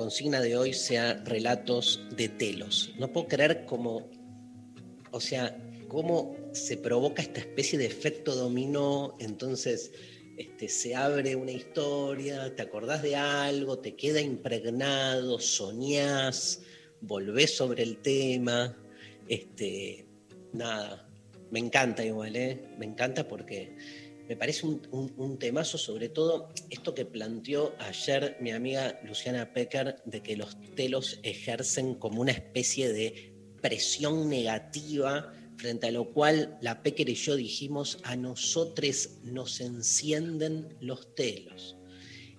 consigna de hoy sea relatos de telos. No puedo creer cómo, o sea, cómo se provoca esta especie de efecto dominó. Entonces, este, se abre una historia, te acordás de algo, te queda impregnado, soñás, volvés sobre el tema. Este, nada, me encanta igual, ¿eh? Me encanta porque me parece un, temazo, sobre todo esto que planteó ayer mi amiga Luciana Pecker, de que los telos ejercen como una especie de presión negativa, frente a lo cual la Pecker y yo dijimos, a nosotros nos encienden los telos.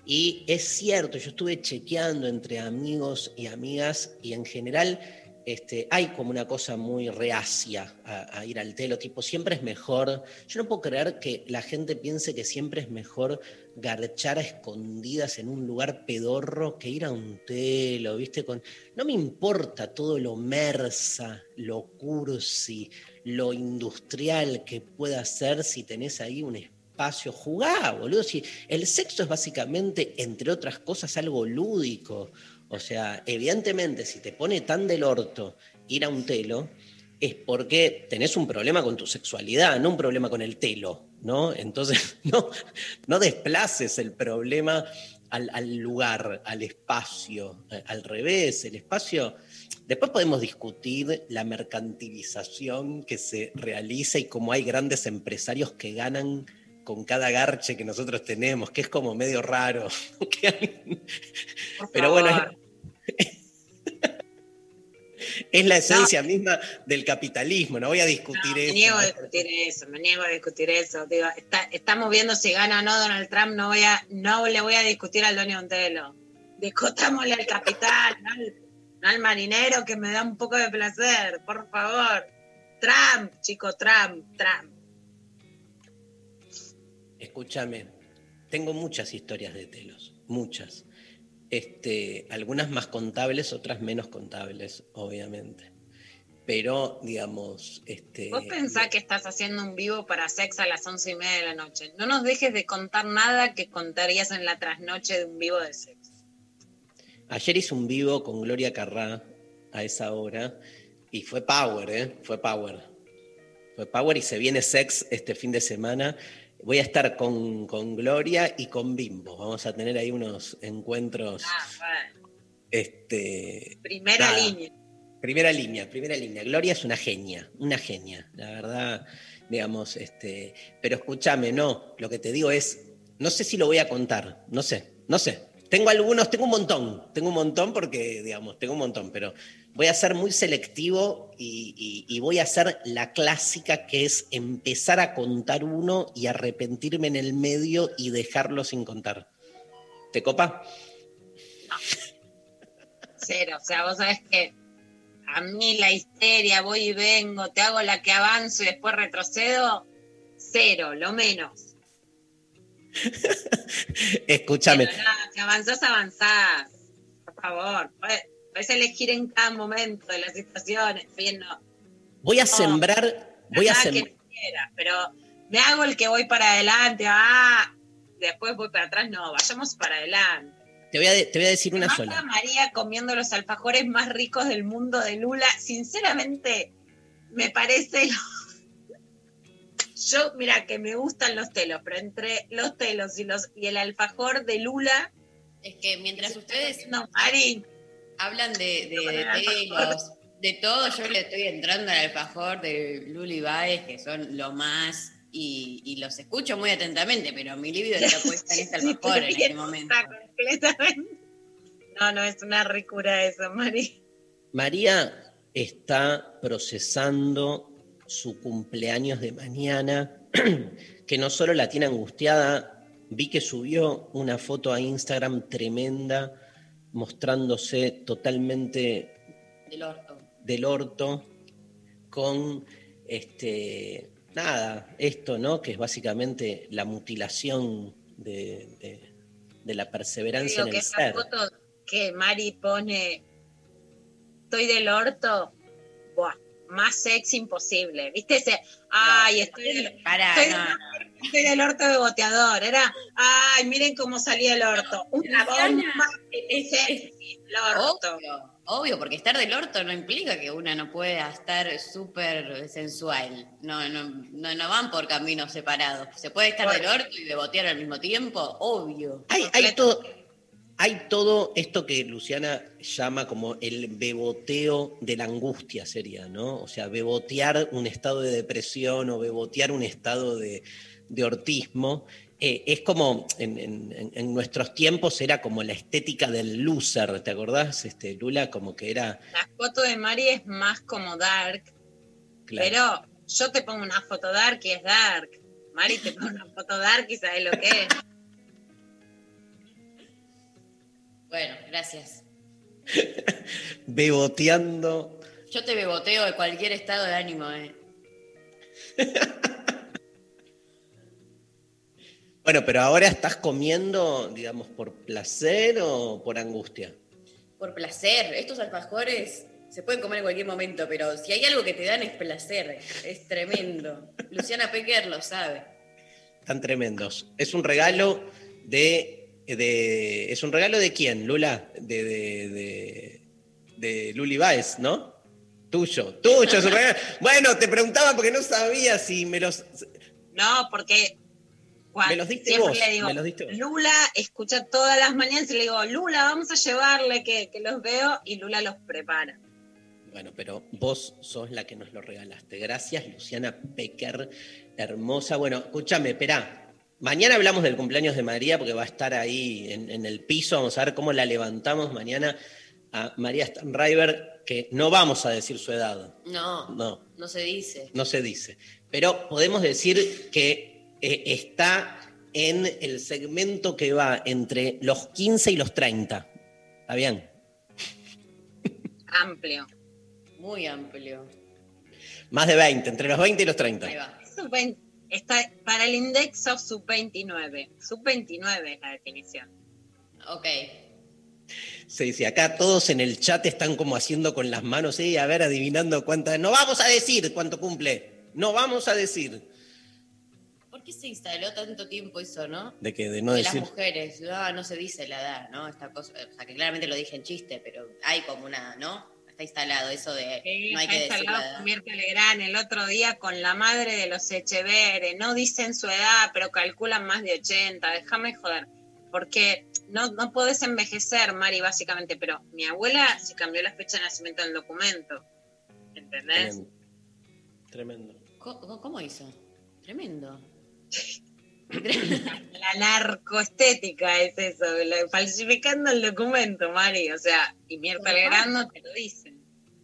Y es cierto, yo estuve chequeando entre amigos y amigas y en general este, hay como una cosa muy reacia a, ir al telo, tipo, siempre es mejor. Yo no puedo creer que la gente piense que siempre es mejor garchar a escondidas en un lugar pedorro que ir a un telo, ¿viste? Con, no me importa todo lo mersa, lo cursi, lo industrial que pueda ser si tenés ahí un espacio. Jugá, boludo. Si el sexo es básicamente, entre otras cosas, algo lúdico. O sea, evidentemente, si te pone tan del orto ir a un telo, es porque tenés un problema con tu sexualidad, no un problema con el telo, ¿no? Entonces, no, no desplaces el problema al, al lugar, al espacio, eh, al revés, el espacio. Después podemos discutir la mercantilización que se realiza y cómo hay grandes empresarios que ganan con cada garche que nosotros tenemos, que es como medio raro. Pero bueno. Es la esencia misma del capitalismo, no voy a discutir No, me eso. niego a discutir eso, me niego a discutir eso. Digo, está- estamos viendo si gana o no Donald Trump, no voy a, no le voy a discutir al Donio Montelo. Discutámosle al capital, no al, no al marinero que me da un poco de placer, por favor. Trump, chico, Trump, Trump. Escúchame, tengo muchas historias de telos, muchas. Este, algunas más contables, otras menos contables, obviamente. Pero, digamos, este. Vos pensás que estás haciendo un vivo para sex a las once y media de la noche. No nos dejes de contar nada que contarías en la trasnoche de un vivo de sex. Ayer hice un vivo con Gloria Carrá a esa hora y fue power, ¿eh? Fue power. Fue power y se viene sex este fin de semana. Voy a estar con, con Gloria y con Bimbo. Vamos a tener ahí unos encuentros. Ah, bueno. Este, Primera Nada. línea. Primera línea, primera línea. Gloria es una genia, una genia, la verdad, digamos, este, pero escúchame, no, lo que te digo es, no sé si lo voy a contar, no sé, no sé. Tengo algunos, tengo un montón, tengo un montón porque, digamos, tengo un montón, pero voy a ser muy selectivo y, y- y voy a hacer la clásica que es empezar a contar uno y arrepentirme en el medio y dejarlo sin contar. ¿Te copa? Cero. O sea, vos sabés que a mí la histeria, voy y vengo, te hago la que avanzo y después retrocedo, cero, lo menos. Escúchame. Pero nada, avanzás, avanzás. Por favor. Podés, podés elegir en cada momento de las situaciones. Bien, no. Voy a sembrar, voy a sembrar. pero me hago el que voy para adelante, ah, después voy para atrás, no, vayamos para adelante. Te voy a, de- te voy a decir una sola. María comiendo los alfajores más ricos del mundo de Lula, sinceramente, me parece. lo- Yo, mira, que me gustan los telos, pero entre los telos y, los, y el alfajor de Lula, Es que mientras ustedes no, Mari, hablan de, de- de alfajor. telos De todo, yo le estoy entrando al alfajor de Luli Baez, que son lo más, y, y los escucho muy atentamente, pero mi libido está puesta en este alfajor en este momento. Está completamente. No, no, es una ricura eso, Mari. María está procesando su cumpleaños de mañana, que no solo la tiene angustiada, vi que subió una foto a Instagram tremenda, mostrándose totalmente Del orto. del orto, con este nada, esto, ¿no? Que es básicamente la mutilación de, de- de la perseverancia Digo en que el esa ser. foto que Mari pone, estoy del orto, más sexy imposible. ¿Viste ese? Ay, estoy del, Pará, estoy, no, estoy del orto de boteador. Era, ay, miren cómo salía el orto. Una bomba Es- el orto. Obvio, obvio, porque estar del orto no implica que una no pueda estar súper sensual. No, no, no, no van por caminos separados. Se puede estar del orto y bebotear al mismo tiempo, obvio. Hay, hay todo, hay todo esto que Luciana llama como el beboteo de la angustia, sería, ¿no? O sea, bebotear un estado de depresión o bebotear un estado de, de ortismo. Eh, es como en, en- nuestros tiempos era como la estética del loser, ¿te acordás, este, Lula? Como que era. La foto de Mari es más como dark, claro. pero yo te pongo una foto dark y es dark. Mari te pone una foto dark y sabes lo que es. Bueno, gracias. Beboteando. Yo te beboteo de cualquier estado de ánimo, eh. Bueno, pero ahora estás comiendo, digamos, por placer o por angustia. Por placer. Estos alfajores se pueden comer en cualquier momento, pero si hay algo que te dan es placer. Es tremendo. Luciana Pecker lo sabe. Tan tremendos. Es un regalo de, de- ¿Es un regalo de quién, Lula? De, de, de, Luli Baez, ¿no? Tuyo, tuyo, es un regalo. Bueno, te preguntaba porque no sabía si me los. No, porque Me los diste siempre vos, le digo, me los diste vos. Lula escucha todas las mañanas y le digo, Lula, vamos a llevarle que, que los veo y Lula los prepara. Bueno, pero vos sos la que nos lo regalaste. Gracias, Luciana Pecker, hermosa. Bueno, escúchame, esperá. Mañana hablamos del cumpleaños de María porque va a estar ahí en, en el piso. Vamos a ver cómo la levantamos mañana a María Stanriver, que no vamos a decir su edad. No, No, no se dice. no se dice. Pero podemos decir que eh, está en el segmento que va entre los 15 y los 30. ¿Está bien? Amplio. Muy amplio. Más de 20, entre los 20 y los 30. Ahí va. Sub 20 está para el indexo sub 29. Sub 29 es la definición. Ok. Se dice, acá todos en el chat están como haciendo con las manos, y a ver, adivinando cuántas. No vamos a decir cuánto cumple. No vamos a decir. ¿Por qué se instaló tanto tiempo eso, no? De que de no de las mujeres, no, no se dice la edad, ¿no? Esta cosa, o sea, que claramente lo dije en chiste, pero hay como una, ¿no? Está instalado eso de no hay Está que instalado Mirta Legrand el otro día con la madre de los Echeverre. No dicen su edad, pero calculan más de 80. Déjame joder. Porque no, no podés envejecer, Mari, básicamente. Pero mi abuela se cambió la fecha de nacimiento del documento. ¿Entendés? Tremendo. Tremendo. ¿Cómo, cómo hizo? Tremendo. La narcoestética es eso, la- falsificando el documento, Mari. O sea, y Mirta Legrand no te lo dicen.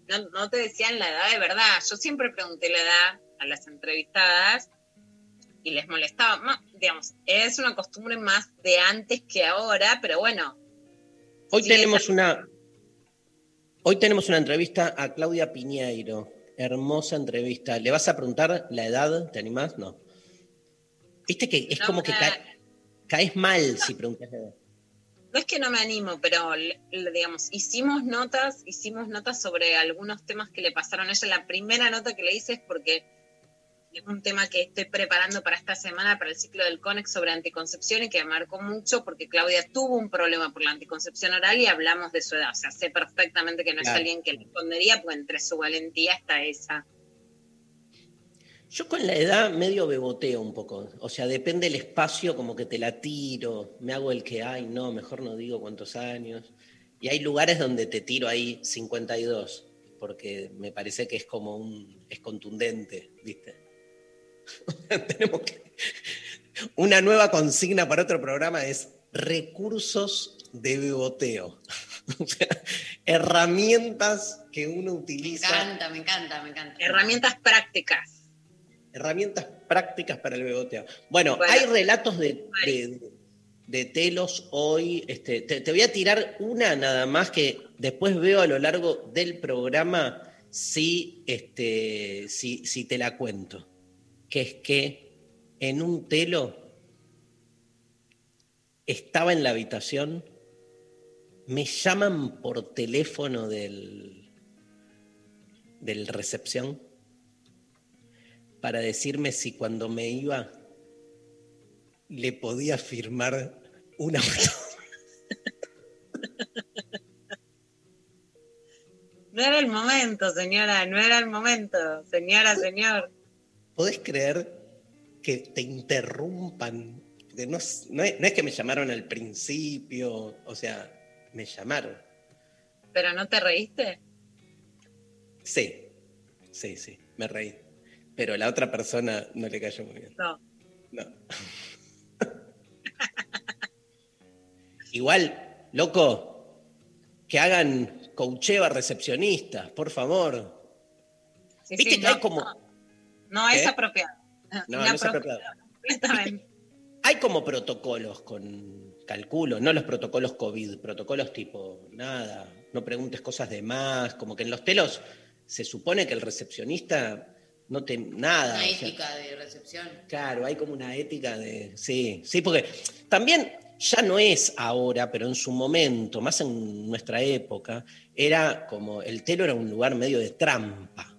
No, no te decían la edad de verdad. Yo siempre pregunté la edad a las entrevistadas y les molestaba. Ma- digamos, es una costumbre más de antes que ahora, pero bueno, Hoy tenemos esa- una. Hoy tenemos una entrevista a Claudia Piñeiro. Hermosa entrevista. ¿Le vas a preguntar la edad? ¿Te animás? No. Viste que es No, como que me- cae- caes mal si preguntas la edad. no es que no me animo, pero digamos, hicimos notas, hicimos notas sobre algunos temas que le pasaron a ella. La primera nota que le hice es porque es un tema que estoy preparando para esta semana, para el ciclo del CONEX sobre anticoncepción y que me marcó mucho porque Claudia tuvo un problema por la anticoncepción oral y hablamos de su edad. O sea, sé perfectamente que no Claro. es alguien que le escondería, porque entre su valentía está esa. Yo con la edad medio beboteo un poco. O sea, depende del espacio, como que te la tiro. Me hago el que, ay, no, mejor no digo cuántos años. Y hay lugares donde te tiro ahí 52. porque me parece que es como un, es contundente, ¿viste? Tenemos que, una nueva consigna para otro programa es recursos de beboteo. O sea, herramientas que uno Me utiliza. encanta, me encanta, me encanta. Herramientas prácticas. Herramientas prácticas para el beboteo. Bueno, Bueno. hay relatos de, de- de telos hoy. Este, te, te voy a tirar una nada más que después veo a lo largo del programa si, este, si, si te la cuento. Que es que en un telo estaba en la habitación, me llaman por teléfono del, del recepción para decirme si cuando me iba le podía firmar una No era el momento, señora, no era el momento. Señora, señor. ¿Podés creer que te interrumpan? Porque no, es- no es, no es que me llamaron al principio, o sea, me llamaron. ¿Pero no te reíste? Sí, sí, sí, me reí. Pero la otra persona no le cayó muy bien. No. No. Igual, loco, que hagan coacheva recepcionistas, por favor. Sí, Viste sí, que no, hay como, No es ¿Qué? apropiado. No, no es apropiado. Hay como protocolos con, calculo, no los protocolos COVID, protocolos tipo, nada, no preguntes cosas de más, como que en los telos se supone que el recepcionista no te, nada. Una o sea, ética de recepción. Claro, hay como una ética de. Sí, sí, porque también ya no es ahora, pero en su momento, más en nuestra época, era como. El telo era un lugar medio de trampa.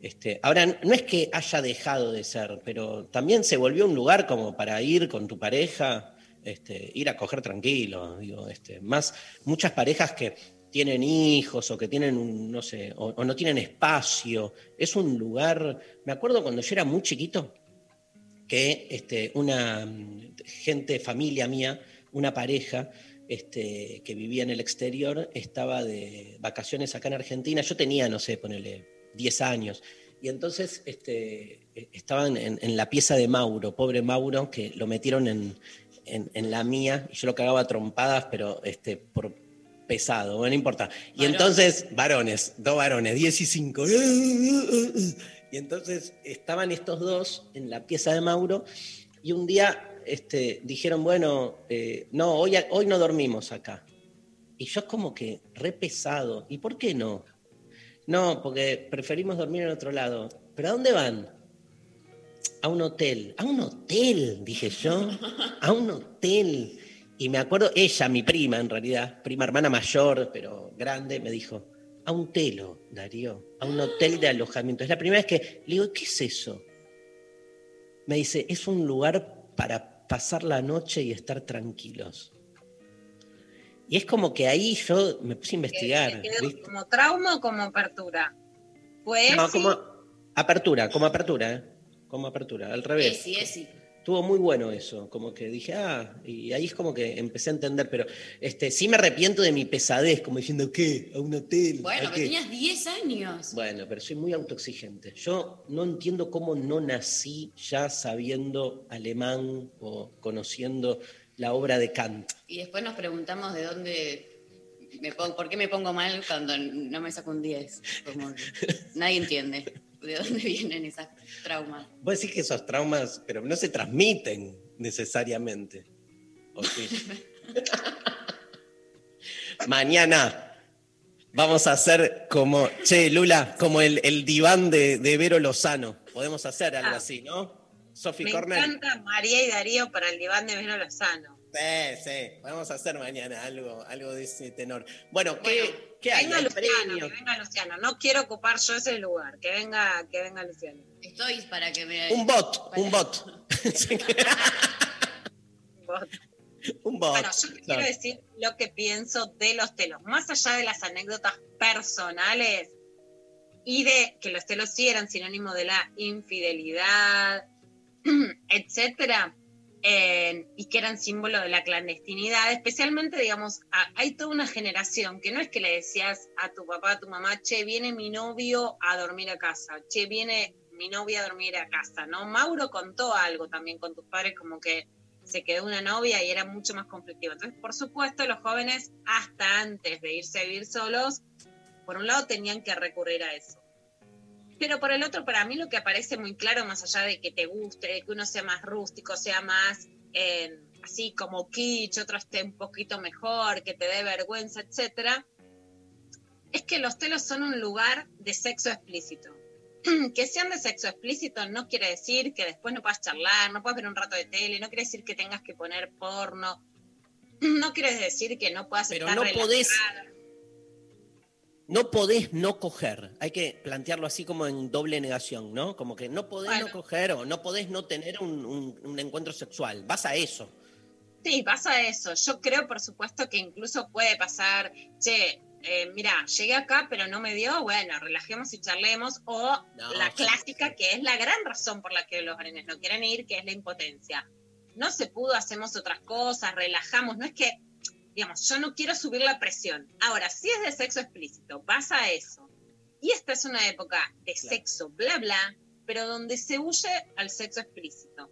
Este, ahora, no es que haya dejado de ser, pero también se volvió un lugar como para ir con tu pareja, este, ir a coger tranquilo. Digo, este, más muchas parejas que tienen hijos o que tienen un, no sé, o, no tienen espacio. Es un lugar. Me acuerdo cuando yo era muy chiquito, que este, una gente, familia mía, una pareja este, que vivía en el exterior, estaba de vacaciones acá en Argentina. Yo tenía, no sé, ponele 10 años. Y entonces este, eh, estaban en, la pieza de Mauro, pobre Mauro, que lo metieron en, en- la mía y yo lo cagaba trompadas, pero este, por pesado, bueno, no importa. Y entonces, varones, dos varones, 10 y 5. Y entonces estaban estos dos en la pieza de Mauro y un día este, dijeron, bueno, eh, no, hoy, hoy no dormimos acá. Y yo como que re pesado. ¿Y por qué no? No, porque preferimos dormir en otro lado. ¿Pero a dónde van? A un hotel. ¿A un hotel? Dije yo. A un hotel. Y me acuerdo, ella, mi prima en realidad, prima hermana mayor, pero grande, me dijo, a un telo, Darío, a un hotel de alojamiento. Es la primera vez que le digo, ¿qué es eso? Me dice, es un lugar para pasar la noche y estar tranquilos. Y es como que ahí yo me puse a investigar. ¿Te quedó ¿viste? ¿Como trauma o como apertura? Pues No, sí, como apertura, como apertura, ¿eh? Como apertura, al revés. Esi, esi. Estuvo muy bueno eso, como que dije, ah, y ahí es como que empecé a entender, pero este, sí me arrepiento de mi pesadez, como diciendo, ¿qué? ¿A un hotel? Bueno, ¿A pero qué?". tenías 10 años. Bueno, pero soy muy autoexigente. Yo no entiendo cómo no nací ya sabiendo alemán o conociendo la obra de Kant. Y después nos preguntamos de dónde. Me pongo, ¿Por qué me pongo mal cuando no me saco un 10? Como que nadie entiende de dónde vienen esas traumas. Vos decís que esos traumas, pero no se transmiten necesariamente. ¿O sí? Mañana vamos a hacer como, che, Lula, como el, el diván de, de Vero Lozano. Podemos hacer algo Ah. así, ¿no? Sophie me Cornell. encanta María y Darío para el diván de Vero Lozano. Sí, sí, vamos a hacer mañana algo, algo de ese tenor. Bueno, ¿qué, Bueno, ¿qué hay? venga ¿Hay Luciano, que venga Luciano. No quiero ocupar yo ese lugar. Que venga, que venga Luciano. Estoy para que me. Un bot, un bot. Un bot. Bueno, yo te quiero decir lo que pienso de los telos. Más allá de las anécdotas personales y de que los telos sí eran sinónimo de la infidelidad, etcétera, y que eran símbolo de la clandestinidad, especialmente, digamos, hay toda una generación que no es que le decías a tu papá, a tu mamá, che, viene mi novio a dormir a casa, che, viene mi novia a dormir a casa, ¿no? Mauro contó algo también con tus padres, como que se quedó una novia y era mucho más conflictivo. Entonces, por supuesto, los jóvenes, hasta antes de irse a vivir solos, por un lado tenían que recurrir a eso. Pero por el otro, para mí lo que aparece muy claro, más allá de que te guste, de que uno sea más rústico, sea más eh, así como kitsch, otro esté un poquito mejor, que te dé vergüenza, etcétera, es que los telos son un lugar de sexo explícito. que sean de sexo explícito no quiere decir que después no puedas charlar, no puedas ver un rato de tele, no quiere decir que tengas que poner porno, no quiere decir que no puedas Pero estar no podés- relajada. No podés no coger. Hay que plantearlo así como en doble negación, ¿no? Como que no podés Bueno. no coger o no podés no tener un, un- un encuentro sexual. Vas a eso. Sí, pasa eso. Yo creo, por supuesto, que incluso puede pasar, che, eh, mira, llegué acá, pero no me dio, bueno, relajemos y charlemos, o No, la clásica, que es la gran razón por la que los varones no quieren ir, que es la impotencia. No se pudo, hacemos otras cosas, relajamos, no es que, digamos, yo no quiero subir la presión. Ahora, si es de sexo explícito, pasa eso. Y esta es una época de Claro. sexo, bla, bla, pero donde se huye al sexo explícito.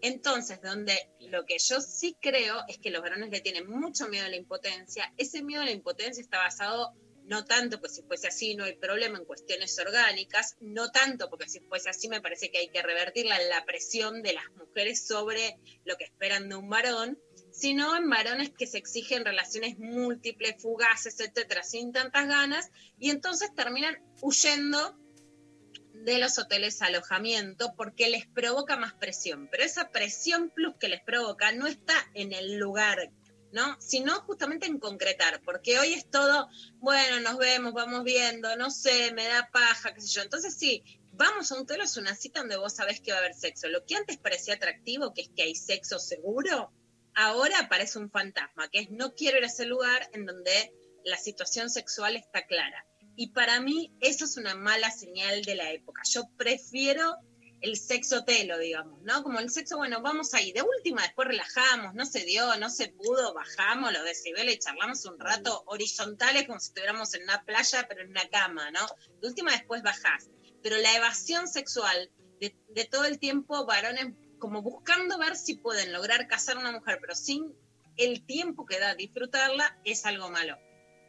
Entonces, donde lo que yo sí creo es que los varones le tienen mucho miedo a la impotencia, ese miedo a la impotencia está basado no tanto, pues si fuese así no hay problema en cuestiones orgánicas, no tanto porque si fuese así me parece que hay que revertir la, la presión de las mujeres sobre lo que esperan de un varón, sino en varones que se exigen relaciones múltiples, fugaces, etcétera, sin tantas ganas, y entonces terminan huyendo de los hoteles alojamiento porque les provoca más presión. Pero esa presión plus que les provoca no está en el lugar, ¿no? Sino justamente en concretar, porque hoy es todo, bueno, nos vemos, vamos viendo, no sé, me da paja, qué sé yo. Entonces sí, vamos a un hotel, es una cita donde vos sabés que va a haber sexo. Lo que antes parecía atractivo, que es que hay sexo seguro, ahora parece un fantasma, que es no quiero ir a ese lugar en donde la situación sexual está clara. Y para mí eso es una mala señal de la época. Yo prefiero el sexo telo, digamos, ¿no? Como el sexo, bueno, vamos ahí. De última, después relajamos, no se dio, no se pudo, bajamos los decibeles y charlamos un rato horizontales como si estuviéramos en una playa, pero en una cama, ¿no? De última, después bajás. Pero la evasión sexual de, de todo el tiempo, varones como buscando ver si pueden lograr casar a una mujer, pero sin el tiempo que da disfrutarla, es algo malo.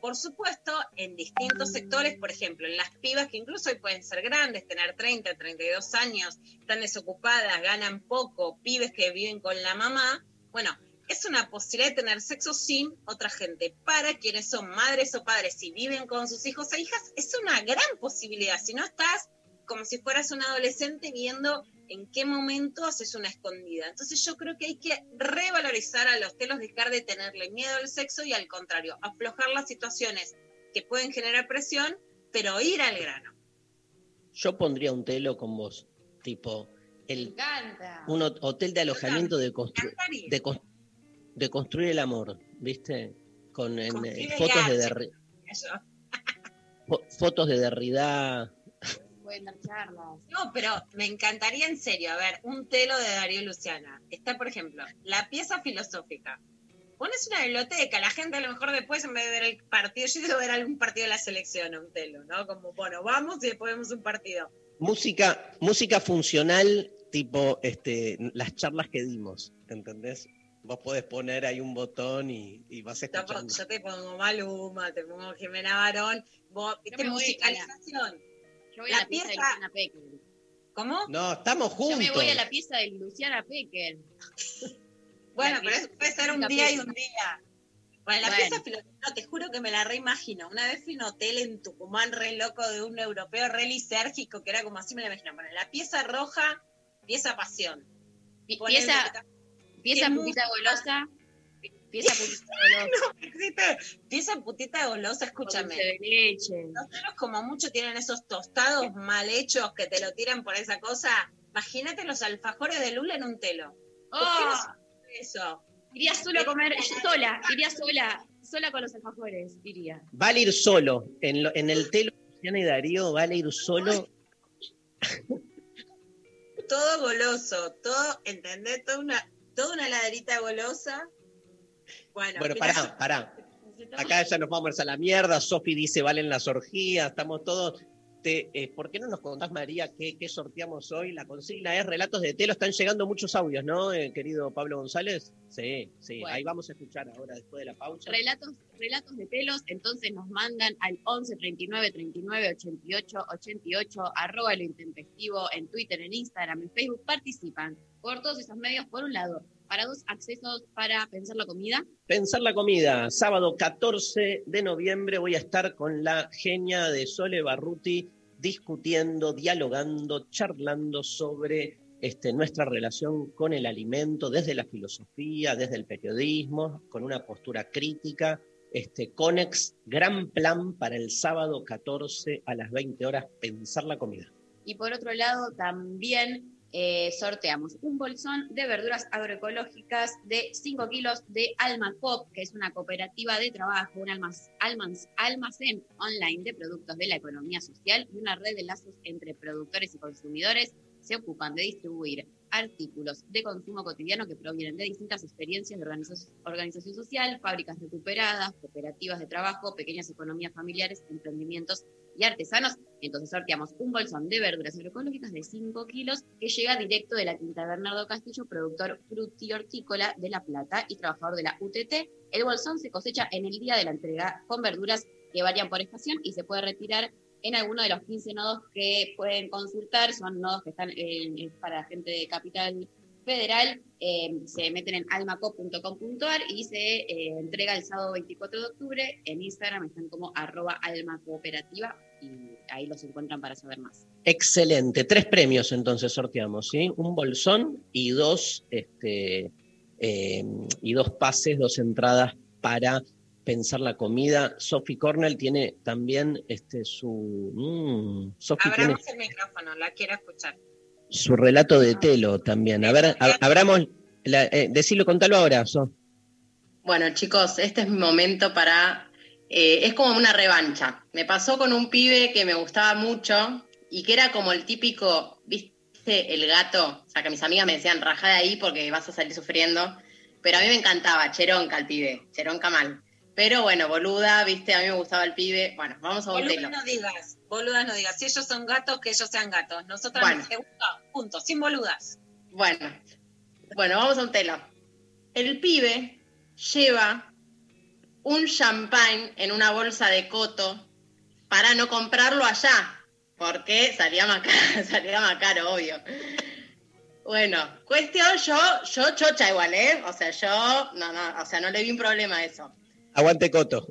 Por supuesto, en distintos sectores, por ejemplo, en las pibas que incluso hoy pueden ser grandes, tener 30, 32 años, están desocupadas, ganan poco, pibes que viven con la mamá, bueno, es una posibilidad de tener sexo sin otra gente. Para quienes son madres o padres y viven con sus hijos e hijas, es una gran posibilidad. Si no estás como si fueras un adolescente viendo en qué momento haces una escondida. Entonces yo creo que hay que revalorizar a los telos, dejar de tenerle miedo al sexo y al contrario, aflojar las situaciones que pueden generar presión, pero ir al grano. Yo pondría un telo con vos, tipo el, un hot- hotel de alojamiento de, constru- de, cons- de construir el amor, ¿viste? Con en, eh, fotos de arte. Derri- Eso. fo- fotos de Derrida. Pueden dar charlas. No, pero me encantaría en serio, a ver, un telo de Darío Luciana. Está, por ejemplo, la pieza filosófica. Pones una biblioteca, la gente a lo mejor después en vez de ver el partido, yo quiero ver algún partido de la selección, un telo, ¿no? Como, bueno, vamos y después vemos un partido. Música, música funcional, tipo este, las charlas que dimos, ¿entendés? Vos podés poner ahí un botón y, y vas Yo, escuchando. yo te pongo Maluma, te pongo Jimena Barón, vos, musicalización. Yo voy La a la pieza de Luciana Pecker. ¿Cómo? No, estamos Yo juntos. me voy a la pieza de Luciana Pecker. Bueno, pero eso puede ser un día y un día. Bueno, la Bueno. pieza filosófica, te juro que me la reimagino. Una vez fui a un hotel en Tucumán re loco de un europeo re lisérgico, que era como así me la imagino. Bueno, la pieza roja, pieza pasión. Pieza, pieza ¿Qué putita música? golosa. Pi- Pieza putita golosa. ¿Existe? Pieza putita golosa, escúchame. De leche. Los telos como mucho tienen esos tostados mal hechos que te lo tiran por esa cosa. Imagínate los alfajores de Lula en un telo. ¿Por qué no Oh, se eso? iría solo a comer, sola, iría sola, sola con los alfajores, iría. Vale ir solo. En, lo- en el telo, Luciana y Darío, vale ir solo. todo goloso, todo, ¿entendés? Toda una, toda una laderita golosa. Bueno, Bueno, pará, pará. Acá ya nos vamos a la mierda. Sofi dice, valen las orgías, estamos todos. Te, eh, ¿Por qué no nos contás, María, qué, qué sorteamos hoy? La consigna es relatos de telo. Están llegando muchos audios, ¿no, eh, querido Pablo González? Sí, sí. Bueno. Ahí vamos a escuchar ahora, después de la pausa. Relatos, relatos de pelos, entonces nos mandan al 11 39 39 88 88, arroba lo intempestivo en Twitter, en Instagram, en Facebook, participan por todos esos medios, por un lado, para dos accesos para pensar la comida, Pensar la comida, sábado 14 de noviembre voy a estar con la genia de Sole Barruti discutiendo, dialogando, charlando sobre este, nuestra relación con el alimento desde la filosofía, desde el periodismo, con una postura crítica. Este, Conex, gran plan para el sábado 14 a las 20 horas, pensar la comida. Y por otro lado, también eh, sorteamos un bolsón de verduras agroecológicas de 5 kilos de Almacop, que es una cooperativa de trabajo, un almac- almans- almacén online de productos de la economía social y una red de lazos entre productores y consumidores. Se ocupan de distribuir artículos de consumo cotidiano que provienen de distintas experiencias de organiza- organización social, fábricas recuperadas, cooperativas de trabajo, pequeñas economías familiares, emprendimientos y artesanos. Entonces sorteamos un bolsón de verduras agroecológicas de 5 kilos que llega directo de la Quinta Bernardo Castillo, productor frutihortícola de La Plata y trabajador de la UTT. El bolsón se cosecha en el día de la entrega con verduras que varían por estación y se puede retirar en alguno de los 15 nodos que pueden consultar. Son nodos que están eh, para gente de Capital Federal. Eh, se meten en almacop.com.ar y se eh, entrega el sábado 24 de octubre. En Instagram están como arroba almacooperativa y ahí los encuentran para saber más. Excelente. Tres premios entonces sorteamos, ¿sí? Un bolsón y dos, este, eh, y dos pases, dos entradas para pensar la comida. Sophie Cornell tiene también este, su. mm, Sophie tiene Abramos el micrófono, la quiero escuchar. Su relato de telo también. A ver, abramos. La, eh, decilo, contalo ahora. Bueno, chicos, este es mi momento para. eh, es como una revancha. Me pasó con un pibe que me gustaba mucho y que era como el típico, ¿viste? El gato. O sea, que mis amigas me decían, rajá de ahí porque vas a salir sufriendo. Pero a mí me encantaba, cheronca el pibe, cheronca mal. Pero bueno, boluda, ¿viste? A mí me gustaba el pibe. Bueno, vamos a un Boludas telo. no digas, boludas no digas. Si ellos son gatos, que ellos sean gatos. Nosotras Bueno. nos gusta, punto, sin boludas. Bueno, bueno, vamos a un telo. El pibe lleva un champagne en una bolsa de coto para no comprarlo allá, porque salía más caro, salía más caro, obvio. Bueno, cuestión, yo, yo chocha igual, ¿eh? O sea, yo, no, no, o sea, no le vi un problema a eso. Aguante Coto.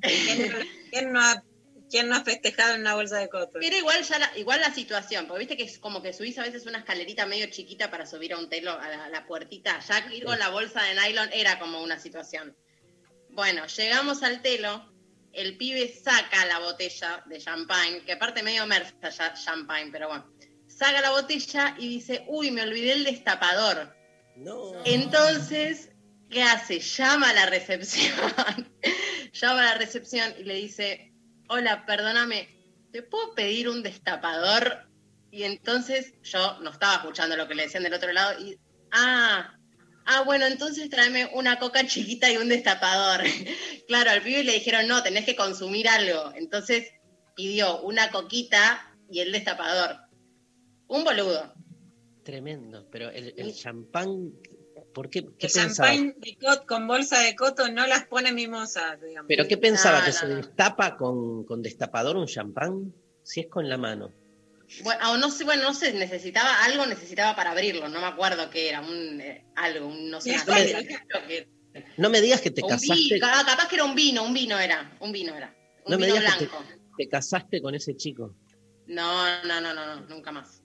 ¿Quién, quién no ha, quién no ha festejado en una bolsa de coto? Pero igual ya la, igual la situación, porque viste que es como que subís a veces una escalerita medio chiquita para subir a un telo, a la, a la puertita. Ya ir con la bolsa de nylon era como una situación. Bueno, llegamos al telo, el pibe saca la botella de champagne, que aparte medio merza ya champagne, pero bueno. Saca la botella y dice, uy, me olvidé el destapador. No. Entonces, ¿qué hace? Llama a la recepción. Llama a la recepción y le dice, hola, perdóname, ¿te puedo pedir un destapador? Y entonces yo no estaba escuchando lo que le decían del otro lado y, ah, ah, bueno, entonces tráeme una coca chiquita y un destapador. claro, al pibe le dijeron, no, tenés que consumir algo. Entonces pidió una coquita y el destapador. Un boludo. Tremendo. Pero el, el champán, ¿por qué? ¿Qué El pensaba? champagne de cot, con bolsa de coto no las pone mimosas, digamos. ¿Pero qué pensaba? No, ¿Que no, se no. destapa con, con destapador un champán? Si es con la mano. Bueno, o no sé, bueno, no sé, necesitaba algo, necesitaba para abrirlo, no me acuerdo qué era, un eh, algo, un, no sé, creo que- No me digas que te casaste, vino, ah, capaz que era un vino, un vino era, un vino era, un No me vino digas que blanco. te casaste con ese chico. No, no, no, no, no, nunca más.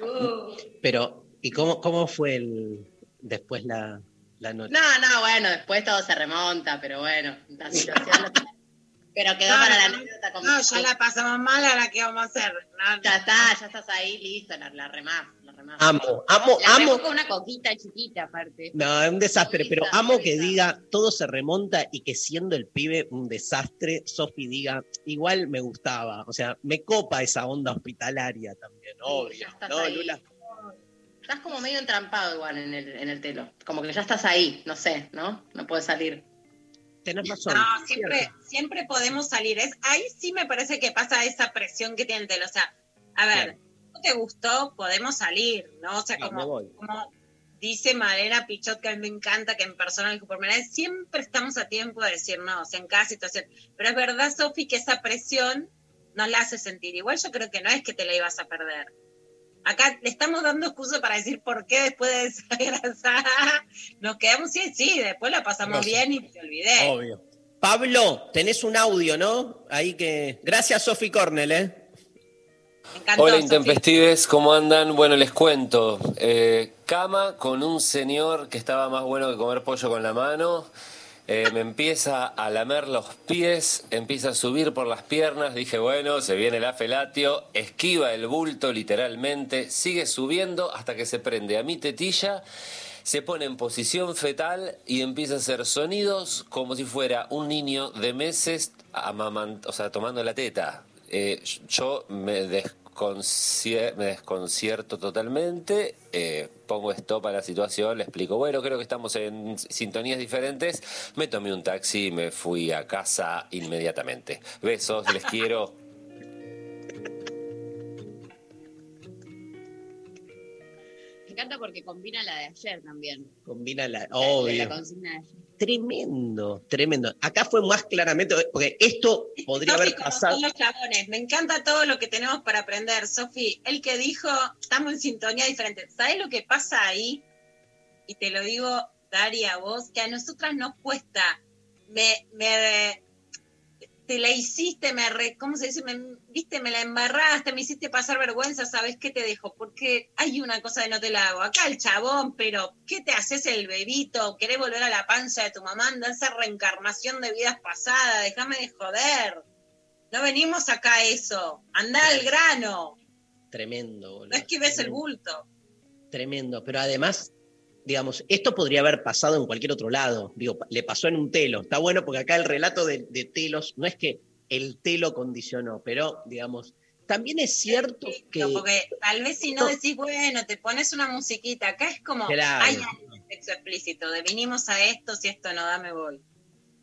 Uh, Pero, ¿y cómo, cómo fue el después la, la noche? No, no, bueno, después todo se remonta, pero bueno, la situación. pero quedó No, para la no, anécdota como. no, ya la pasamos mal, ahora qué vamos a hacer. No, Ya está, ya estás ahí, listo, la, la remás, la remás. Amo, amo, La amo. con una coquita chiquita aparte. No, es un desastre, pero amo que diga todo se remonta y que siendo el pibe un desastre, Sofi diga igual me gustaba. O sea, me copa esa onda hospitalaria también, obvio. ya estás ¿no, ahí. Lula? Estás como medio entrampado igual en el, en el telo. Como que ya estás ahí, no sé, ¿no? No puedes salir. Tenés razón. No, siempre, cierto. siempre podemos salir. Es, ahí sí me parece que pasa esa presión que tiene el telo. O sea, a ver, Claro. no te gustó, podemos salir, ¿no? O sea, No, como, como dice Malena Pichot, que a mí me encanta, que en persona dijo por primera vez, siempre estamos a tiempo de decir no, o sea, en cada situación. Pero es verdad, Sofi, que esa presión nos la hace sentir. Igual yo creo que no es que te la ibas a perder. Acá le estamos dando excusa para decir por qué después de esa nos quedamos, sí, sí, después la pasamos Gracias. bien y te olvidé. Obvio. Pablo, tenés un audio, ¿no? Ahí que. Gracias, Sofi Cornell, ¿eh? Encantó, Hola intempestives, ¿cómo andan? Bueno, les cuento. Eh, cama con un señor que estaba más bueno que comer pollo con la mano. Eh, me empieza a lamer los pies, empieza a subir por las piernas. Dije, bueno, se viene el afelatio. Esquiva el bulto literalmente. Sigue subiendo hasta que se prende a mi tetilla. Se pone en posición fetal y empieza a hacer sonidos como si fuera un niño de meses o sea, tomando la teta. Eh, yo me, desconcier- me desconcierto totalmente, eh, pongo stop a la situación, le explico, bueno, creo que estamos en sintonías diferentes, me tomé un taxi y me fui a casa inmediatamente. Besos, les quiero. Me encanta porque combina la de ayer también. Combina la. La- La, Obvio. consigna de ayer. Tremendo, tremendo. Acá fue más claramente, porque esto podría haber pasado. son los chabones. Me encanta todo lo que tenemos para aprender. Sofi, el que dijo, estamos en sintonía diferente. ¿Sabes lo que pasa ahí? Y te lo digo, Daria, vos, que a nosotras nos cuesta. Me, me, te la hiciste, me re- ¿cómo se dice? Me, viste, me la embarraste, me hiciste pasar vergüenza, ¿sabes qué te dejo? Porque hay una cosa de no te la hago. Acá el chabón, pero ¿qué te haces el bebito? ¿Querés volver a la panza de tu mamá? Anda esa reencarnación de vidas pasadas, déjame de joder. No venimos acá a eso. Anda al grano. Tremendo, boludo. No es que ves el bulto. Tremendo, pero además, digamos, esto podría haber pasado en cualquier otro lado. Digo, le pasó en un telo. Está bueno porque acá el relato de, de telos no es que el telo condicionó, pero, digamos, también es cierto que. Porque tal vez si no No. decís, bueno, te pones una musiquita, acá es como, Claro. hay sexo explícito, de vinimos a esto, si esto no da, me voy.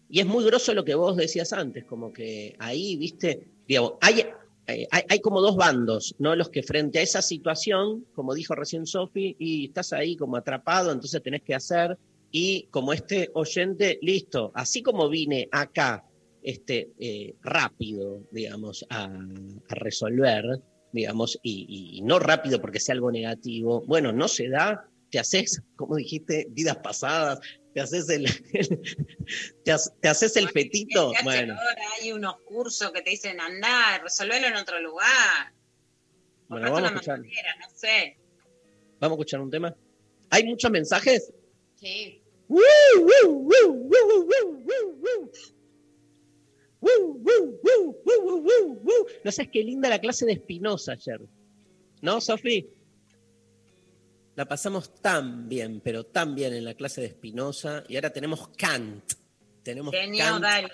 Y es muy grosso lo que vos decías antes, como que ahí, viste, digamos, hay, eh, hay, como dos bandos, ¿no? Los que frente a esa situación, como dijo recién Sofi, y estás ahí como atrapado, entonces tenés que hacer, y como este oyente, listo, así como vine acá, este, eh, rápido, digamos, a, a resolver, digamos, y, y no rápido porque sea algo negativo, bueno, no se da, te haces, como dijiste, vidas pasadas, te haces el, te, ha- te haces el fetito, bueno, hay unos cursos que te dicen, andá, resolvelo en otro lugar. bueno, vamos a escuchar, manguera, no sé. vamos a escuchar un tema. ¿Hay muchos mensajes? Sí. No sabes qué linda la clase de Espinosa ayer. ¿No, Sofi? La pasamos tan bien, pero tan bien en la clase de Espinosa. Y ahora tenemos Kant. Tenemos Genio, Kant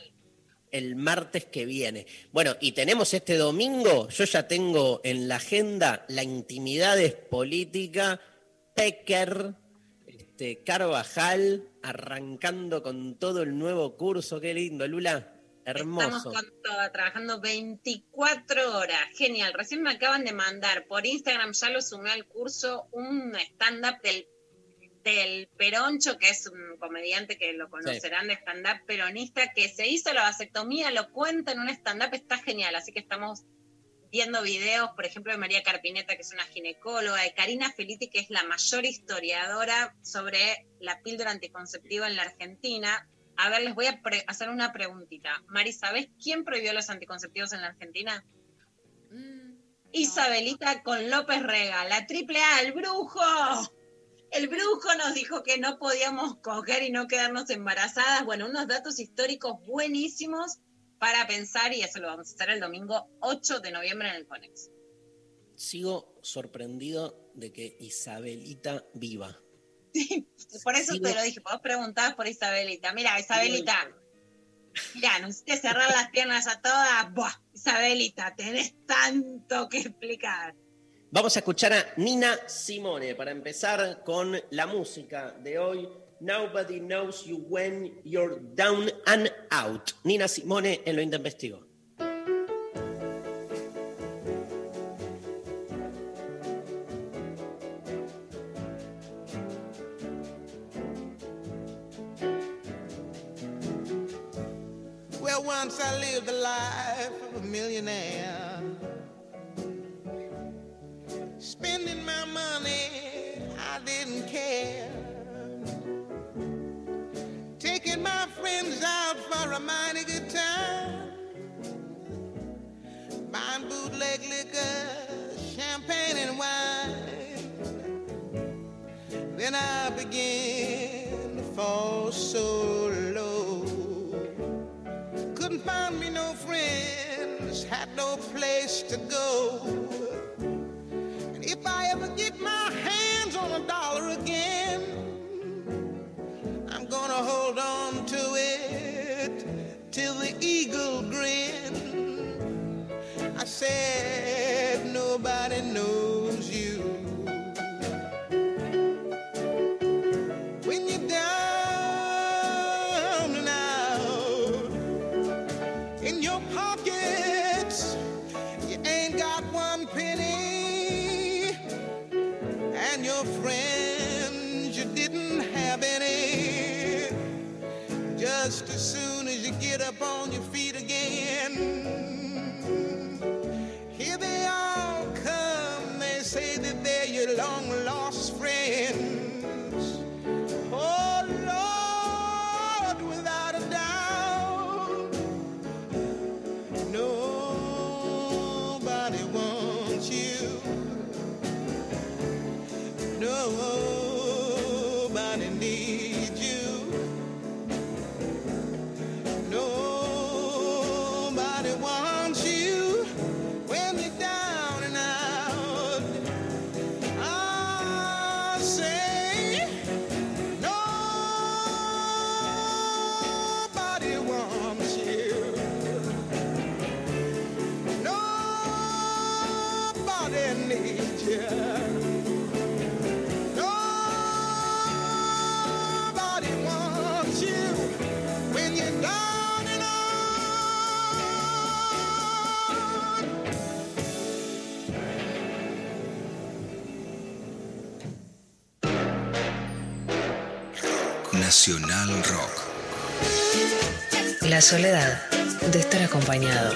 el martes que viene. Bueno, y tenemos este domingo, yo ya tengo en la agenda la intimidad es política, Pecker, este, Carvajal, arrancando con todo el nuevo curso, qué lindo, Lula, hermoso. Estamos con todo, trabajando 24 horas. Genial. Recién me acaban de mandar por Instagram, ya lo sumé al curso, un stand-up del, del Peroncho, que es un comediante que lo conocerán de stand-up peronista, que se hizo la vasectomía, lo cuenta en un stand-up, está genial. Así que estamos viendo videos, por ejemplo, de María Carpineta, que es una ginecóloga, de Karina Feliti, que es la mayor historiadora sobre la píldora anticonceptiva en la Argentina. A ver, les voy a pre- hacer una preguntita. Mari, ¿sabés quién prohibió los anticonceptivos en la Argentina? Mm, Isabelita con López Rega, la triple A, el brujo. El brujo nos dijo que no podíamos coger y no quedarnos embarazadas. Bueno, unos datos históricos buenísimos para pensar y eso lo vamos a hacer el domingo 8 de noviembre en el Conex. Sigo sorprendido de que Isabelita viva. Por eso te lo dije, vos preguntabas por Isabelita. Mira, Isabelita, mira, nos hiciste cerrar las piernas a todas. Buah, Isabelita, tenés tanto que explicar. Vamos a escuchar a Nina Simone para empezar con la música de hoy. Nobody knows you when you're down and out. Nina Simone en lo intempestivo. Liquor, champagne and wine. Then I began to fall so low. Couldn't find me no friends, had no place to go. And if I ever get my hands on a dollar again, I'm gonna hold on to it till the eagle grin. I said, La soledad de estar acompañado.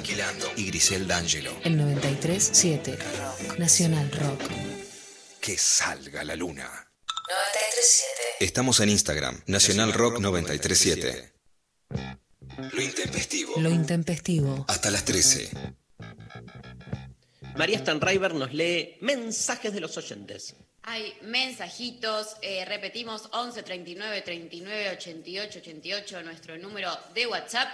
Franquilando y Grisel D'Angelo. El 93.7 Rock. Nacional Rock. Que salga la luna. 93.7. Estamos en Instagram, Nacional Rock 937. Lo intempestivo. Lo intempestivo. Hasta las 13. María Stanriver nos lee mensajes de los oyentes. Hay mensajitos, eh, repetimos 11 39 39 88 88, nuestro número de WhatsApp.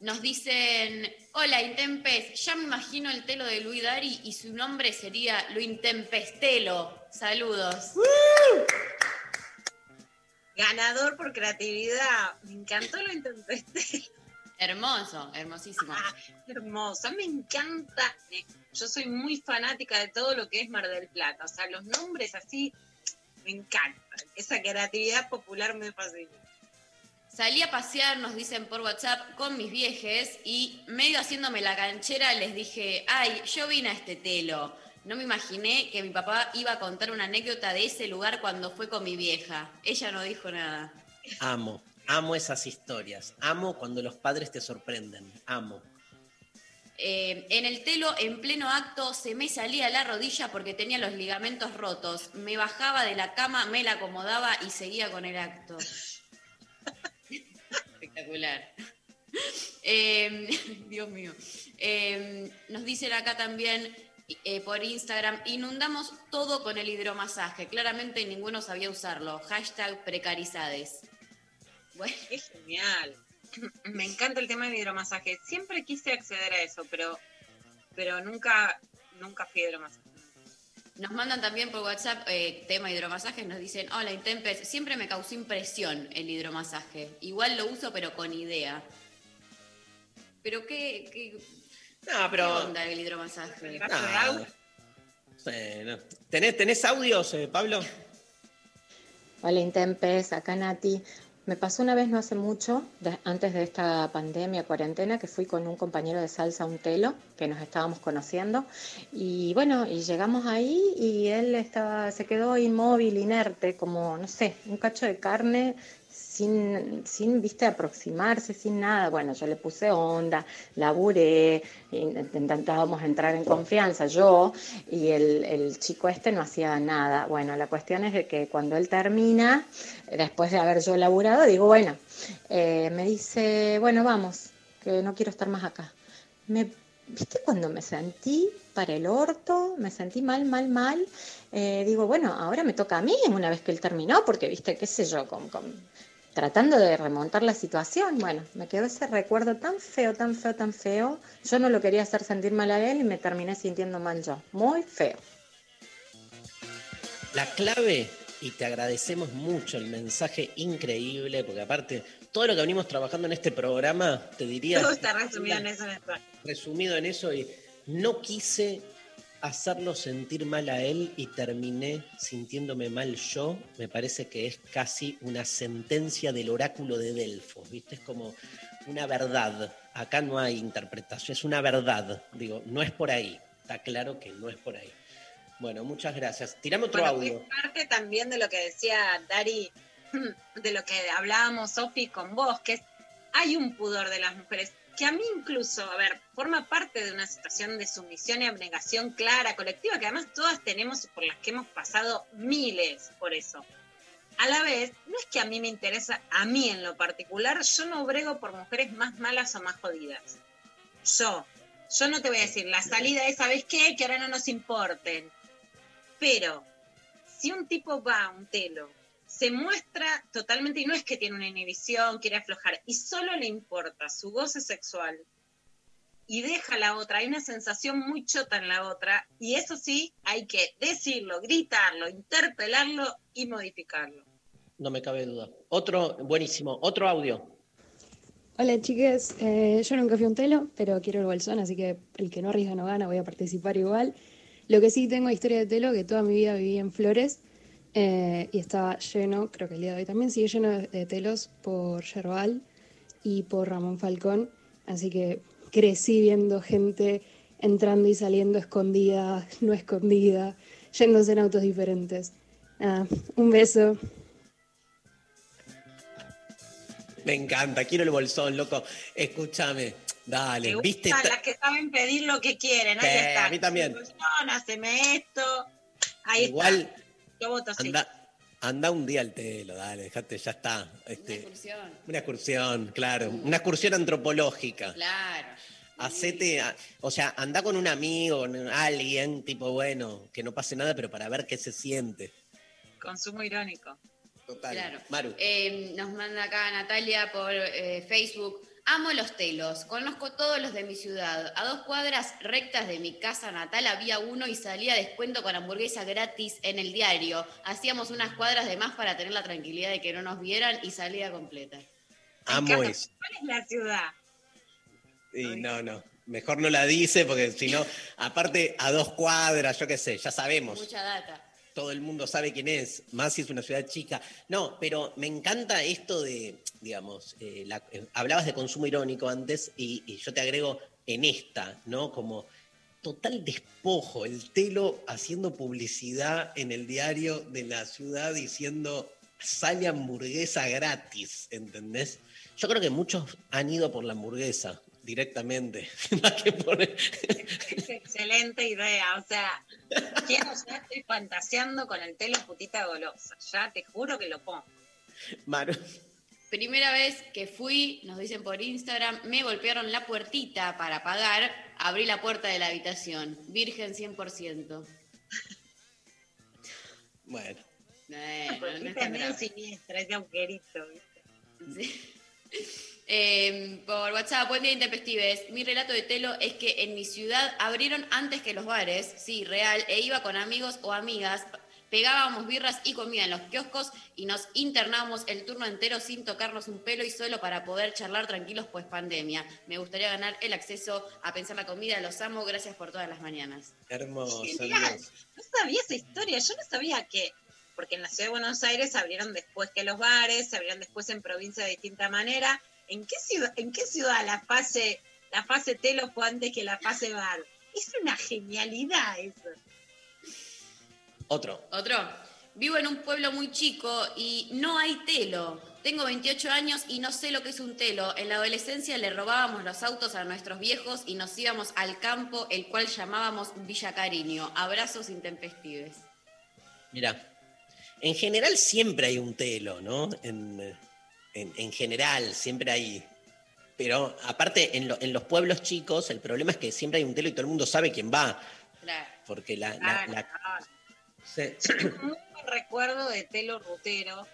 Nos dicen, hola Intempes, ya me imagino el telo de Luis Dari y su nombre sería Lo Intempestelo. Saludos. Ganador por creatividad. Me encantó lo intempesté. Hermoso, hermosísimo. Ah, hermosa, me encanta. Yo soy muy fanática de todo lo que es Mar del Plata. O sea, los nombres así me encantan. Esa creatividad popular me fascina. Salí a pasear, nos dicen por WhatsApp, con mis viejes y medio haciéndome la canchera les dije, ay, yo vine a este telo. No me imaginé que mi papá iba a contar una anécdota de ese lugar cuando fue con mi vieja. Ella no dijo nada. Amo, amo esas historias. Amo cuando los padres te sorprenden. Amo. Eh, en el telo, en pleno acto, se me salía la rodilla porque tenía los ligamentos rotos. Me bajaba de la cama, me la acomodaba y seguía con el acto. Espectacular. Eh, Dios mío. Eh, nos dicen acá también eh, por Instagram, inundamos todo con el hidromasaje. Claramente ninguno sabía usarlo. Hashtag precarizades. Bueno, Es genial. Me encanta el tema del hidromasaje. Siempre quise acceder a eso, pero, pero nunca, nunca fui hidromasaje. Nos mandan también por WhatsApp eh, tema hidromasajes, nos dicen, hola Intempes, siempre me causó impresión el hidromasaje. Igual lo uso pero con idea. Pero qué, qué, No, qué pero. onda el hidromasaje. Nada. Sí, no. ¿Tenés, ¿Tenés audios, eh, Pablo? Hola Intempes, acá Nati. Me pasó una vez no hace mucho, antes de esta pandemia, cuarentena, que fui con un compañero de salsa a un telo, que nos estábamos conociendo. Y bueno, y llegamos ahí y él estaba, se quedó inmóvil, inerte, como, no sé, un cacho de carne sin, sin, viste, aproximarse, sin nada. Bueno, yo le puse onda, laburé, in- intentábamos entrar en confianza, yo, y el, el chico este no hacía nada. Bueno, la cuestión es de que cuando él termina, después de haber yo laburado, digo, bueno, eh, me dice, bueno, vamos, que no quiero estar más acá. Me, ¿Viste cuando me sentí para el orto? Me sentí mal, mal, mal. Eh, digo, bueno, ahora me toca a mí una vez que él terminó, porque, viste, qué sé yo, con- tratando de remontar la situación. Bueno, me quedó ese recuerdo tan feo, tan feo, tan feo. Yo no lo quería hacer sentir mal a él y me terminé sintiendo mal yo. Muy feo. La clave, y te agradecemos mucho el mensaje increíble, porque aparte, todo lo que venimos trabajando en este programa, te diría. Todo está resumido en eso. resumido en eso y no quise hacerlo sentir mal a él y terminé sintiéndome mal yo, me parece que es casi una sentencia del oráculo de Delfos, ¿viste? Es como una verdad. Acá no hay interpretación, es una verdad. Digo, no es por ahí. Está claro que no es por ahí. Bueno, muchas gracias. Tirame otro Bueno, audio. es parte también de lo que decía Dari, de lo que hablábamos, Sofi, con vos, que es, hay un pudor de las mujeres que a mí incluso, a ver, forma parte de una situación de sumisión y abnegación clara, colectiva, que además todas tenemos por las que hemos pasado miles por eso. A la vez, no es que a mí me interesa, a mí en lo particular, yo no brego por mujeres más malas o más jodidas. Yo, yo no te voy a decir, la salida es, ¿sabes qué? Que ahora no nos importen. Pero si un tipo va a un telo, se muestra totalmente, y no es que tiene una inhibición, quiere aflojar, y solo le importa su goce sexual, y deja la otra, hay una sensación muy chota en la otra, y eso sí, hay que decirlo, gritarlo, interpelarlo y modificarlo. No me cabe duda. Otro, buenísimo. Otro audio. Hola chiques, Eh, yo nunca fui un telo, pero quiero el bolsón, así que el que no arriesga no gana, voy a participar igual. Lo que sí tengo historia de telo, que toda mi vida viví en Flores eh, y estaba lleno, creo que el día de hoy también sigue lleno de, telos por Yerbal y por Ramón Falcón, así que crecí viendo gente entrando y saliendo escondida, no escondida, yéndose en autos diferentes. Nada, un beso. Me encanta, quiero el bolsón, loco. Escúchame, dale, Me ¿viste? las que saben pedir lo que quieren, ahí está. a mí también. Haceme esto, ahí Igual, está. Yo voto sí. anda, anda un día al telo, dale, dejate, ya está. Este, excursión. una excursión, claro. Una excursión antropológica. Claro. Hacete, o sea, anda con un amigo, con alguien, tipo, bueno, que no pase nada, pero para ver qué se siente. Consumo irónico. Total. Claro. Maru. Eh, nos manda acá Natalia por eh, Facebook. Amo los telos, conozco todos los de mi ciudad. A dos cuadras rectas de mi casa natal había uno y salía descuento con hamburguesa gratis en el diario. Hacíamos unas cuadras de más para tener la tranquilidad de que no nos vieran y salida completa. Amo eso. ¿Cuál es la ciudad? Y no, no. Mejor no la dice porque si no, aparte a dos cuadras, yo qué sé, ya sabemos. Mucha data. Todo el mundo sabe quién es, más si es una ciudad chica. No, pero me encanta esto de, digamos, eh, eh, hablabas de consumo irónico antes y, y yo te agrego en esta, ¿no? Como total despojo, el telo haciendo publicidad en el diario de la ciudad diciendo sale hamburguesa gratis, ¿entendés? Yo creo que muchos han ido por la hamburguesa directamente, más que por... Es excelente idea. O sea, quiero, ya estoy fantaseando con el telo putita golosa. Ya te juro que lo pongo. Maru. Primera vez que fui, nos dicen por Instagram, me golpearon la puertita para pagar, abrí la puerta de la habitación. Virgen 100%. Bueno. Bueno, Porque no es medio siniestra, ese agujerito. ¿viste? Eh, por WhatsApp, buen día intempestives. Mi relato de Telo es que en mi ciudad abrieron antes que los bares, sí, real, e iba con amigos o amigas, pegábamos birras y comida en los kioscos y nos internábamos el turno entero sin tocarnos un pelo y solo para poder charlar tranquilos pues pandemia. Me gustaría ganar el acceso a pensar la comida, los amo, gracias por todas las mañanas. Hermoso, Genial. No sabía esa historia, yo no sabía que, porque en la ciudad de Buenos Aires se abrieron después que los bares, se abrieron después en provincia de distinta manera. ¿En qué ciudad, en qué ciudad la fase, la fase telo fue antes que la fase bar? Es una genialidad eso. Otro. Otro. Vivo en un pueblo muy chico y no hay telo. Tengo 28 años y no sé lo que es un telo. En la adolescencia le robábamos los autos a nuestros viejos y nos íbamos al campo, el cual llamábamos Villa Cariño. Abrazos intempestives. Mira, en general siempre hay un telo, ¿no? En, eh, en- en general, siempre hay. Pero aparte, en, lo- en los pueblos chicos, el problema es que siempre hay un telo y todo el mundo sabe quién va. Claro. Porque la. la- Claro, la- claro. se- Muy buen recuerdo de telo rutero.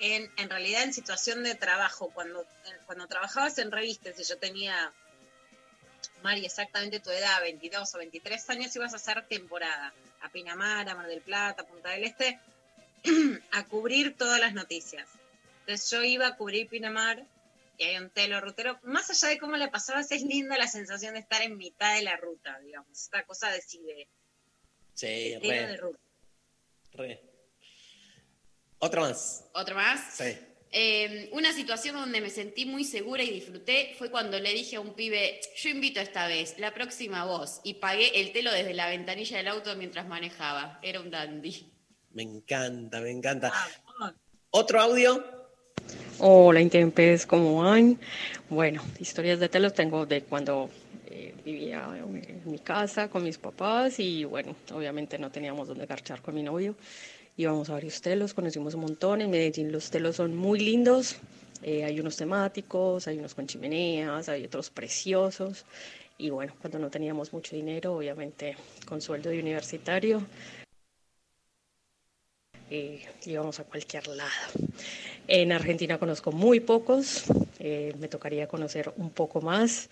En, en realidad en situación de trabajo, cuando, cuando trabajabas en revistas y yo tenía, Mari, exactamente tu edad, 22 o 23 años, ibas a hacer temporada a Pinamar, a Mar del Plata, a Punta del Este, a cubrir todas las noticias. Entonces yo iba a cubrir Pinamar y hay un telo rutero. Más allá de cómo le pasabas, es linda la sensación de estar en mitad de la ruta, digamos, esta cosa de sí, de Sí, telo de re, ruta. re. Otro más. ¿Otro más? Sí. Eh, una situación donde me sentí muy segura y disfruté fue cuando le dije a un pibe, yo invito esta vez, la próxima vos, y pagué el telo desde la ventanilla del auto mientras manejaba. Era un dandy. Me encanta, me encanta. Otro audio. Hola, Intempes, ¿cómo van? Bueno, historias de telos tengo de cuando eh, vivía en mi casa con mis papás y bueno, obviamente no teníamos dónde garchar con mi novio. Íbamos a varios telos, conocimos un montón. En Medellín los telos son muy lindos. eh, hay unos temáticos, hay unos con chimeneas, hay otros preciosos. Y bueno, cuando no teníamos mucho dinero, obviamente con sueldo de universitario, eh, íbamos a cualquier lado. En Argentina conozco muy pocos, eh, me tocaría conocer un poco más.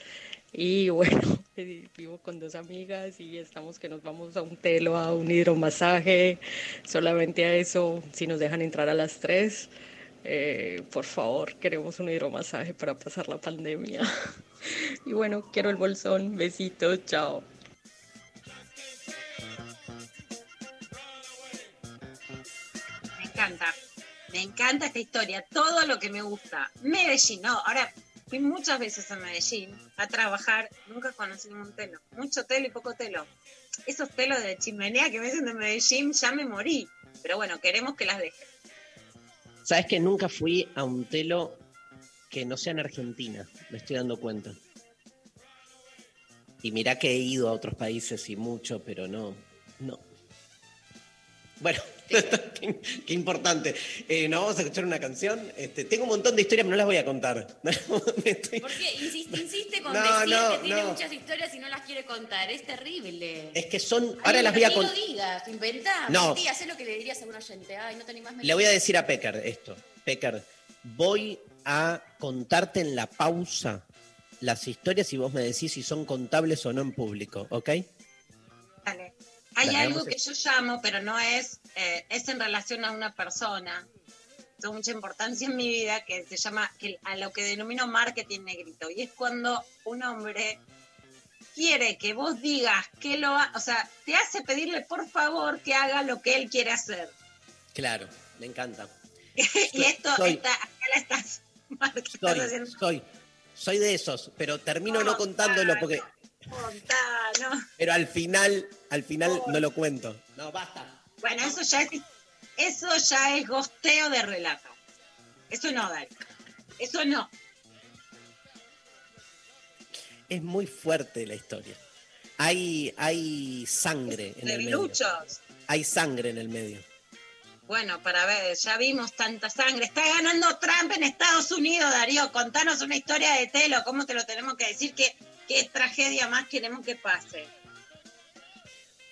Y bueno, vivo con dos amigas y estamos que nos vamos a un telo, a un hidromasaje, solamente a eso, si nos dejan entrar a las tres. eh, por favor, queremos un hidromasaje para pasar la pandemia. Y bueno, quiero el bolsón. Besitos, chao. Me encanta esta historia. Todo lo que me gusta. Medellín, no. Ahora, fui muchas veces a Medellín a trabajar. Nunca conocí ningún telo. Mucho telo y poco telo. Esos telos de chimenea que me dicen de Medellín, ya me morí. Pero bueno, queremos que las dejen. ¿Sabes que nunca fui a un telo que no sea en Argentina? Me estoy dando cuenta. Y mirá que he ido a otros países y mucho, pero no, no. Bueno, qué, qué importante. Eh, Nos vamos a escuchar una canción. Este, tengo un montón de historias, pero no las voy a contar. Estoy- ¿Por qué insiste, insiste con No, decir no, que tiene no. muchas historias y no las quiere contar? Es terrible. Es que son. Ay, Ahora las voy a contar. lo digas, inventá, No. mentí, hacé lo que le dirías a un oyente. Ay, no te animás Le voy a decir a Pecker esto. Pecker, voy a contarte en la pausa las historias y vos me decís si son contables o no en público, ¿ok? Dale. Hay algo que yo llamo, pero no es, eh, es en relación a una persona. Tengo mucha importancia en mi vida que se llama, que, a lo que denomino marketing negrito. Y es cuando un hombre quiere que vos digas que lo ha, o sea, te hace pedirle por favor que haga lo que él quiere hacer. Claro, me encanta. y esto soy- está, acá la estás, estás Soy, haciendo soy, soy de esos, pero termino no contándolo porque. Pero al final, al final no lo cuento. No, basta. Bueno, eso ya es, eso ya es gosteo de relato. Eso no, Dani. Eso no. Es muy fuerte la historia. Hay, hay sangre en el medio. Hay sangre en el medio. Bueno, para ver, ya vimos tanta sangre. Está ganando Trump en Estados Unidos, Darío. Contanos una historia de Telo. ¿Cómo te lo tenemos que decir? ¿Qué, qué tragedia más queremos que pase?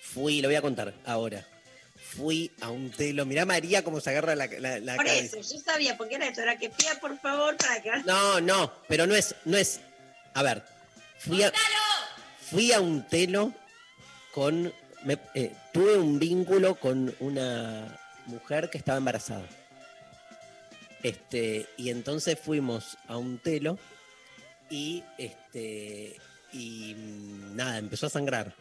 Fui, lo voy a contar ahora. Fui a un telo. Mirá María cómo se agarra la, la, la Por cabeza. eso, yo sabía por qué era esto. Era que pida, por favor, para que... No, no, pero no es, no es. A ver, fui a, fui a un telo con. me- eh, tuve un vínculo con una mujer que estaba embarazada. Este, y entonces fuimos a un telo y este. Y mm, nada, empezó a sangrar.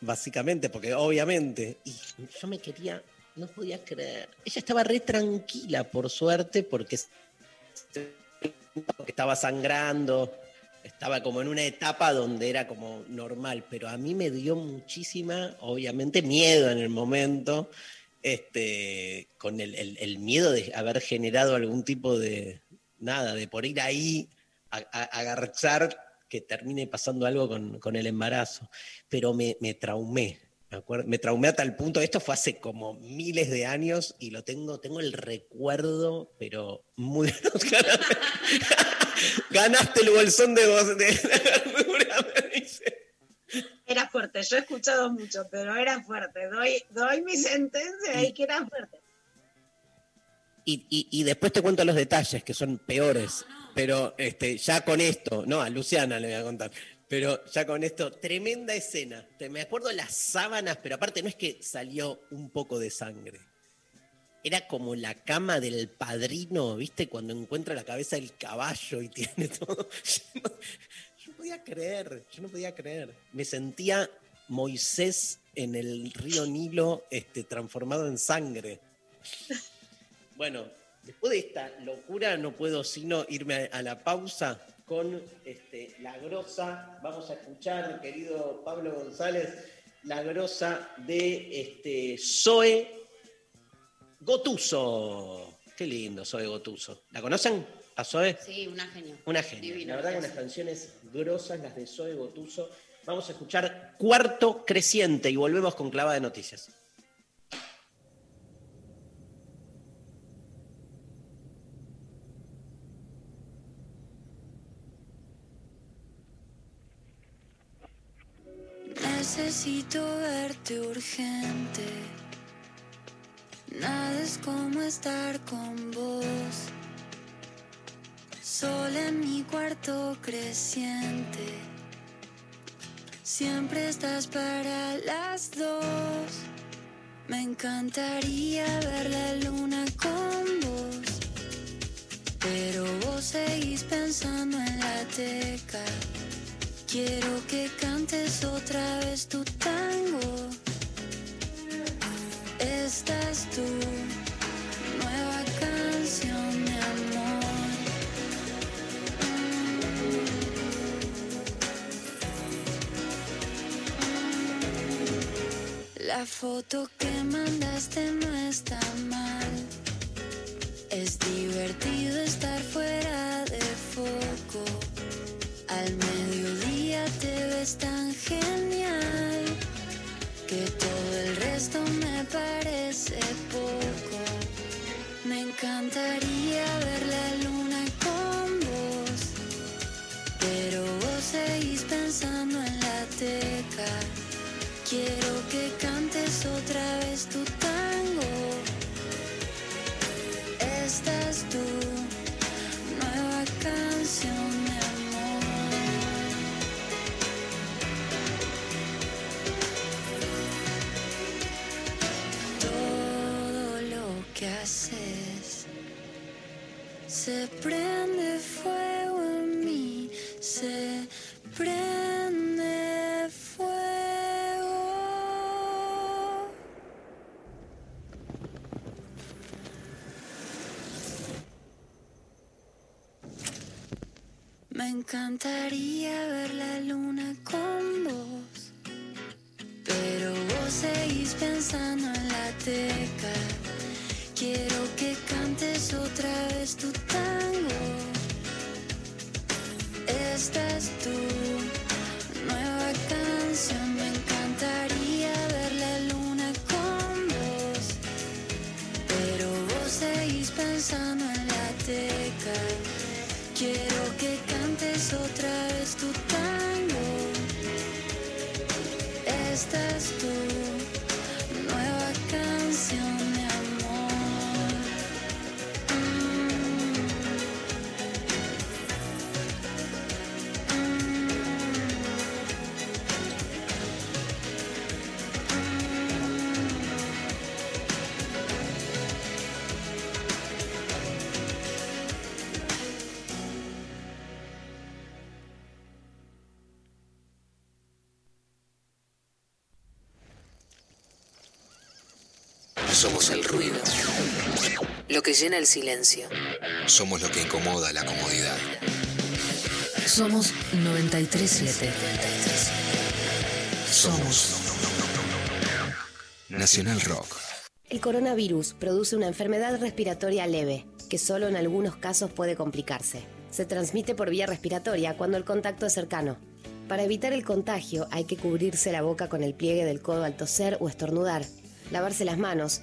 Básicamente, porque obviamente. Y yo me quería. No podía creer. Ella estaba re tranquila, por suerte, porque que estaba sangrando, estaba como en una etapa donde era como normal, pero a mí me dio muchísima, obviamente, miedo en el momento, este, con el, miedo de haber generado algún tipo de, nada, de por ir ahí a, a- a agarchar que termine pasando algo con, con el embarazo, pero me, me traumé. Me, acuerdo, me traumé a tal punto, esto fue hace como miles de años y lo tengo, tengo el recuerdo, pero muy Ganaste el bolsón de vos de la verdura, me dice. Era fuerte. Yo he escuchado mucho, pero era fuerte. Doy, doy mi sentencia ahí que era fuerte. Y, y- y después te cuento los detalles, que son peores. Pero este, ya con esto, no, a Luciana le voy a contar. Pero ya con esto, tremenda escena. Me acuerdo las sábanas, pero aparte no es que salió un poco de sangre. Era como la cama del padrino, ¿viste? Cuando encuentra la cabeza del caballo y tiene todo. Yo no, yo no podía creer, yo no podía creer. Me sentía Moisés en el río Nilo este, transformado en sangre. Bueno, después de esta locura no puedo sino irme a, a la pausa con este, la grosa. Vamos a escuchar, querido Pablo González, la grosa de este, Zoe Gotuso. Qué lindo, Zoe Gotuso. ¿La conocen? ¿A Zoe? Sí, una genia. Una genia. Divina, la verdad que unas canciones grosas, las de Zoe Gotuso. Vamos a escuchar Cuarto Creciente y volvemos con Clava de Noticias. Necesito verte urgente. Nada es como estar con vos. Sola en mi cuarto creciente. Siempre estás para las dos. Me encantaría ver la luna con vos. Pero vos seguís pensando en la teca. Quiero que cantes otra vez tu tango. Esta es tu nueva canción, mi amor. La foto que mandaste no está mal. Es divertido estar fuera de foco. Ves tan genial que todo el resto me parece poco. Me encantaría ver la luna con vos, pero vos seguís pensando en la teca. Quiero se prende fuego en mí, se prende fuego. Me encantaría ver la luna con vos, pero vos seguís pensando en la teca. Quiero que cantes otra vez tu tango. Esta es tu nueva canción. Me encantaría ver la luna con vos. Pero vos seguís pensando en la teca. Quiero que cantes otra vez tu tango. Esta es que llena el silencio. Somos lo que incomoda la comodidad. Somos 937. Somos Nacional Rock. El coronavirus produce una enfermedad respiratoria leve, que solo en algunos casos puede complicarse. Se transmite por vía respiratoria cuando el contacto es cercano. Para evitar el contagio hay que cubrirse la boca con el pliegue del codo al toser o estornudar, lavarse las manos,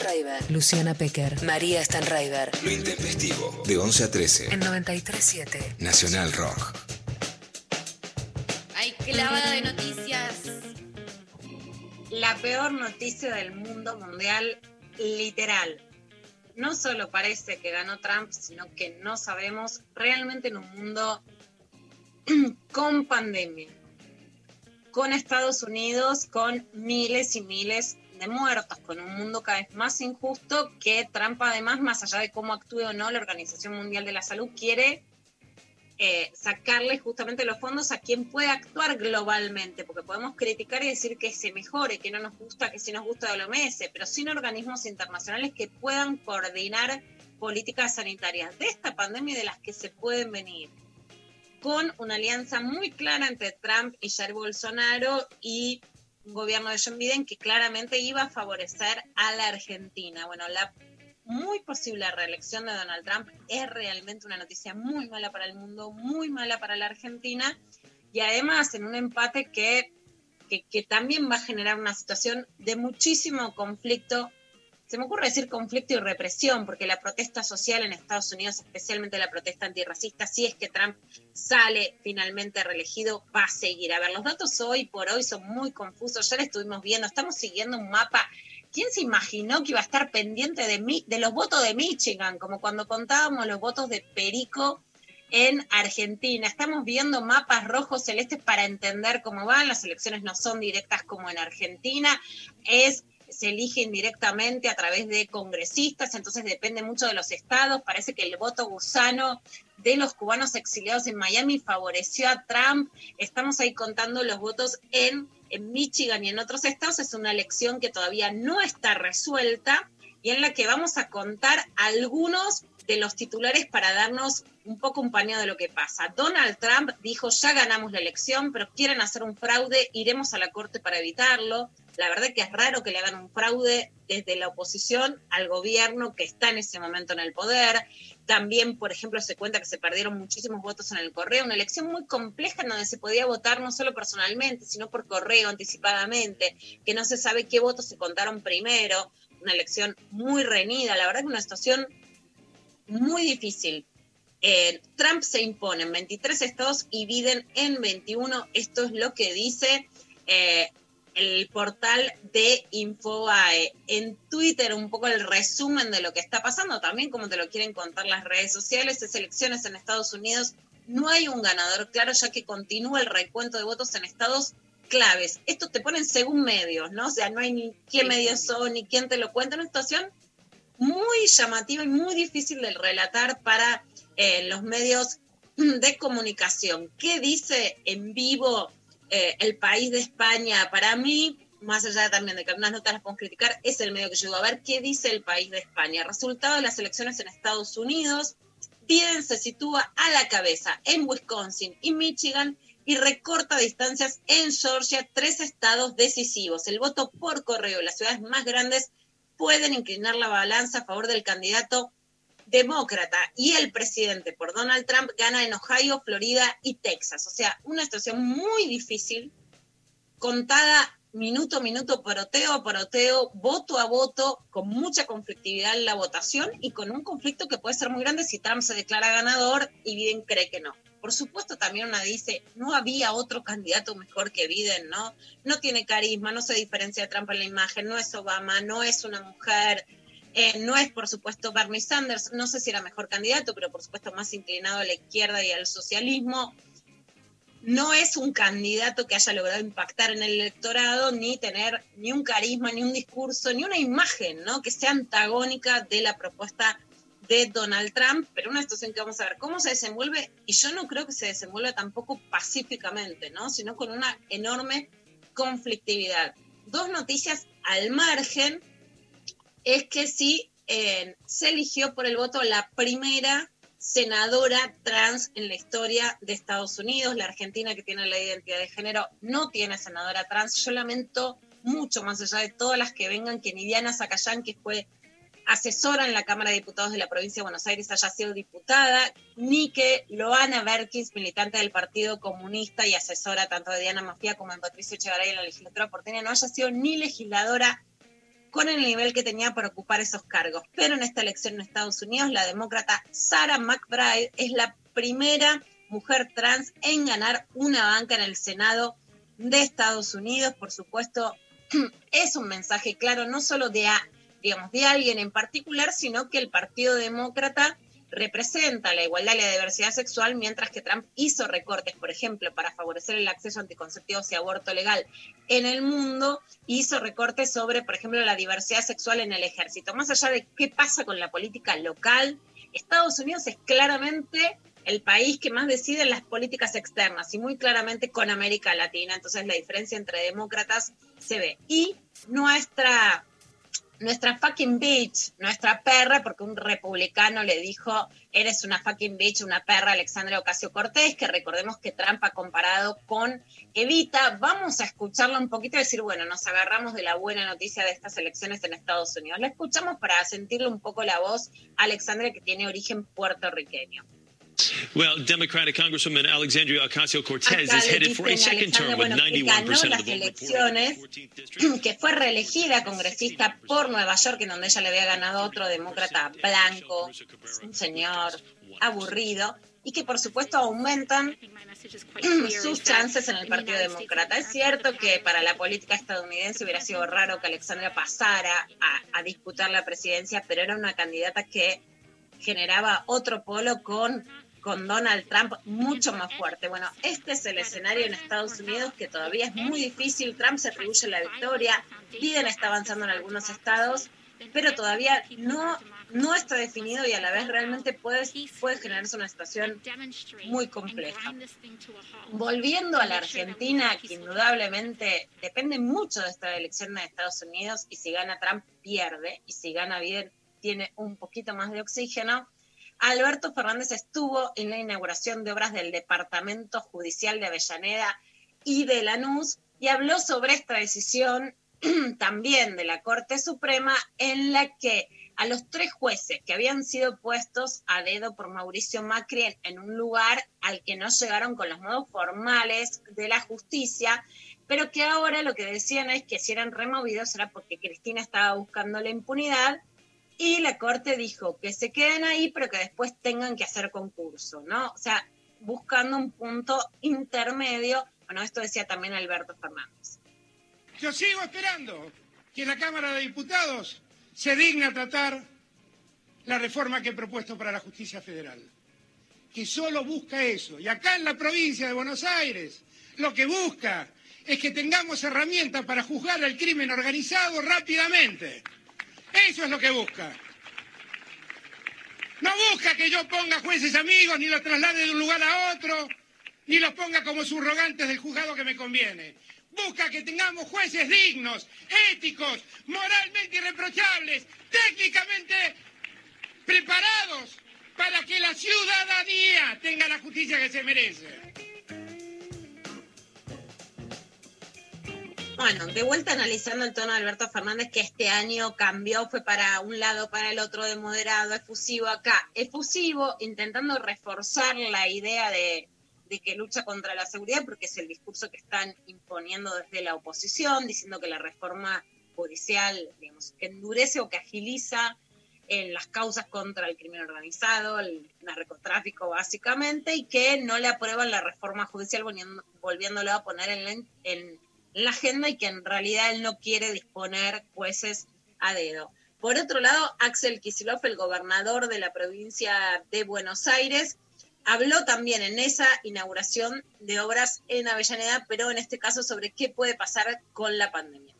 Stanraiver. Luciana Pecker. María Stanraiver. Lo intempestivo. De 11 a 13. En 937. Nacional Rock. Hay clavada de noticias. La peor noticia del mundo mundial, literal. No solo parece que ganó Trump, sino que no sabemos realmente en un mundo con pandemia, con Estados Unidos, con miles y miles de muertos, con un mundo cada vez más injusto que Trump además, más allá de cómo actúe o no la Organización Mundial de la Salud, quiere eh, sacarle justamente los fondos a quien puede actuar globalmente, porque podemos criticar y decir que se mejore, que no nos gusta, que sí nos gusta de OMS, pero sin organismos internacionales que puedan coordinar políticas sanitarias de esta pandemia y de las que se pueden venir. Con una alianza muy clara entre Trump y Jair Bolsonaro y un gobierno de John Biden que claramente iba a favorecer a la Argentina. Bueno, la muy posible reelección de Donald Trump es realmente una noticia muy mala para el mundo, muy mala para la Argentina y además en un empate que, que, que también va a generar una situación de muchísimo conflicto se me ocurre decir conflicto y represión, porque la protesta social en Estados Unidos, especialmente la protesta antirracista, si es que Trump sale finalmente reelegido, va a seguir. A ver, los datos hoy por hoy son muy confusos, ya lo estuvimos viendo, estamos siguiendo un mapa. ¿Quién se imaginó que iba a estar pendiente de, mi, de los votos de Michigan, como cuando contábamos los votos de Perico en Argentina. Estamos viendo mapas rojos celestes para entender cómo van. Las elecciones no son directas como en Argentina. Es se eligen directamente a través de congresistas, entonces depende mucho de los estados. Parece que el voto gusano de los cubanos exiliados en Miami favoreció a Trump. Estamos ahí contando los votos en, en Michigan y en otros estados. Es una elección que todavía no está resuelta y en la que vamos a contar algunos de los titulares para darnos un poco un paño de lo que pasa. Donald Trump dijo, ya ganamos la elección, pero quieren hacer un fraude, iremos a la corte para evitarlo. La verdad que es raro que le hagan un fraude desde la oposición al gobierno que está en ese momento en el poder. También, por ejemplo, se cuenta que se perdieron muchísimos votos en el correo, una elección muy compleja en donde se podía votar no solo personalmente, sino por correo anticipadamente, que no se sabe qué votos se contaron primero, una elección muy reñida, la verdad que una situación muy difícil. Eh, Trump se impone en 23 estados y Biden en 21. Esto es lo que dice eh, el portal de Infobae. En Twitter un poco el resumen de lo que está pasando, también como te lo quieren contar las redes sociales, es elecciones en Estados Unidos. No hay un ganador claro ya que continúa el recuento de votos en estados claves. Esto te ponen según medios, ¿no? O sea, no hay ni qué medios son, ni quién te lo cuenta. Una situación muy llamativa y muy difícil de relatar para eh, los medios de comunicación. ¿Qué dice en vivo eh, el país de España? Para mí, más allá también de que algunas notas las podemos criticar, es el medio que llegó a ver qué dice el país de España. Resultado de las elecciones en Estados Unidos, Biden se sitúa a la cabeza en Wisconsin y Michigan y recorta distancias en Georgia, tres estados decisivos. El voto por correo las ciudades más grandes pueden inclinar la balanza a favor del candidato demócrata y el presidente por Donald Trump gana en Ohio, Florida y Texas. O sea, una situación muy difícil, contada minuto a minuto, poroteo a poroteo, voto a voto, con mucha conflictividad en la votación y con un conflicto que puede ser muy grande si Trump se declara ganador y Biden cree que no. Por supuesto, también una dice, no había otro candidato mejor que Biden, ¿no? No tiene carisma, no se diferencia de Trump en la imagen, no es Obama, no es una mujer. Eh, no es, por supuesto, Bernie Sanders, no sé si era mejor candidato, pero por supuesto más inclinado a la izquierda y al socialismo. No es un candidato que haya logrado impactar en el electorado, ni tener ni un carisma, ni un discurso, ni una imagen, ¿no? Que sea antagónica de la propuesta de Donald Trump, pero una situación que vamos a ver cómo se desenvuelve, y yo no creo que se desenvuelva tampoco pacíficamente, ¿no? Sino con una enorme conflictividad. Dos noticias al margen es que sí eh, se eligió por el voto la primera senadora trans en la historia de Estados Unidos. La Argentina, que tiene la identidad de género, no tiene senadora trans. Yo lamento mucho, más allá de todas las que vengan, que Nidiana Zacayán, que fue asesora en la Cámara de Diputados de la provincia de Buenos Aires haya sido diputada, ni que Loana Berkins, militante del Partido Comunista y asesora tanto de Diana Mafia como de Patricio Echegaray en la legislatura porteña, no haya sido ni legisladora con el nivel que tenía para ocupar esos cargos. Pero en esta elección en Estados Unidos, la demócrata Sarah McBride es la primera mujer trans en ganar una banca en el Senado de Estados Unidos. Por supuesto, es un mensaje claro no solo de digamos, de alguien en particular, sino que el Partido Demócrata representa la igualdad y la diversidad sexual, mientras que Trump hizo recortes, por ejemplo, para favorecer el acceso a anticonceptivos y aborto legal en el mundo, hizo recortes sobre, por ejemplo, la diversidad sexual en el ejército. Más allá de qué pasa con la política local, Estados Unidos es claramente el país que más decide las políticas externas y muy claramente con América Latina. Entonces la diferencia entre demócratas se ve. Y nuestra nuestra fucking bitch, nuestra perra, porque un republicano le dijo, eres una fucking bitch, una perra, Alexandria Ocasio Cortés, que recordemos que Trump ha comparado con Evita. Vamos a escucharla un poquito y decir, bueno, nos agarramos de la buena noticia de estas elecciones en Estados Unidos. La escuchamos para sentirle un poco la voz a Alexandria, que tiene origen puertorriqueño. Well, Democratic Congresswoman Alexandria Ocasio-Cortez is headed for a second term with 91% of the elecciones, que fue reelegida congresista por Nueva York, en donde ella le había ganado otro demócrata blanco, un señor aburrido, y que por supuesto aumentan sus chances en el Partido Demócrata. Es cierto que para la política estadounidense hubiera sido raro que Alexandria pasara a, a disputar la presidencia, pero era una candidata que generaba otro polo con con Donald Trump mucho más fuerte. Bueno, este es el escenario en Estados Unidos que todavía es muy difícil. Trump se atribuye la victoria, Biden está avanzando en algunos estados, pero todavía no, no está definido y a la vez realmente puede, puede generarse una situación muy compleja. Volviendo a la Argentina, que indudablemente depende mucho de esta elección en Estados Unidos y si gana Trump pierde y si gana Biden tiene un poquito más de oxígeno. Alberto Fernández estuvo en la inauguración de obras del Departamento Judicial de Avellaneda y de Lanús y habló sobre esta decisión también de la Corte Suprema en la que a los tres jueces que habían sido puestos a dedo por Mauricio Macri en, un lugar al que no llegaron con los modos formales de la justicia, pero que ahora lo que decían es que si eran removidos era porque Cristina estaba buscando la impunidad y la Corte dijo que se queden ahí, pero que después tengan que hacer concurso, ¿no? O sea, buscando un punto intermedio. Bueno, esto decía también Alberto Fernández. Yo sigo esperando que la Cámara de Diputados se digne a tratar la reforma que he propuesto para la justicia federal, que solo busca eso. Y acá en la provincia de Buenos Aires, lo que busca es que tengamos herramientas para juzgar el crimen organizado rápidamente. Eso es lo que busca. No busca que yo ponga jueces amigos, ni los traslade de un lugar a otro, ni los ponga como subrogantes del juzgado que me conviene. Busca que tengamos jueces dignos, éticos, moralmente irreprochables, técnicamente preparados para que la ciudadanía tenga la justicia que se merece. Bueno, de vuelta analizando el tono de Alberto Fernández, que este año cambió, fue para un lado, para el otro, de moderado, efusivo acá, efusivo, intentando reforzar la idea de, que lucha contra la seguridad, porque es el discurso que están imponiendo desde la oposición, diciendo que la reforma judicial, digamos, que endurece o que agiliza en las causas contra el crimen organizado, el narcotráfico básicamente, y que no le aprueban la reforma judicial volviéndolo a poner en, en la agenda y que en realidad él no quiere disponer jueces a dedo. Por otro lado, Axel Kicillof, el gobernador de la provincia de Buenos Aires, habló también en esa inauguración de obras en Avellaneda, pero en este caso sobre qué puede pasar con la pandemia.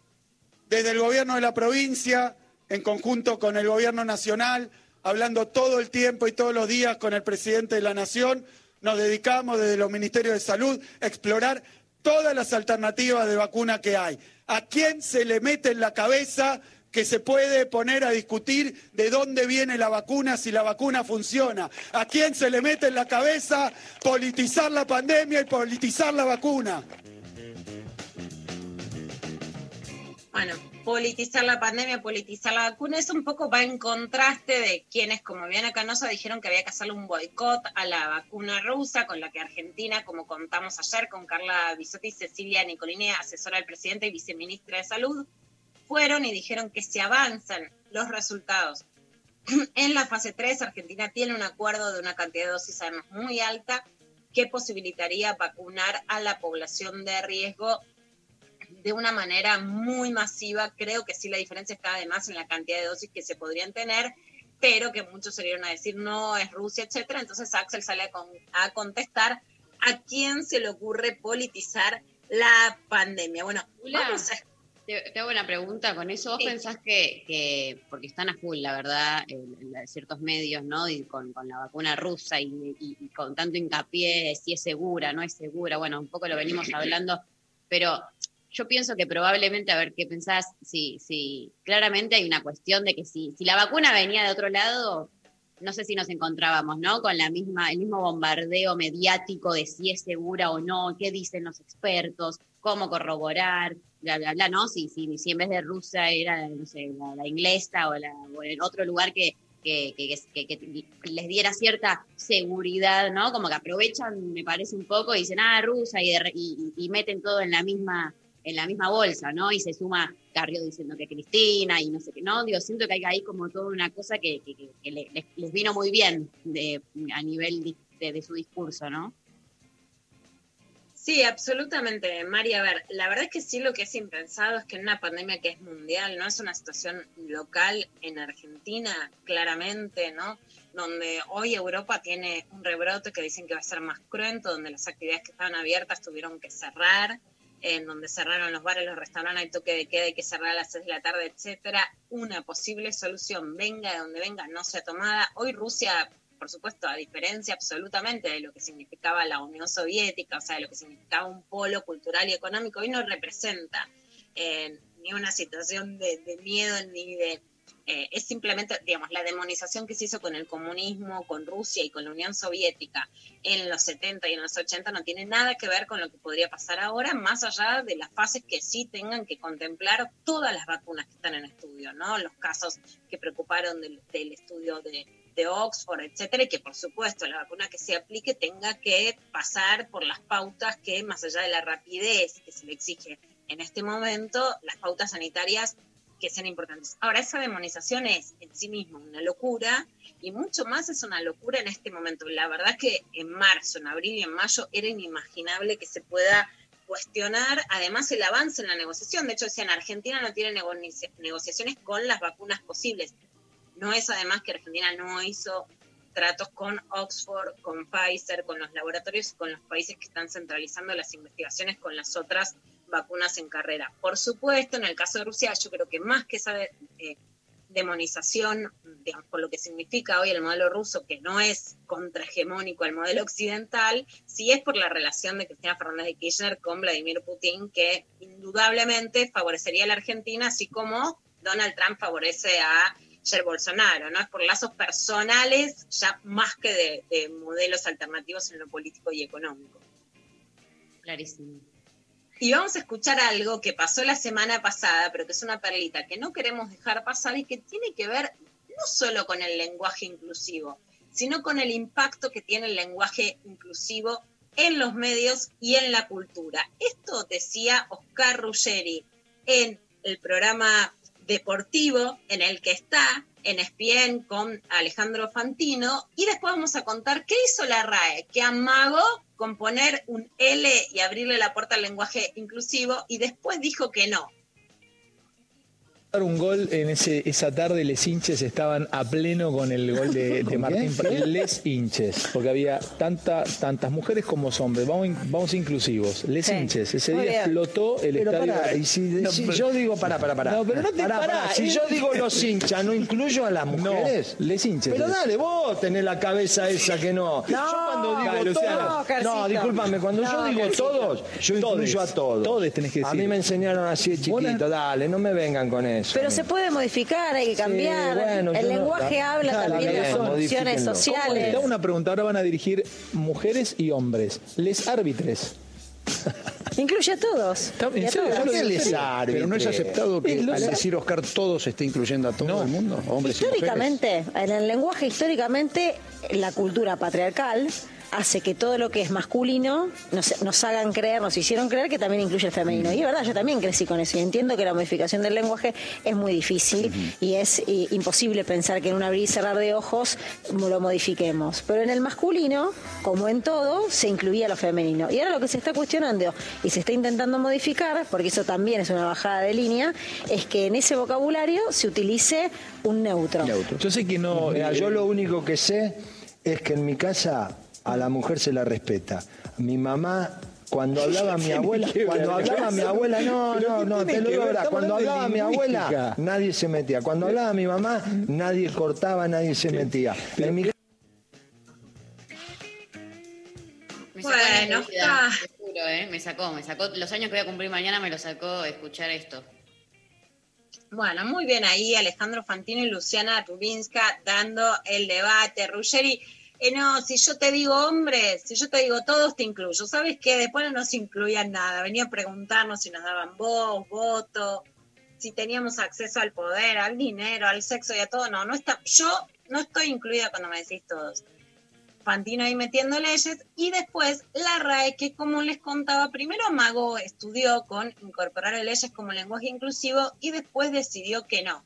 Desde el gobierno de la provincia, en conjunto con el gobierno nacional, hablando todo el tiempo y todos los días con el presidente de la Nación, nos dedicamos desde los ministerios de salud a explorar todas las alternativas de vacuna que hay. ¿A quién se le mete en la cabeza que se puede poner a discutir de dónde viene la vacuna, si la vacuna funciona. ¿A quién se le mete en la cabeza politizar la pandemia y politizar la vacuna? Bueno, politizar la pandemia, politizar la vacuna, es un poco va en contraste de quienes, como Viana Canosa, dijeron que había que hacerle un boicot a la vacuna rusa, con la que Argentina, como contamos ayer con Carla Bisotti y Cecilia Nicolini, asesora del presidente y viceministra de Salud, fueron y dijeron que se avanzan los resultados. En la fase 3, Argentina tiene un acuerdo de una cantidad de dosis además muy alta que posibilitaría vacunar a la población de riesgo de una manera muy masiva. Creo que sí la diferencia está además en la cantidad de dosis que se podrían tener, pero que muchos salieron a decir no, es Rusia, etcétera. Entonces Axel sale a, contestar a quién se le ocurre politizar la pandemia. Bueno, vamos a te, hago una pregunta con eso. ¿Vos pensás que, porque están a full, la verdad, en, ciertos medios, ¿no? Y con, la vacuna rusa y, con tanto hincapié de si es segura, no es segura, bueno, un poco lo venimos hablando, pero yo pienso que probablemente, a ver qué pensás, si, si claramente hay una cuestión de que si, si la vacuna venía de otro lado, no sé si nos encontrábamos, ¿no? Con la misma, el mismo bombardeo mediático de si es segura o no, qué dicen los expertos, cómo corroborar bla, bla, bla, ¿no? Si, si, si en vez de rusa era, no sé, la, inglesa o, la, o en otro lugar que, que, que, les diera cierta seguridad, ¿no? Como que aprovechan, me parece un poco, y dicen, ah, rusa, y, y, meten todo en la misma en la misma bolsa, ¿no? Y se suma Carrió diciendo que Cristina y no sé qué, ¿no? Digo, siento que hay ahí como toda una cosa que, les, vino muy bien de, a nivel de su discurso, ¿no? Sí, absolutamente, María. A ver, la verdad es que sí lo que es impensado es que en una pandemia que es mundial, no es una situación local en Argentina, claramente, ¿no? Donde hoy Europa tiene un rebrote que dicen que va a ser más cruento, donde las actividades que estaban abiertas tuvieron que cerrar, en donde cerraron los bares, los restaurantes, hay toque de queda, hay que cerrar a las 6 de la tarde, etcétera. Una posible solución, venga de donde venga, no sea tomada. Hoy Rusia por supuesto, a diferencia absolutamente de lo que significaba la Unión Soviética, o sea, de lo que significaba un polo cultural y económico, hoy no representa eh, ni una situación de, miedo ni de... Eh, es simplemente, digamos, la demonización que se hizo con el comunismo, con Rusia y con la Unión Soviética en los 70 y en los 80 no tiene nada que ver con lo que podría pasar ahora, más allá de las fases que sí tengan que contemplar todas las vacunas que están en estudio, ¿no? Los casos que preocuparon del estudio de, de Oxford, etcétera, y que por supuesto la vacuna que se aplique tenga que pasar por las pautas que, más allá de la rapidez que se le exige en este momento, las pautas sanitarias que sean importantes. Ahora, esa demonización es en sí misma una locura y mucho más es una locura en este momento. La verdad que en marzo, en abril y en mayo era inimaginable que se pueda cuestionar además el avance en la negociación. De hecho, decían, Argentina no tiene negociaciones con las vacunas posibles. No es además que Argentina no hizo tratos con Oxford, con Pfizer, con los laboratorios con los países que están centralizando las investigaciones con las otras vacunas en carrera. Por supuesto, en el caso de Rusia, yo creo que más que esa eh, demonización, digamos, por lo que significa hoy el modelo ruso, que no es contrahegemónico al modelo occidental, sí es por la relación de Cristina Fernández de Kirchner con Vladimir Putin, que indudablemente favorecería a la Argentina, así como Donald Trump favorece a Jair Bolsonaro, ¿no? Es por lazos personales ya más que de, modelos alternativos en lo político y económico. Clarísimo. Y vamos a escuchar algo que pasó la semana pasada, pero que es una perlita que no queremos dejar pasar y que tiene que ver no solo con el lenguaje inclusivo, sino con el impacto que tiene el lenguaje inclusivo en los medios y en la cultura. Esto decía Oscar Ruggeri en el programa deportivo en el que está en ESPN con Alejandro Fantino y después vamos a contar qué hizo la RAE, que amagó con poner un L y abrirle la puerta al lenguaje inclusivo y después dijo que no. Un gol en ese, esa tarde, les hinches estaban a pleno con el gol de, de Martín. Les hinches, porque había tanta, tantas mujeres como hombres. Vamos, vamos inclusivos. Les Sí. hinches. Ese Muy día bien. explotó el Pero estadio. y si- si yo digo. No, pero no te Pará, pará, pará, Si yo digo los hinchas, ¿no incluyo a las mujeres? les hinches. Pero dale, vos tenés la cabeza esa que no. yo cuando digo todos. No. No, discúlpame, cuando yo No, digo Carcito. todos, yo incluyo Todes. a todos. Todes tenés que A decir. mí me enseñaron así de chiquito, dale, no me vengan con eso. Pero se puede modificar, hay que cambiar. bueno, el no- lenguaje habla Dale, también de. Te sociales. hago una pregunta. Ahora van a dirigir mujeres y hombres. Les árbitros. Incluye a todos. Pero no es aceptado que al decir Oscar todos esté incluyendo a todo el mundo, hombres y mujeres. Históricamente, en el lenguaje históricamente, la cultura patriarcal hace que todo lo que es masculino nos, nos hagan creer, nos hicieron creer que también incluye el femenino. Y es verdad, yo también crecí con eso y entiendo que la modificación del lenguaje es muy difícil y es eh, imposible pensar que en un abrir y cerrar de ojos lo modifiquemos. Pero en el masculino, como en todo, se incluía lo femenino. Y ahora lo que se está cuestionando y se está intentando modificar, porque eso también es una bajada de línea, es que en ese vocabulario se utilice un neutro. Yo sé que no. Mira, eh, yo lo único que sé es que en mi casa a la mujer se la respeta. Mi mamá cuando hablaba mi abuela, cuando hablaba mi abuela, no, no, ¿qué no, te lo digo ahora, cuando hablaba mi abuela, nadie se metía. Cuando hablaba mi mamá, nadie cortaba, nadie se metía. En mi Me sacó la Bueno, ah. te juro, ¿eh? Me sacó, me sacó. Los años que voy a cumplir mañana me lo sacó escuchar esto. Bueno, muy bien ahí Alejandro Fantino y Luciana Rubinska dando el debate. Ruggeri, eh, no, si yo te digo hombres, si yo te digo todos, te incluyo. ¿Sabes qué? Después no nos incluían nada. Venía a preguntarnos si nos daban voz, voto, si teníamos acceso al poder, al dinero, al sexo y a todo. No, no está, yo no estoy incluida cuando me decís todos. Fantino ahí metiendo leyes y después la RAE que como les contaba, primero Mago estudió con incorporar leyes como lenguaje inclusivo y después decidió que no.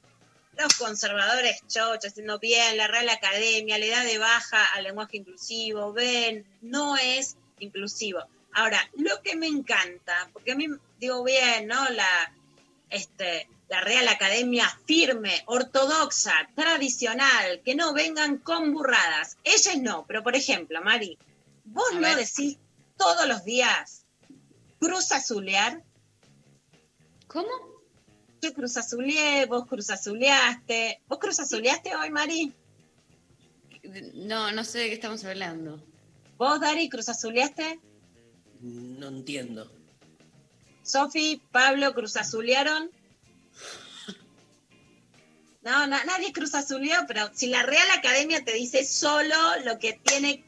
Los conservadores chochos, haciendo bien, la Real Academia le da de baja al lenguaje inclusivo, ven, no es inclusivo. Ahora, lo que me encanta, porque a mí digo bien, ¿no? La, este, la Real Academia firme, ortodoxa, tradicional, que no vengan con burradas. Ellas no, pero por ejemplo, Mari, vos A no ver. decís todos los días cruz azulear. ¿Cómo? Yo cruz vos cruz azuleaste. ¿Vos cruz azuleaste hoy, Mari? No, no sé de qué estamos hablando. ¿Vos, Dari, cruz azuleaste? No entiendo. Sofi, Pablo, cruz azulearon. No, na- nadie cruz azuleó, pero si la Real Academia te dice solo lo que tiene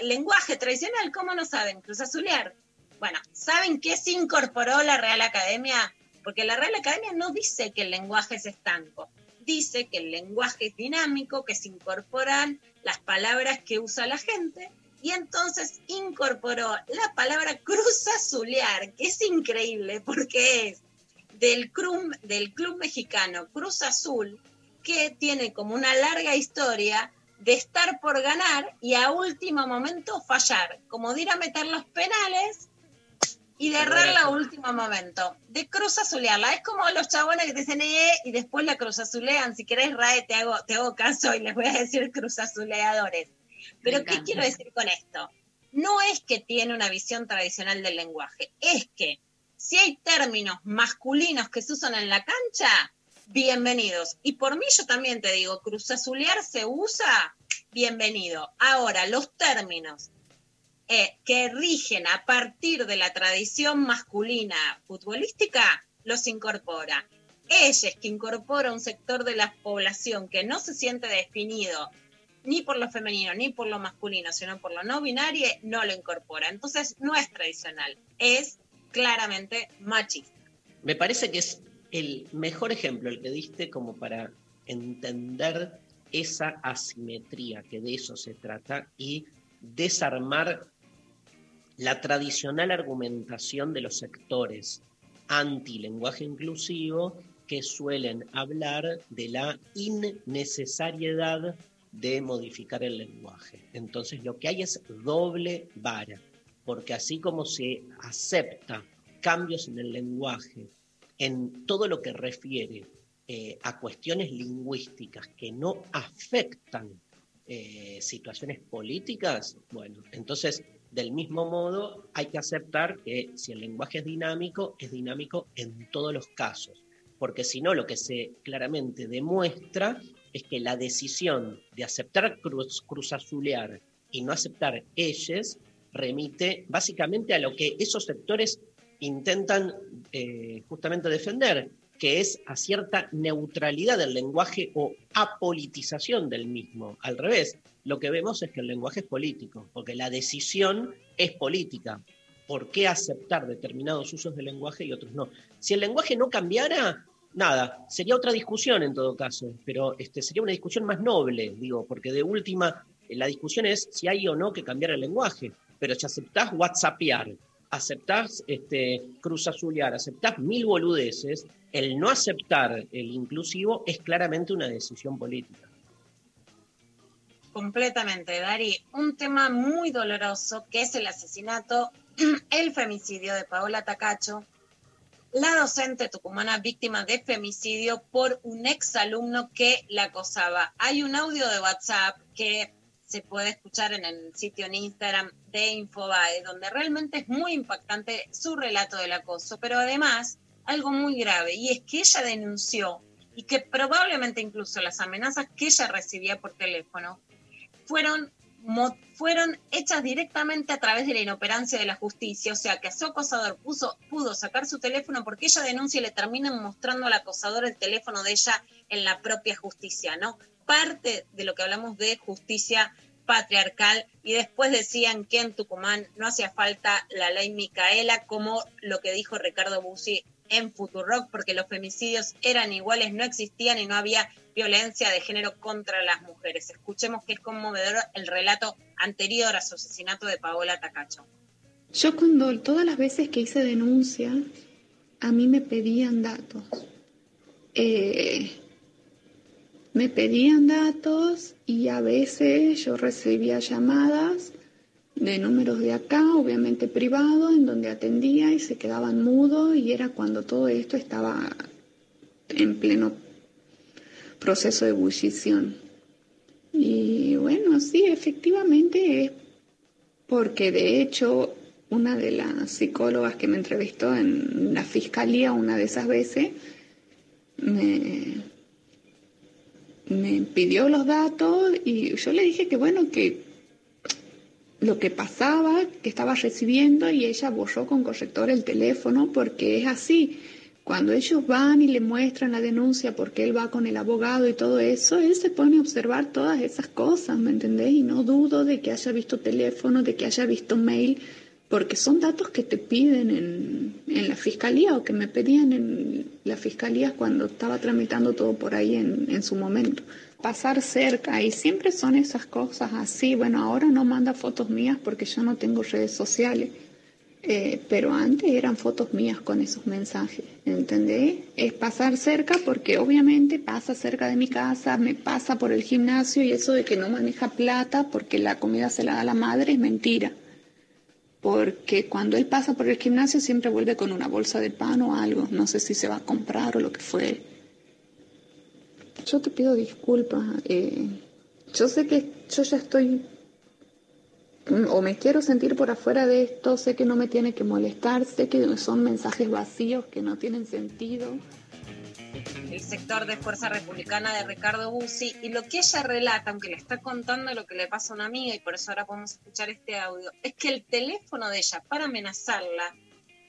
el lenguaje tradicional, ¿cómo no saben cruz azulear? Bueno, ¿saben qué se incorporó la Real Academia? Porque la Real Academia no dice que el lenguaje es estanco, dice que el lenguaje es dinámico, que se incorporan las palabras que usa la gente y entonces incorporó la palabra cruz azulear, que es increíble porque es del club, del club mexicano Cruz Azul, que tiene como una larga historia de estar por ganar y a último momento fallar, como de ir a meter los penales y de errarla a último momento, de cruz azulearla. Es como los chabones que te dicen eh, y después la cruz azulean. Si querés, Rae, te hago, te hago caso y les voy a decir cruz azuleadores. Pero, ¿qué quiero decir con esto? No es que tiene una visión tradicional del lenguaje, es que si hay términos masculinos que se usan en la cancha, bienvenidos. Y por mí yo también te digo, cruz azulear se usa, bienvenido. Ahora, los términos eh, que rigen a partir de la tradición masculina futbolística, los incorpora. Ella es que incorpora un sector de la población que no se siente definido ni por lo femenino ni por lo masculino, sino por lo no binario, no lo incorpora. Entonces no es tradicional, es claramente machista. Me parece que es el mejor ejemplo el que diste como para entender esa asimetría, que de eso se trata, y desarmar la tradicional argumentación de los sectores anti-lenguaje inclusivo que suelen hablar de la innecesariedad de modificar el lenguaje. Entonces lo que hay es doble vara, porque así como se acepta cambios en el lenguaje, en todo lo que refiere eh, a cuestiones lingüísticas que no afectan eh, situaciones políticas, bueno, entonces del mismo modo hay que aceptar que si el lenguaje es dinámico, es dinámico en todos los casos, porque si no lo que se claramente demuestra es que la decisión de aceptar cruz, cruzazulear y no aceptar ellos remite básicamente a lo que esos sectores intentan eh, justamente defender, que es a cierta neutralidad del lenguaje o apolitización del mismo. Al revés, lo que vemos es que el lenguaje es político, porque la decisión es política. ¿Por qué aceptar determinados usos del lenguaje y otros no? Si el lenguaje no cambiara, nada, sería otra discusión en todo caso, pero este, sería una discusión más noble, digo, porque de última, la discusión es si hay o no que cambiar el lenguaje, pero si aceptás whatsappear, aceptás este, aceptás mil boludeces, el no aceptar el inclusivo es claramente una decisión política. Completamente, Dari. Un tema muy doloroso que es el asesinato, el femicidio de Paola Tacacho, la docente tucumana víctima de femicidio por un exalumno que la acosaba. Hay un audio de WhatsApp que se puede escuchar en el sitio en Instagram de Infobae, donde realmente es muy impactante su relato del acoso, pero además algo muy grave, y es que ella denunció y que probablemente incluso las amenazas que ella recibía por teléfono fueron, fueron hechas directamente a través de la inoperancia de la justicia, o sea que su acosador pudo sacar su teléfono porque ella denuncia y le terminan mostrando al acosador el teléfono de ella en la propia justicia, ¿no? parte de lo que hablamos de justicia patriarcal y después decían que en Tucumán no hacía falta la ley Micaela, como lo que dijo Ricardo Bussi en Futurock, porque los femicidios eran iguales, no existían y no había violencia de género contra las mujeres. Escuchemos que es conmovedor el relato anterior a su asesinato de Paola Tacacho. Yo cuando todas las veces que hice denuncia, a mí me pedían datos. Eh, me pedían datos y a veces yo recibía llamadas de números de acá, obviamente privados, en donde atendía y se quedaban mudos y era cuando todo esto estaba en pleno proceso de ebullición. Y bueno, sí, efectivamente es porque de hecho una de las psicólogas que me entrevistó en la fiscalía una de esas veces me, me pidió los datos y yo le dije que bueno, que lo que pasaba, que estaba recibiendo y ella borró con corrector el teléfono porque es así. Cuando ellos van y le muestran la denuncia porque él va con el abogado y todo eso, él se pone a observar todas esas cosas, ¿me entendés? Y no dudo de que haya visto teléfono, de que haya visto mail, porque son datos que te piden en, en la fiscalía o que me pedían en la fiscalía cuando estaba tramitando todo por ahí en, en su momento. Pasar cerca y siempre son esas cosas así. Bueno, ahora no manda fotos mías porque yo no tengo redes sociales. Eh, pero antes eran fotos mías con esos mensajes, ¿entendés? Es pasar cerca porque obviamente pasa cerca de mi casa, me pasa por el gimnasio y eso de que no maneja plata porque la comida se la da la madre es mentira porque cuando él pasa por el gimnasio siempre vuelve con una bolsa de pan o algo, no sé si se va a comprar o lo que fue. Yo te pido disculpas, eh, yo sé que yo ya estoy o me quiero sentir por afuera de esto, sé que no me tiene que molestar, sé que son mensajes vacíos que no tienen sentido el sector de Fuerza Republicana de Ricardo Bussi, y lo que ella relata, aunque le está contando lo que le pasa a una amiga, y por eso ahora podemos escuchar este audio, es que el teléfono de ella para amenazarla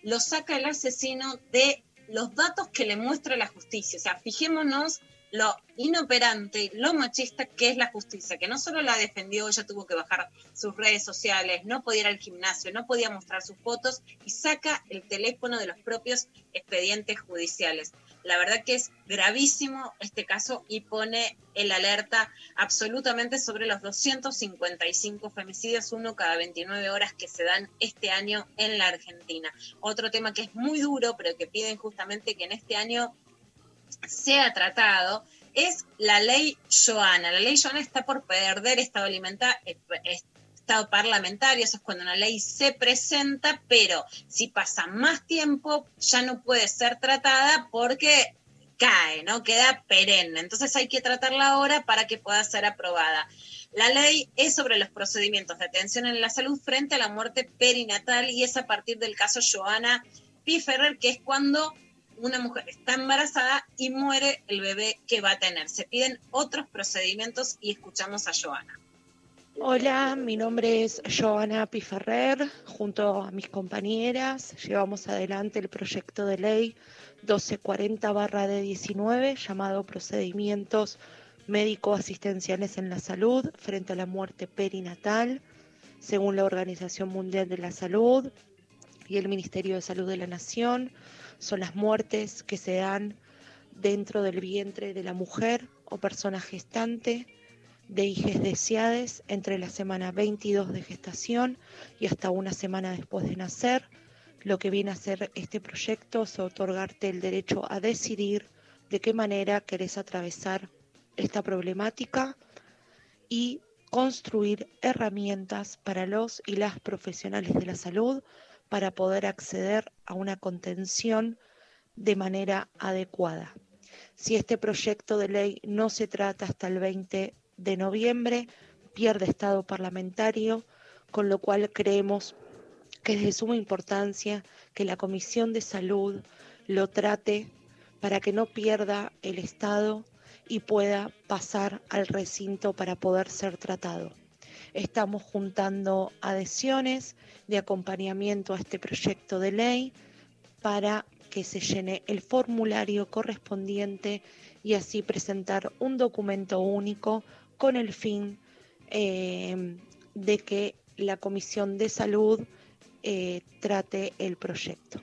lo saca el asesino de los datos que le muestra la justicia. O sea, fijémonos lo inoperante, lo machista que es la justicia, que no solo la defendió, ella tuvo que bajar sus redes sociales, no podía ir al gimnasio, no podía mostrar sus fotos y saca el teléfono de los propios expedientes judiciales. La verdad que es gravísimo este caso y pone el alerta absolutamente sobre los 255 femicidios, uno cada 29 horas que se dan este año en la Argentina. Otro tema que es muy duro, pero que piden justamente que en este año sea tratado, es la ley Joana. La ley Joana está por perder estado eh, estado parlamentario, eso es cuando una ley se presenta, pero si pasa más tiempo ya no puede ser tratada porque cae, ¿no? Queda perenne. Entonces hay que tratarla ahora para que pueda ser aprobada. La ley es sobre los procedimientos de atención en la salud frente a la muerte perinatal y es a partir del caso Joana Piferrer, que es cuando una mujer está embarazada y muere el bebé que va a tener. Se piden otros procedimientos y escuchamos a Joana. Hola, mi nombre es Joana Piferrer. Junto a mis compañeras llevamos adelante el proyecto de ley 1240-D19 llamado Procedimientos Médico-Asistenciales en la Salud frente a la muerte perinatal, según la Organización Mundial de la Salud y el Ministerio de Salud de la Nación. Son las muertes que se dan dentro del vientre de la mujer o persona gestante de hijes deseadas entre la semana 22 de gestación y hasta una semana después de nacer. Lo que viene a hacer este proyecto es otorgarte el derecho a decidir de qué manera querés atravesar esta problemática y construir herramientas para los y las profesionales de la salud para poder acceder a una contención de manera adecuada. Si este proyecto de ley no se trata hasta el 20 de noviembre, pierde estado parlamentario, con lo cual creemos que es de suma importancia que la Comisión de Salud lo trate para que no pierda el estado y pueda pasar al recinto para poder ser tratado. Estamos juntando adhesiones de acompañamiento a este proyecto de ley para que se llene el formulario correspondiente y así presentar un documento único con el fin eh, de que la Comisión de Salud eh, trate el proyecto.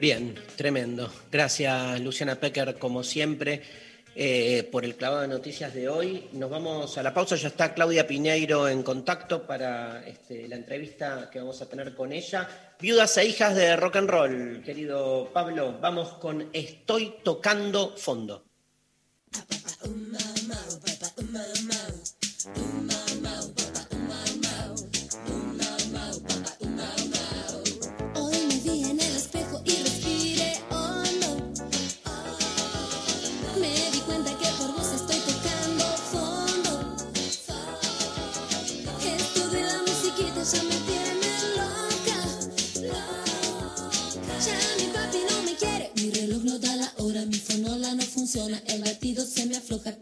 Bien, tremendo. Gracias Luciana Pecker, como siempre, eh, por el clavado de noticias de hoy. Nos vamos a la pausa, ya está Claudia Piñeiro en contacto para este, la entrevista que vamos a tener con ella. Viudas e hijas de rock and roll, querido Pablo, vamos con Estoy tocando fondo. El batido se me afloja,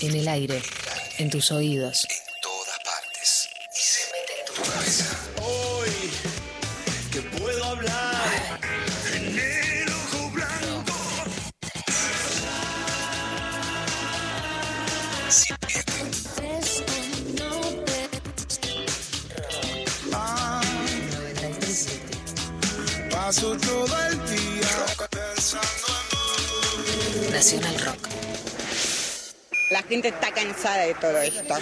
En el aire. En tus oídos. Cansada de todo esto.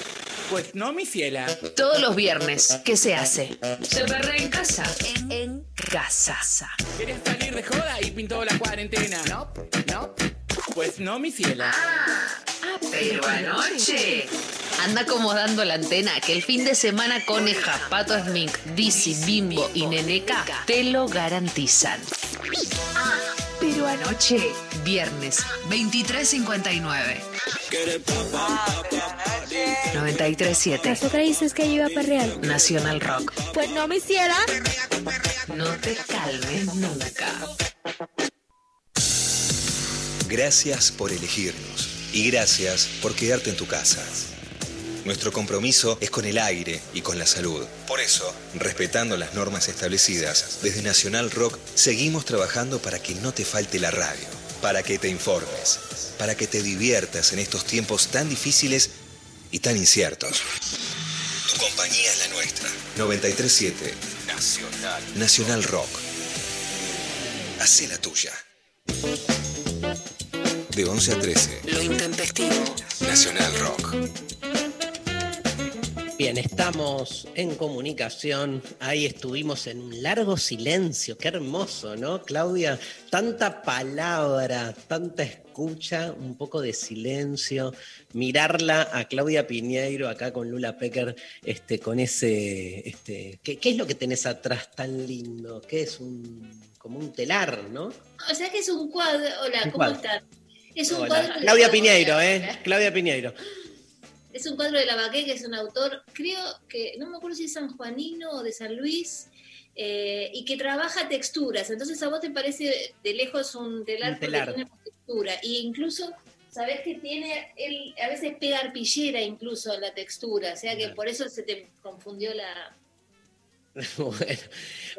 Pues no, mi ciela. Todos los viernes, ¿qué se hace? Se perrea en casa. En, casa. ¿Quieres salir de joda y pintó la cuarentena? No, no. Pues no, mi ciela. Ah, pero anoche. Anda acomodando la antena que el fin de semana Coneja, Pato Smink, Dizzy, Bimbo y Neneca te lo garantizan. Ah, pero anoche, viernes, 23.59. 93.7. Azúcar dices que yo iba para real. Nacional Rock. Pues no me hiciera. No te calmes nunca. Gracias por elegirnos y gracias por quedarte en tu casa. Nuestro compromiso es con el aire y con la salud. Por eso, respetando las normas establecidas, desde Nacional Rock seguimos trabajando para que no te falte la radio, para que te informes, para que te diviertas en estos tiempos tan difíciles y tan inciertos. Tu compañía es la nuestra. 937 Nacional. Nacional Rock. Hacé la tuya. De 11 a 13. Lo intempestivo. Nacional Rock. Bien, estamos en comunicación. Ahí estuvimos en un largo silencio. Qué hermoso, ¿no, Claudia? Tanta palabra, tanta escucha, un poco de silencio. Mirarla a Claudia Piñeiro acá con Lula Pecker, este, con ese. Este, ¿qué, qué es lo que tenés atrás tan lindo? ¿Qué es un. como un telar, ¿no? O sea que es un cuadro. Hola, ¿cómo estás? Es un Hola. cuadro. Claudia la- Piñeiro, ¿eh? Claudia Piñeiro. Es un cuadro de Lavaqué, que es un autor, creo que, no me acuerdo si es sanjuanino o de San Luis, eh, y que trabaja texturas. Entonces a vos te parece de lejos un telar, Un telar. porque tiene textura. Y incluso, sabés que tiene, él a veces pega arpillera incluso en la textura, o sea que por eso se te confundió la... Bueno,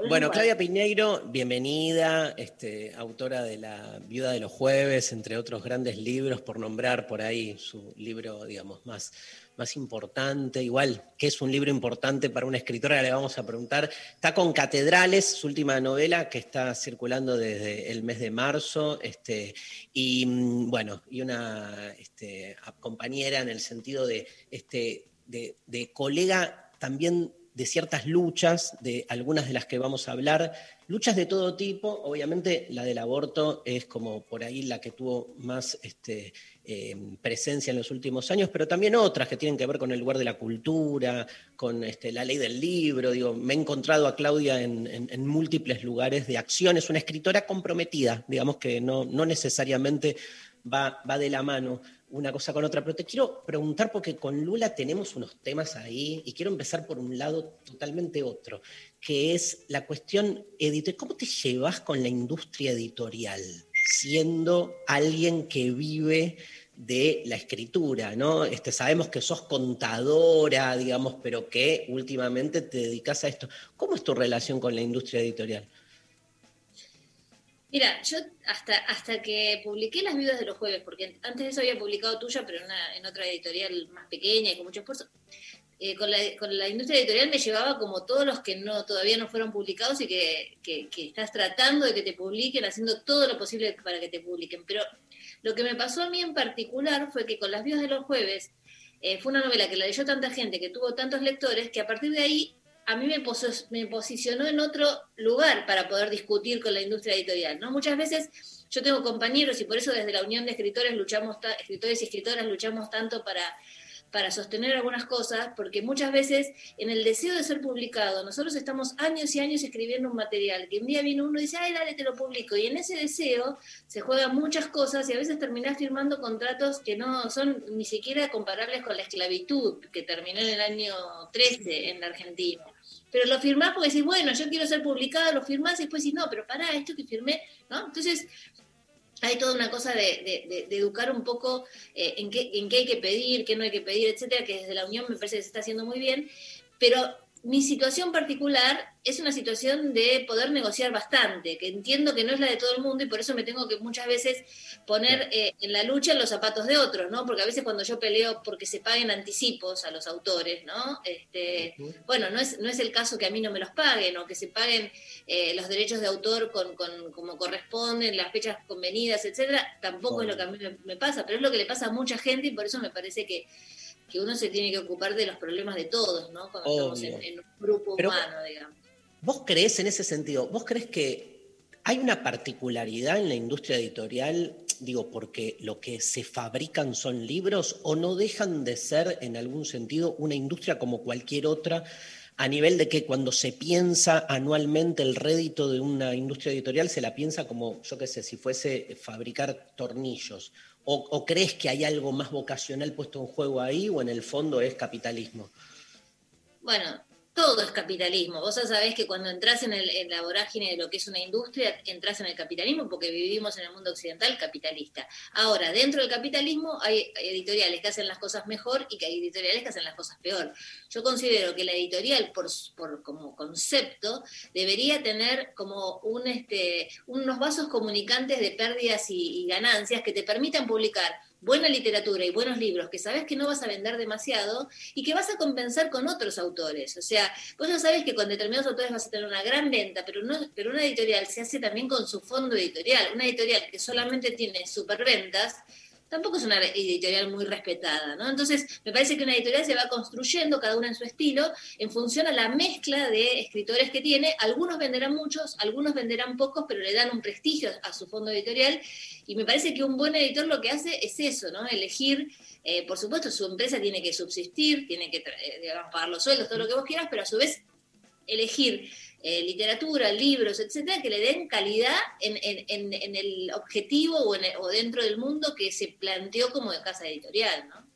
Bueno, Claudia Piñeiro, bienvenida, este, autora de La Viuda de los Jueves, entre otros grandes libros, por nombrar por ahí su libro, digamos, más, más importante. Igual, que es un libro importante para una escritora, le vamos a preguntar. Está con Catedrales, su última novela, que está circulando desde el mes de marzo, este, y mm, bueno, y una este, compañera en el sentido de, este, de, de colega también de ciertas luchas, de algunas de las que vamos a hablar, luchas de todo tipo, obviamente la del aborto es como por ahí la que tuvo más este, eh, presencia en los últimos años, pero también otras que tienen que ver con el lugar de la cultura, con este, la ley del libro, digo, me he encontrado a Claudia en, en- en múltiples lugares de acción, es una escritora comprometida, digamos que no, no necesariamente va, va de la mano una cosa con otra, pero te quiero preguntar porque con Lula tenemos unos temas ahí y quiero empezar por un lado totalmente otro, que es la cuestión editorial. ¿Cómo te llevas con la industria editorial siendo alguien que vive de la escritura, ¿no? Este, sabemos que sos contadora, digamos, pero que últimamente te dedicas a esto. ¿Cómo es tu relación con la industria editorial? Mira, yo hasta, hasta que publiqué Las Viudas de los Jueves, porque antes de eso había publicado tuya, pero en, otra editorial más pequeña y con mucho esfuerzo, eh, con, la, con la industria editorial me llevaba como todos los que no todavía no fueron publicados y que, que- que estás tratando de que te publiquen, haciendo todo lo posible para que te publiquen. Pero lo que me pasó a mí en particular fue que con Las Viudas de los Jueves eh, fue una novela que la leyó tanta gente, que tuvo tantos lectores, que a partir de ahí a mí me, poso- me posicionó en otro lugar para poder discutir con la industria editorial. ¿no? Muchas veces yo tengo compañeros y por eso desde la Unión de Escritores luchamos, escritores y escritoras luchamos tanto para, para sostener algunas cosas, porque muchas veces en el deseo de ser publicado, nosotros estamos años y años escribiendo un material, que un día viene uno y dice, ay, dale, te lo publico, y en ese deseo se juegan muchas cosas y a veces terminás firmando contratos que no son ni siquiera comparables con la esclavitud que terminó en el año 13 en la Argentina. Pero lo firmás porque decís, bueno, yo quiero ser publicada, lo firmás y después decís, no, pero pará, esto que firmé, ¿no? Entonces, hay toda una cosa de, educar un poco eh, en, qué, en qué hay que pedir, qué no hay que pedir, etcétera, que desde la Unión me parece que se está haciendo muy bien, pero mi situación particular es una situación de poder negociar bastante, que entiendo que no es la de todo el mundo y por eso me tengo que muchas veces poner eh, en la lucha los zapatos de otros, ¿no? Porque a veces cuando yo peleo porque se paguen anticipos a los autores, ¿no? Este, bueno, no es, no es el caso que a mí no me los paguen o que se paguen eh, los derechos de autor con, con, como corresponden, las fechas convenidas, etcétera, tampoco es lo que a mí me, me pasa, pero es lo que le pasa a mucha gente y por eso me parece que que uno se tiene que ocupar de los problemas de todos, ¿no? Cuando estamos en, en, un grupo humano, digamos. ¿Vos crees en ese sentido? ¿Vos crees que hay una particularidad en la industria editorial, digo, porque lo que se fabrican son libros o no dejan de ser en algún sentido una industria como cualquier otra? a nivel de que cuando se piensa anualmente el rédito de una industria editorial, se la piensa como, yo qué sé, si fuese fabricar tornillos. ¿O, crees que hay algo más vocacional puesto en juego ahí o en el fondo es capitalismo? Bueno, todo es capitalismo. Vos ya sabés que cuando entras en, el, la vorágine de lo que es una industria, entras en el capitalismo porque vivimos en el mundo occidental capitalista. Ahora, dentro del capitalismo hay editoriales que hacen las cosas mejor y que hay editoriales que hacen las cosas peor. Yo considero que la editorial, por, como concepto, debería tener como un, este, unos vasos comunicantes de pérdidas y ganancias que te permitan publicar buena literatura y buenos libros que sabes que no vas a vender demasiado y que vas a compensar con otros autores. O sea, vos ya sabes que con determinados autores vas a tener una gran venta, pero, no, pero una editorial se hace también con su fondo editorial. Una editorial que solamente tiene superventas tampoco es una editorial muy respetada, ¿no? Entonces, me parece que una editorial se va construyendo, cada una en su estilo, en función a la mezcla de escritores que tiene. Algunos venderán muchos, algunos venderán pocos, pero le dan un prestigio a su fondo editorial. Y me parece que un buen editor lo que hace es eso, ¿no? Elegir, eh, por supuesto, su empresa tiene que subsistir, tiene que eh, pagar los sueldos, todo lo que vos quieras, pero a su vez elegir eh, literatura, libros, etcétera, que le den calidad en, el objetivo o, dentro del mundo que se planteó como de casa editorial, ¿no?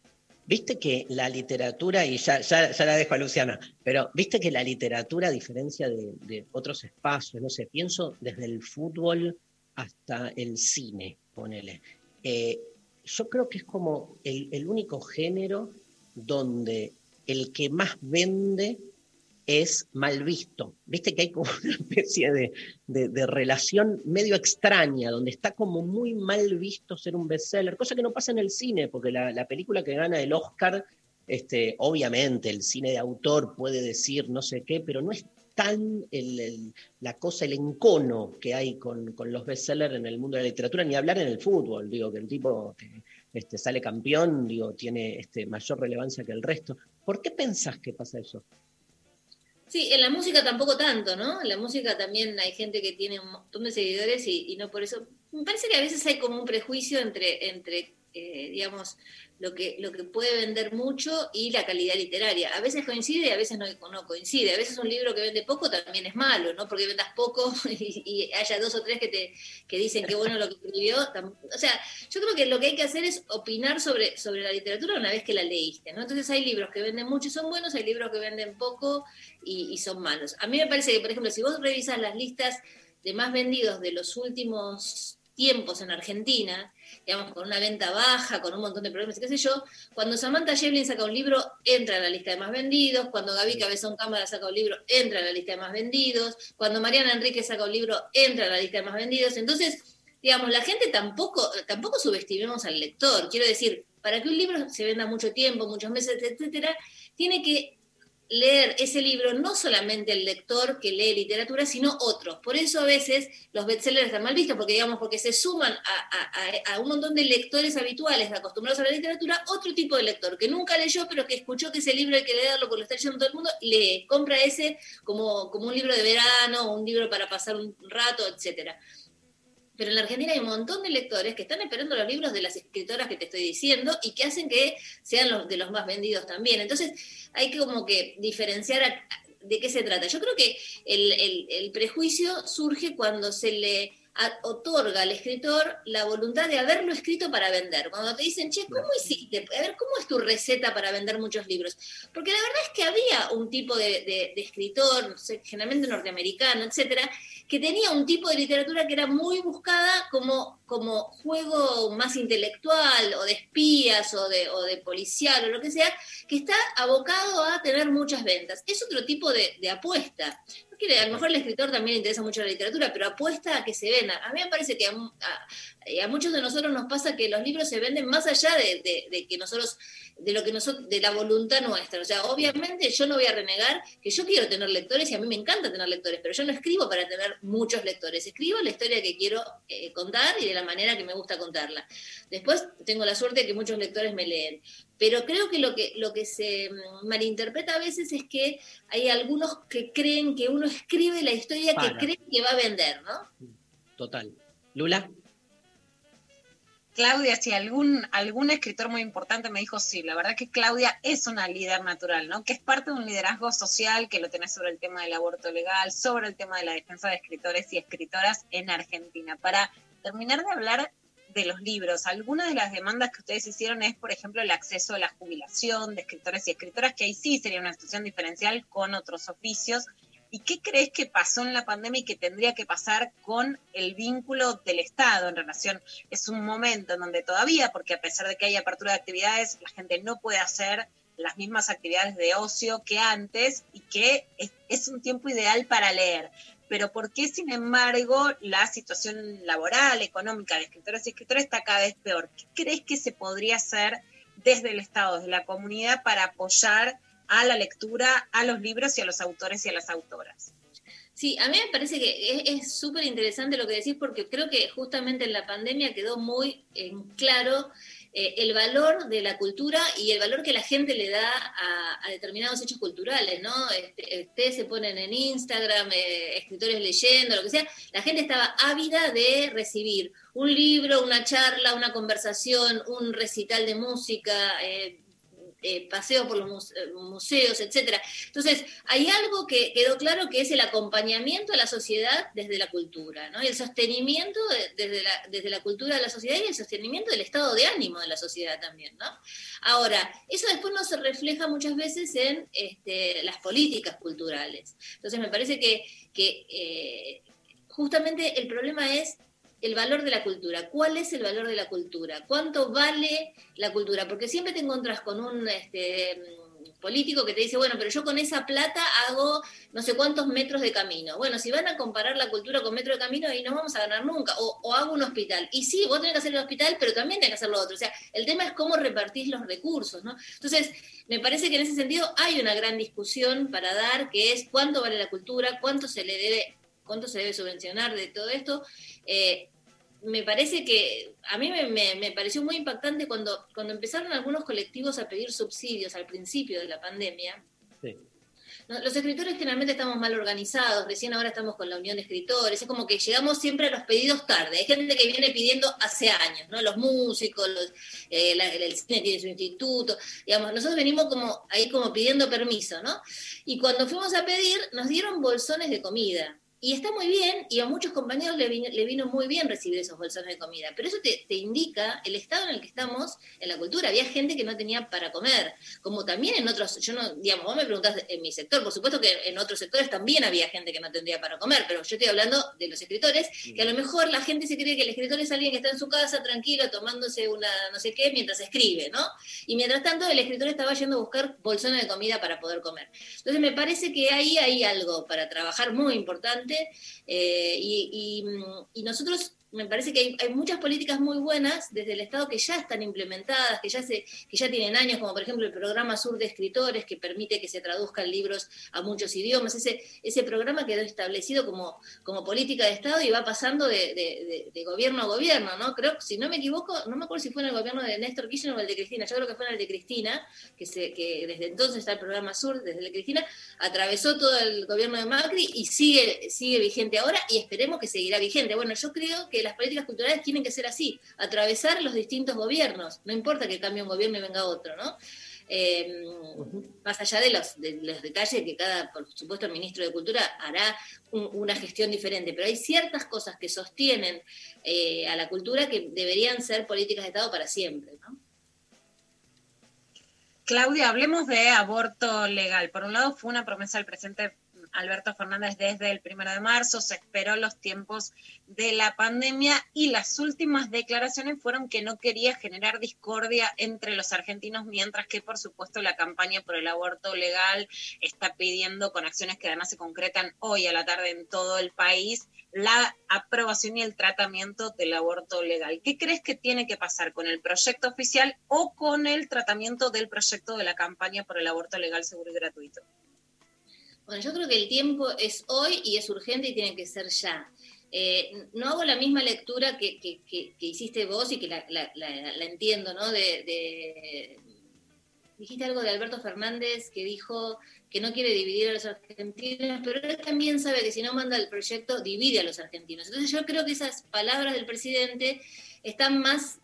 Viste que la literatura, y ya, ya, la dejo a Luciana, pero viste que la literatura, a diferencia de, otros espacios, no sé, pienso desde el fútbol hasta el cine, ponele. Eh, yo creo que es como el único género donde el que más vende es mal visto. Viste que hay como una especie de, relación medio extraña, donde está como muy mal visto ser un bestseller, cosa que no pasa en el cine, porque la, película que gana el Oscar, este, obviamente el cine de autor puede decir no sé qué, pero no es tan la cosa, el encono que hay con, los bestsellers en el mundo de la literatura, ni hablar en el fútbol, digo, que el tipo que este, sale campeón, digo, tiene este, mayor relevancia que el resto. ¿Por qué pensás que pasa eso? Sí, en la música tampoco tanto, ¿no? En la música también hay gente que tiene un montón de seguidores y, no por eso. Me parece que a veces hay como un prejuicio entre, entre eh, digamos, lo que, lo que puede vender mucho y la calidad literaria. A veces coincide y a veces no, no coincide. A veces un libro que vende poco también es malo, ¿no? Porque vendas poco y, haya dos o tres que te que dicen que bueno lo que escribió. O sea, yo creo que lo que hay que hacer es opinar sobre, sobre la literatura una vez que la leíste, ¿no? Entonces hay libros que venden mucho y son buenos, hay libros que venden poco y, y son malos. A mí me parece que, por ejemplo, si vos revisas las listas de más vendidos de los últimos tiempos en Argentina, digamos, con una venta baja, con un montón de problemas, qué sé yo, cuando Samantha Shevlin saca un libro, entra en la lista de más vendidos, cuando Gaby Cabezón Cámara saca un libro, entra en la lista de más vendidos, cuando Mariana Enrique saca un libro, entra en la lista de más vendidos. Entonces, digamos, la gente tampoco, tampoco subestimemos al lector. Quiero decir, para que un libro se venda mucho tiempo, muchos meses, etcétera, tiene que leer ese libro no solamente el lector que lee literatura, sino otros. Por eso a veces los bestsellers están mal vistos, porque digamos, porque se suman a, un montón de lectores habituales acostumbrados a la literatura, otro tipo de lector que nunca leyó, pero que escuchó que ese libro hay que leerlo porque lo está leyendo todo el mundo, lee, compra ese como, como un libro de verano, un libro para pasar un rato, etcétera. Pero en la Argentina hay un montón de lectores que están esperando los libros de las escritoras que te estoy diciendo y que hacen que sean los de los más vendidos también. Entonces hay que como que diferenciar de qué se trata. Yo creo que el prejuicio surge cuando se le otorga al escritor la voluntad de haberlo escrito para vender. Cuando te dicen, che, ¿cómo hiciste? A ver, ¿cómo es tu receta para vender muchos libros? Porque la verdad es que había un tipo de, escritor, generalmente norteamericano, etcétera, que tenía un tipo de literatura que era muy buscada como, como juego más intelectual o de espías o de, o de policial o lo que sea, que está abocado a tener muchas ventas. Es otro tipo de, apuesta. a lo mejor el escritor también le interesa mucho la literatura, pero apuesta a que se venda. A mí me parece que a, muchos de nosotros nos pasa que los libros se venden más allá de que nosotros de lo que nosotros, de la voluntad nuestra. O sea, obviamente yo no voy a renegar que yo quiero tener lectores y a mí me encanta tener lectores, pero yo no escribo para tener muchos lectores. Escribo la historia que quiero eh, contar y de la manera que me gusta contarla. Después tengo la suerte de que muchos lectores me leen. Pero creo que lo que, lo que se mm, malinterpreta a veces es que hay algunos que creen que uno escribe la historia que cree que va a vender, ¿no? Total. Lula. Claudia, si algún, algún escritor muy importante me dijo, sí, la verdad que Claudia es una líder natural, ¿no? Que es parte de un liderazgo social que lo tenés sobre el tema del aborto legal, sobre el tema de la defensa de escritores y escritoras en Argentina. Para terminar de hablar de los libros, algunas de las demandas que ustedes hicieron es, por ejemplo, el acceso a la jubilación de escritores y escritoras, que ahí sí sería una situación diferencial con otros oficios. ¿Y qué crees que pasó en la pandemia y que tendría que pasar con el vínculo del Estado en relación? Es un momento en donde todavía, porque a pesar de que hay apertura de actividades, la gente no puede hacer las mismas actividades de ocio que antes y que es, un tiempo ideal para leer. Pero ¿por qué, sin embargo, la situación laboral, económica de escritores y escritores está cada vez peor? ¿Qué crees que se podría hacer desde el Estado, desde la comunidad, para apoyar a la lectura, a los libros y a los autores y a las autoras. Sí, a mí me parece que es súper interesante lo que decís porque creo que justamente en la pandemia quedó muy en claro eh, el valor de la cultura y el valor que la gente le da a, determinados hechos culturales, ¿no? Este, ustedes se ponen en Instagram, eh, escritores leyendo, lo que sea, la gente estaba ávida de recibir un libro, una charla, una conversación, un recital de música, eh, eh, paseo por los eh, museos, etcétera. Entonces, hay algo que quedó claro que es el acompañamiento a la sociedad desde la cultura, ¿no? El sostenimiento desde, la, desde la cultura de la sociedad y el sostenimiento del estado de ánimo de la sociedad también, ¿no? Ahora, eso después no se refleja muchas veces en este, las políticas culturales. Entonces, me parece que, eh, justamente el problema es el valor de la cultura. ¿Cuál es el valor de la cultura? ¿Cuánto vale la cultura? Porque siempre te encuentras con un este, político que te dice, bueno, pero yo con esa plata hago no sé cuántos metros de camino. Bueno, si van a comparar la cultura con metro de camino, ahí no vamos a ganar nunca. O, hago un hospital. Y sí, vos tenés que hacer el hospital, pero también tenés que hacer lo otro. O sea, el tema es cómo repartís los recursos, ¿no? Entonces, me parece que en ese sentido hay una gran discusión para dar, que es cuánto vale la cultura, cuánto se le debe cuánto se debe subvencionar de todo esto. Eh, me parece que a mí me, pareció muy impactante cuando, cuando empezaron algunos colectivos a pedir subsidios al principio de la pandemia. Los escritores generalmente estamos mal organizados, recién ahora estamos con la Unión de Escritores, es como que llegamos siempre a los pedidos tarde. Hay gente que viene pidiendo hace años, ¿no? Los músicos, los, eh, el cine tiene su instituto, digamos, nosotros venimos como ahí como pidiendo permiso, ¿no? Y cuando fuimos a pedir, nos dieron bolsones de comida y está muy bien, y a muchos compañeros le vino, muy bien recibir esos bolsones de comida, pero eso te, indica el estado en el que estamos en la cultura. Había gente que no tenía para comer, como también en otros, yo no, digamos, vos me preguntás en mi sector, por supuesto que en otros sectores también había gente que no tendría para comer, pero yo estoy hablando de los escritores, que a lo mejor la gente se cree que el escritor es alguien que está en su casa tranquilo tomándose una no sé qué mientras escribe, ¿no? Y mientras tanto el escritor estaba yendo a buscar bolsones de comida para poder comer. Entonces me parece que ahí hay algo para trabajar muy importante eh, y, nosotros me parece que hay, muchas políticas muy buenas desde el Estado que ya están implementadas, que ya, se, que ya tienen años, como por ejemplo el programa Sur de Escritores, que permite que se traduzcan libros a muchos idiomas. Ese, ese programa quedó establecido como, como política de Estado y va pasando de, gobierno a gobierno, ¿no? Creo, si no me equivoco, no me acuerdo si fue en el gobierno de Néstor Kirchner o el de Cristina, yo creo que fue en el de Cristina, que, se, que desde entonces está el programa Sur, desde el de Cristina, atravesó todo el gobierno de Macri y sigue, sigue vigente ahora y esperemos que seguirá vigente. Bueno, yo creo que las políticas culturales tienen que ser así, atravesar los distintos gobiernos, no importa que cambie un gobierno y venga otro, ¿no? Eh, más allá de los, detalles que cada, por supuesto, el ministro de Cultura hará una gestión diferente, pero hay ciertas cosas que sostienen eh, a la cultura que deberían ser políticas de Estado para siempre, ¿no? Claudia, hablemos de aborto legal. Por un lado, fue una promesa del presidente Alberto Fernández desde el primero de marzo, se esperó los tiempos de la pandemia y las últimas declaraciones fueron que no quería generar discordia entre los argentinos, mientras que por supuesto la campaña por el aborto legal está pidiendo con acciones que además se concretan hoy a la tarde en todo el país la aprobación y el tratamiento del aborto legal. ¿Qué crees que tiene que pasar con el proyecto oficial o con el tratamiento del proyecto de la campaña por el aborto legal, seguro y gratuito? Bueno, yo creo que el tiempo es hoy y es urgente y tiene que ser ya. Eh, no hago la misma lectura que, hiciste vos y que la, entiendo, ¿no? dijiste algo de Alberto Fernández que dijo que no quiere dividir a los argentinos, pero él también sabe que si no manda el proyecto, divide a los argentinos. Entonces yo creo que esas palabras del presidente están más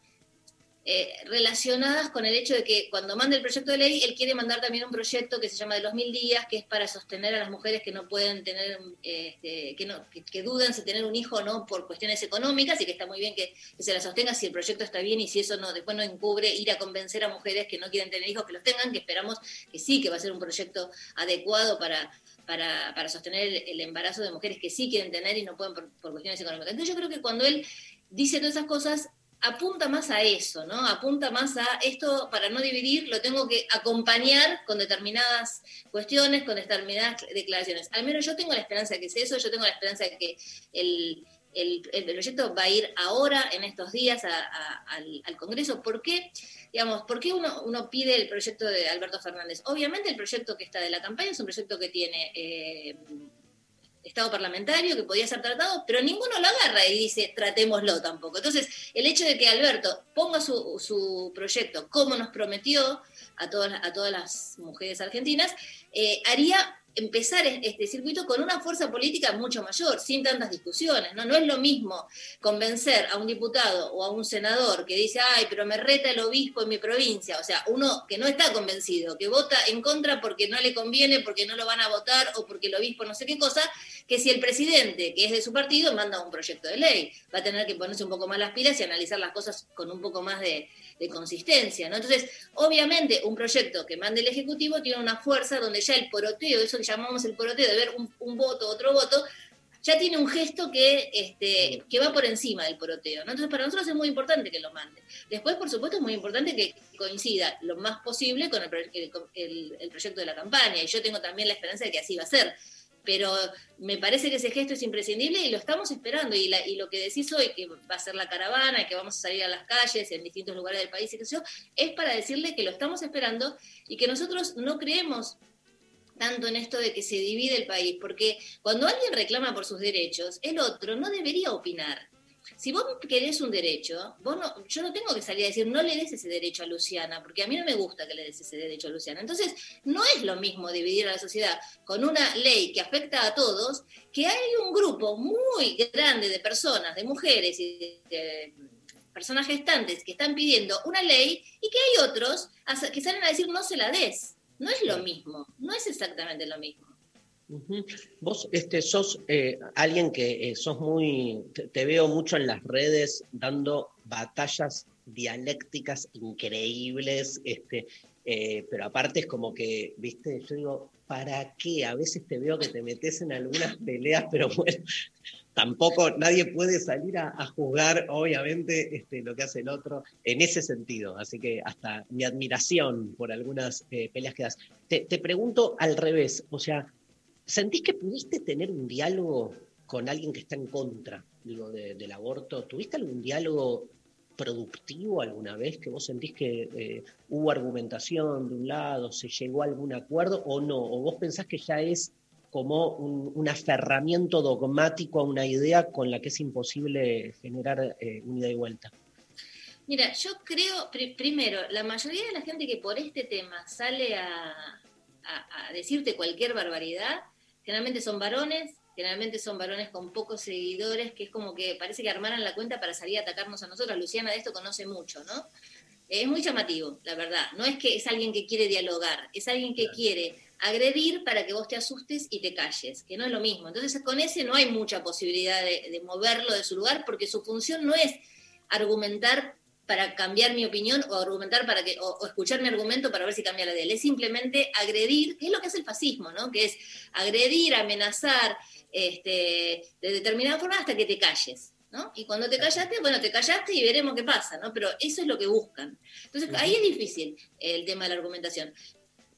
eh, relacionadas con el hecho de que cuando manda el proyecto de ley, él quiere mandar también un proyecto que se llama de los mil días, que es para sostener a las mujeres que no pueden tener, este, que, no, que, dudan si tener un hijo o no por cuestiones económicas y que está muy bien que, se la sostenga si el proyecto está bien y si eso no después no encubre ir a convencer a mujeres que no quieren tener hijos que los tengan, que esperamos que sí, que va a ser un proyecto adecuado para, para, sostener el, embarazo de mujeres que sí quieren tener y no pueden por cuestiones económicas. Entonces yo creo que cuando él dice todas esas cosas, apunta más a eso, ¿no? Apunta más a esto, para no dividir, lo tengo que acompañar con determinadas cuestiones, con determinadas declaraciones. Al menos yo tengo la esperanza de que sea eso, yo tengo la esperanza de que el, proyecto va a ir ahora, en estos días, al, Congreso. ¿Por qué? Digamos, ¿por qué uno, uno, pide el proyecto de Alberto Fernández? Obviamente el proyecto que está de la campaña es un proyecto que tiene... Eh, Estado parlamentario que podía ser tratado, pero ninguno lo agarra y dice tratémoslo tampoco. Entonces, el hecho de que Alberto ponga su, su proyecto como nos prometió a todas, a todas las mujeres argentinas, eh, haría empezar este circuito con una fuerza política mucho mayor, sin tantas discusiones. ¿no? no es lo mismo convencer a un diputado o a un senador que dice, ay, pero me reta el obispo en mi provincia, o sea, uno que no está convencido, que vota en contra porque no le conviene, porque no lo van a votar o porque el obispo no sé qué cosa, que si el presidente, que es de su partido, manda un proyecto de ley, va a tener que ponerse un poco más las pilas y analizar las cosas con un poco más de, de consistencia, ¿no? Entonces, obviamente, un proyecto que mande el Ejecutivo tiene una fuerza donde ya el poroteo, eso llamamos el poroteo de ver un, voto, otro voto, ya tiene un gesto que, este, que va por encima del poroteo. ¿no? Entonces, para nosotros es muy importante que lo mande. Después, por supuesto, es muy importante que coincida lo más posible con el, el proyecto de la campaña. Y yo tengo también la esperanza de que así va a ser pero me parece que ese gesto es imprescindible y lo estamos esperando. Y, lo que decís hoy, que va a ser la caravana que vamos a salir a las calles en distintos lugares del país y sé yo, es para decirle que lo estamos esperando y que nosotros no creemos tanto en esto de que se divide el país, porque cuando alguien reclama por sus derechos, el otro no debería opinar si vos querés un derecho, vos no, yo no tengo que salir a decir, no le des ese derecho a Luciana, porque a mí no me gusta que le des ese derecho a Luciana. Entonces, no es lo mismo dividir a la sociedad con una ley que afecta a todos, que hay un grupo muy grande de personas, de mujeres y de, personas gestantes que están pidiendo una ley y que hay otros que salen a decir no se la des. No es lo mismo, no es exactamente lo mismo. Vos este, sos eh, alguien que eh, sos muy, te, veo mucho en las redes dando batallas dialécticas increíbles, este, eh, pero aparte es como que, viste, yo digo, ¿para qué? A veces te veo que te metes en algunas peleas, pero bueno, tampoco nadie puede salir a, juzgar, obviamente, este, lo que hace el otro en ese sentido. Así que hasta mi admiración por algunas peleas que das. Te, te pregunto al revés, o sea, ¿Sentís que pudiste tener un diálogo con alguien que está en contra del aborto? ¿Tuviste algún diálogo productivo alguna vez que vos sentís que eh, hubo argumentación de un lado, se llegó a algún acuerdo o no? ¿O vos pensás que ya es como un, aferramiento dogmático a una idea con la que es imposible generar eh, unidad y vuelta? Mira, yo creo, primero, la mayoría de la gente que por este tema sale a decirte cualquier barbaridad, Generalmente son varones, generalmente son varones con pocos seguidores, que es como que parece que armaran la cuenta para salir a atacarnos a nosotros. Luciana de esto conoce mucho, ¿no? Es muy llamativo, la verdad. No es que es alguien que quiere dialogar, es alguien que quiere agredir para que vos te asustes y te calles, que no es lo mismo. Entonces con ese no hay mucha posibilidad de, de moverlo de su lugar porque su función no es argumentar para cambiar mi opinión o argumentar para que, o, escuchar mi argumento para ver si cambia la de él. Es simplemente agredir, que es lo que hace el fascismo, ¿no? Que es agredir, amenazar este, de determinada forma hasta que te calles. ¿no? Y cuando te callaste, bueno, te callaste y veremos qué pasa, ¿no? Pero eso es lo que buscan. Entonces, ahí es difícil el tema de la argumentación.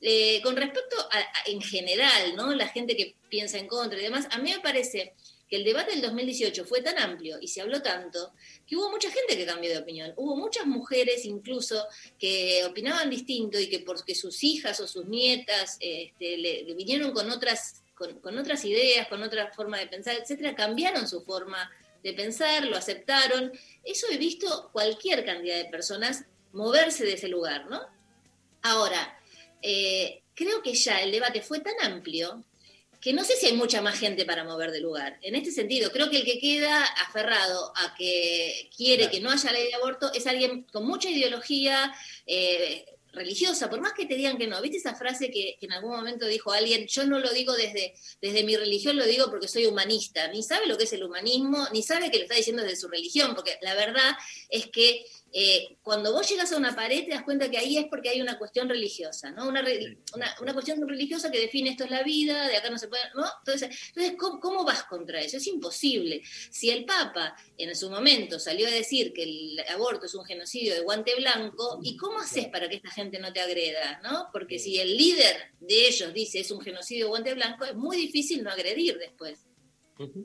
Eh, con respecto a, en general, ¿no? La gente que piensa en contra y demás, a mí me parece que el debate del 2018 fue tan amplio y se habló tanto que hubo mucha gente que cambió de opinión. Hubo muchas mujeres incluso que opinaban distinto y que porque sus hijas o sus nietas este, le, vinieron con otras, con, otras ideas, con otra forma de pensar, etcétera, cambiaron su forma de pensar, lo aceptaron. Eso he visto cualquier cantidad de personas moverse de ese lugar, ¿no? Ahora, eh, creo que ya el debate fue tan amplio que no sé si hay mucha más gente para mover de lugar. En este sentido, creo que el que queda aferrado a que quiere que no haya ley de aborto es alguien con mucha ideología eh, religiosa, por más que te digan que no. ¿Viste esa frase que, en algún momento dijo alguien? Yo no lo digo desde, desde mi religión, lo digo porque soy humanista. Ni sabe lo que es el humanismo, ni sabe que lo está diciendo desde su religión, porque la verdad es que eh, cuando vos llegas a una pared te das cuenta que ahí es porque hay una cuestión religiosa, ¿no? Una, una, cuestión religiosa que define esto es la vida, de acá no se puede, ¿no? Entonces, entonces ¿cómo, vas contra eso? Es imposible. Si el Papa en su momento salió a decir que el aborto es un genocidio de guante blanco, ¿y cómo haces para que esta gente no te agreda, ¿no? Porque si el líder de ellos dice es un genocidio de guante blanco, es muy difícil no agredir después.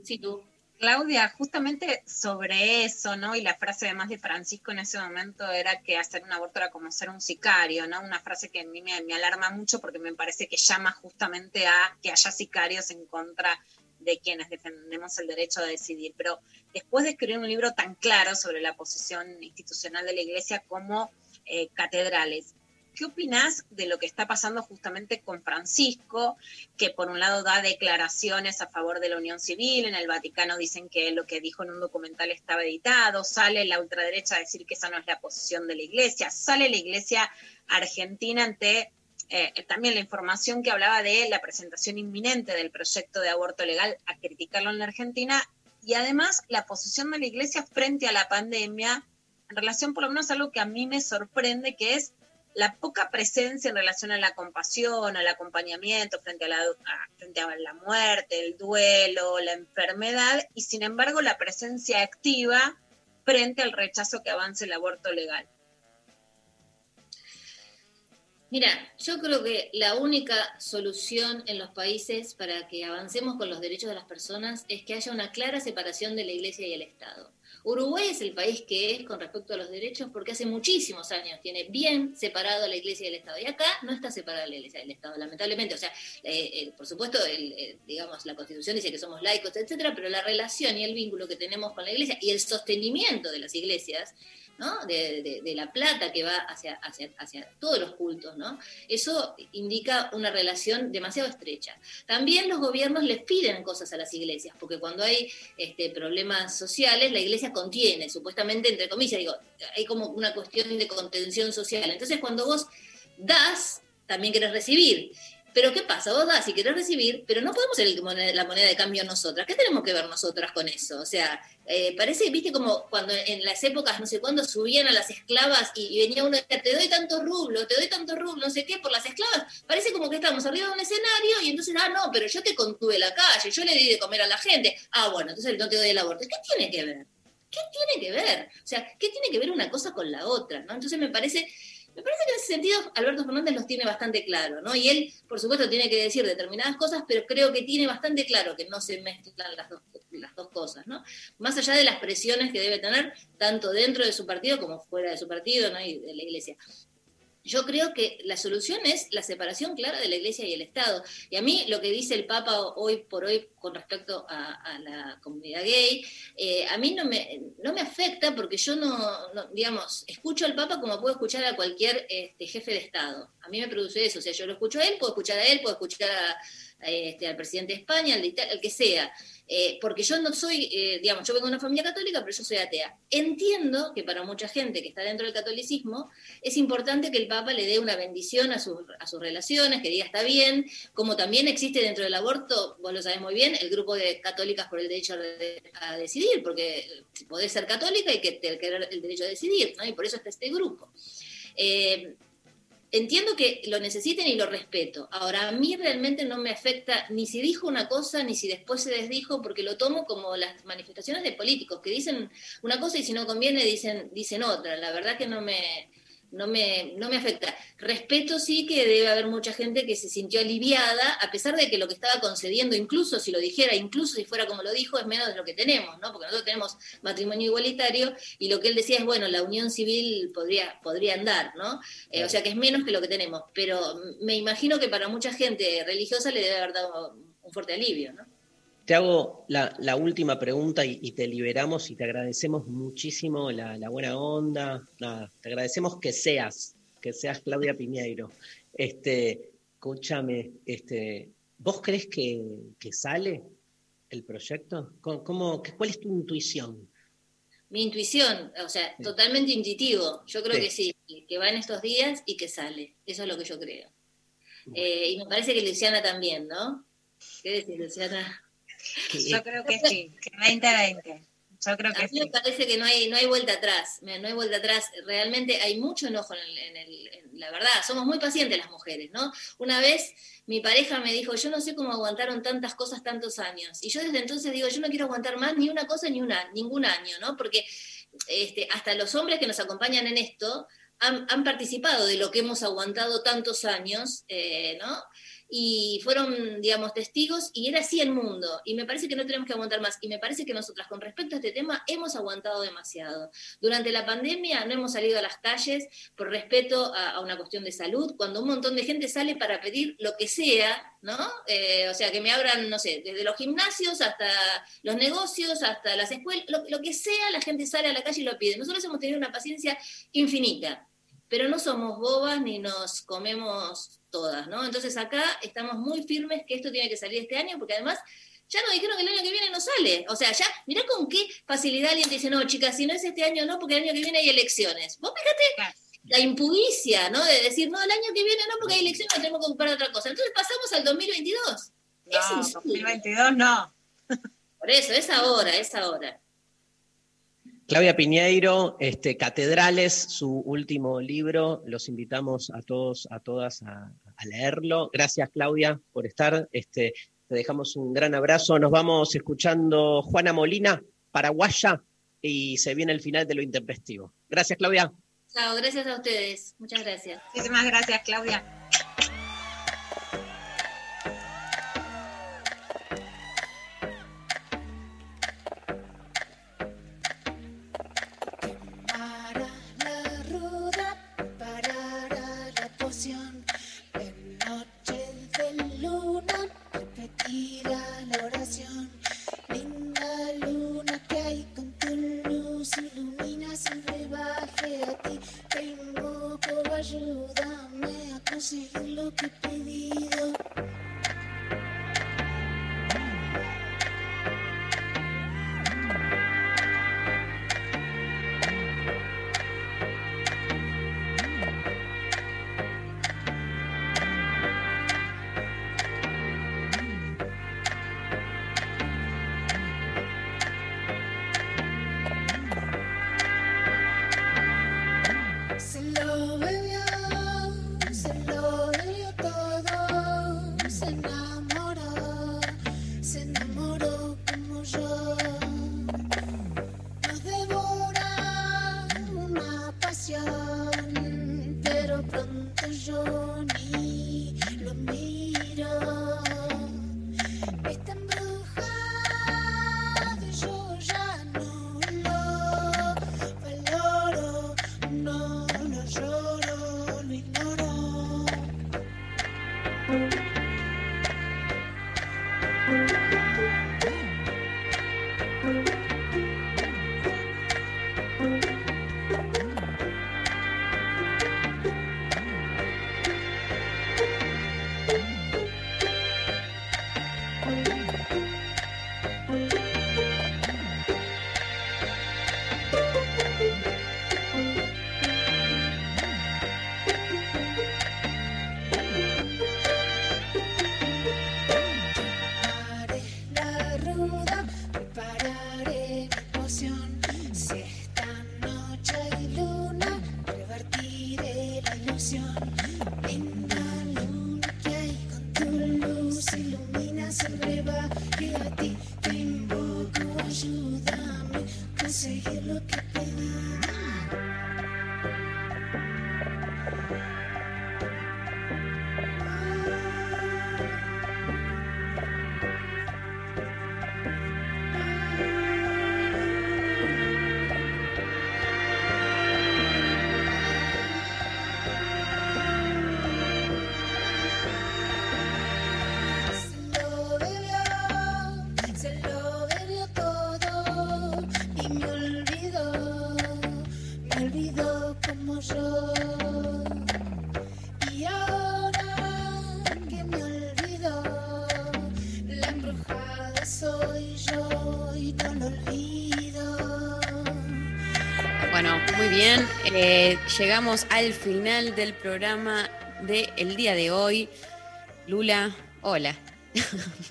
Sí, tú. Claudia, justamente sobre eso, ¿no? Y la frase además de Francisco en ese momento era que hacer un aborto era como ser un sicario, ¿no? Una frase que a mí me, alarma mucho porque me parece que llama justamente a que haya sicarios en contra de quienes defendemos el derecho a decidir. Pero después de escribir un libro tan claro sobre la posición institucional de la Iglesia como eh, catedrales, ¿Qué opinás de lo que está pasando justamente con Francisco, que por un lado da declaraciones a favor de la unión civil, en el Vaticano dicen que lo que dijo en un documental estaba editado, sale la ultraderecha a decir que esa no es la posición de la iglesia, sale la iglesia argentina ante eh, también la información que hablaba de la presentación inminente del proyecto de aborto legal a criticarlo en la Argentina. Y además la posición de la iglesia frente a la pandemia en relación por lo menos a algo que a mí me sorprende, que es la poca presencia en relación a la compasión, al acompañamiento frente a la, frente a la muerte, el duelo, la enfermedad, y sin embargo la presencia activa frente al rechazo que avance el aborto legal. Mira, yo creo que la única solución en los países para que avancemos con los derechos de las personas es que haya una clara separación de la Iglesia y el Estado. Uruguay es el país que es con respecto a los derechos porque hace muchísimos años tiene bien separado la Iglesia y el Estado. Y acá no está separada la Iglesia y el Estado, lamentablemente. O sea, eh, eh, por supuesto, eh, digamos, la Constitución dice que somos laicos, etcétera, pero la relación y el vínculo que tenemos con la Iglesia y el sostenimiento de las iglesias de, la plata que va hacia, hacia, hacia, todos los cultos, ¿no? Eso indica una relación demasiado estrecha. También los gobiernos les piden cosas a las iglesias, porque cuando hay este, problemas sociales, la iglesia contiene, supuestamente, entre comillas, digo, hay como una cuestión de contención social. Entonces, cuando vos das, también querés recibir. Pero ¿qué pasa? Vos das y querés recibir, pero no podemos ser la moneda de cambio nosotras. ¿Qué tenemos que ver nosotras con eso? O sea, eh, parece, viste, como cuando en las épocas, no sé cuándo, subían a las esclavas y, venía uno y decía, te doy tantos rublos, te doy tantos rublos, no sé qué, por las esclavas. Parece como que estamos arriba de un escenario y entonces, ah, no, pero yo te contuve la calle, yo le di de comer a la gente. Ah, bueno, entonces no te doy el aborto. ¿Qué tiene que ver? ¿Qué tiene que ver? O sea, ¿qué tiene que ver una cosa con la otra? ¿no? Entonces me parece me parece que en ese sentido Alberto Fernández los tiene bastante claro, ¿no? Y él, por supuesto, tiene que decir determinadas cosas, pero creo que tiene bastante claro que no se mezclan las dos, las dos cosas, ¿no? Más allá de las presiones que debe tener, tanto dentro de su partido como fuera de su partido, ¿no? Y de la iglesia yo creo que la solución es la separación clara de la Iglesia y el Estado. Y a mí lo que dice el Papa hoy por hoy con respecto a, la comunidad gay, eh, a mí no me, no me afecta porque yo no, digamos, escucho al Papa como puedo escuchar a cualquier este, jefe de Estado. A mí me produce eso, o sea, yo lo escucho a él, puedo escuchar a él, puedo escuchar a, este, al presidente de España, al, al que sea. Eh, porque yo no soy, eh, digamos, yo vengo de una familia católica, pero yo soy atea. Entiendo que para mucha gente que está dentro del catolicismo es importante que el Papa le dé una bendición a, sus- a sus relaciones, que diga está bien, como también existe dentro del aborto, vos lo sabés muy bien, el grupo de católicas por el derecho de- a decidir, porque podés ser católica y que tener el derecho a decidir, ¿no? Y por eso está este grupo. Eh, entiendo que lo necesiten y lo respeto. Ahora, a mí realmente no me afecta ni si dijo una cosa ni si después se desdijo, porque lo tomo como las manifestaciones de políticos que dicen una cosa y si no conviene dicen, dicen otra. La verdad que no me, no me, no me afecta. Respeto sí que debe haber mucha gente que se sintió aliviada, a pesar de que lo que estaba concediendo, incluso si lo dijera, incluso si fuera como lo dijo, es menos de lo que tenemos, ¿no? Porque nosotros tenemos matrimonio igualitario y lo que él decía es, bueno, la unión civil podría, podría andar, ¿no? Eh, o sea que es menos que lo que tenemos, pero me imagino que para mucha gente religiosa le debe haber dado un fuerte alivio, ¿no? Te hago la, la última pregunta y, y te liberamos y te agradecemos muchísimo la, la buena onda. Nada, te agradecemos que seas, que seas Claudia Piñeiro. Este, escúchame, este, ¿vos crees que, que sale el proyecto? ¿Cómo, ¿Cuál es tu intuición? Mi intuición, o sea, totalmente intuitivo. Yo creo Sí. que sí, que va en estos días y que sale. Eso es lo que yo creo. Eh, y me parece que Luciana también, ¿no? ¿Qué decís, Luciana? Yo creo que sí, que 2020. Yo creo A que mí sí. me parece que no hay, no hay vuelta atrás, no hay vuelta atrás. Realmente hay mucho enojo en, el- en el- en la verdad. Somos muy pacientes las mujeres, ¿no? Una vez mi pareja me dijo, yo no sé cómo aguantaron tantas cosas tantos años. Y yo desde entonces digo, yo no quiero aguantar más ni una cosa ni una, ningún año, ¿no? Porque este, hasta los hombres que nos acompañan en esto han, han participado de lo que hemos aguantado tantos años, eh, ¿no? Y fueron, digamos, testigos y era así el mundo. Y me parece que no tenemos que aguantar más. Y me parece que nosotras, con respecto a este tema, hemos aguantado demasiado. Durante la pandemia no hemos salido a las calles por respeto a, una cuestión de salud, cuando un montón de gente sale para pedir lo que sea, ¿no? Eh, o sea, que me abran, no sé, desde los gimnasios hasta los negocios, hasta las escuelas, lo, lo que sea, la gente sale a la calle y lo pide. Nosotros hemos tenido una paciencia infinita, pero no somos bobas ni nos comemos todas, ¿no? Entonces acá estamos muy firmes que esto tiene que salir este año, porque además ya nos dijeron que el año que viene no sale. O sea, ya, mirá con qué facilidad alguien te dice, no, chicas, si no es este año, no, porque el año que viene hay elecciones. Vos fíjate la impudicia, ¿no? De decir, no, el año que viene no, porque hay elecciones, tenemos que ocupar otra cosa. Entonces pasamos al 2022. es No, insólito. 2022 no. Por eso, es ahora, es ahora. Claudia Piñeiro, este, Catedrales, su último libro, los invitamos a todos, a todas a, a leerlo. Gracias, Claudia, por estar. Este, te dejamos un gran abrazo. Nos vamos escuchando Juana Molina, paraguaya, y se viene el final de lo intempestivo. Gracias, Claudia. Chao, gracias a ustedes. Muchas gracias. Muchísimas gracias, Claudia. Llegamos al final del programa del día de hoy. Lula, hola.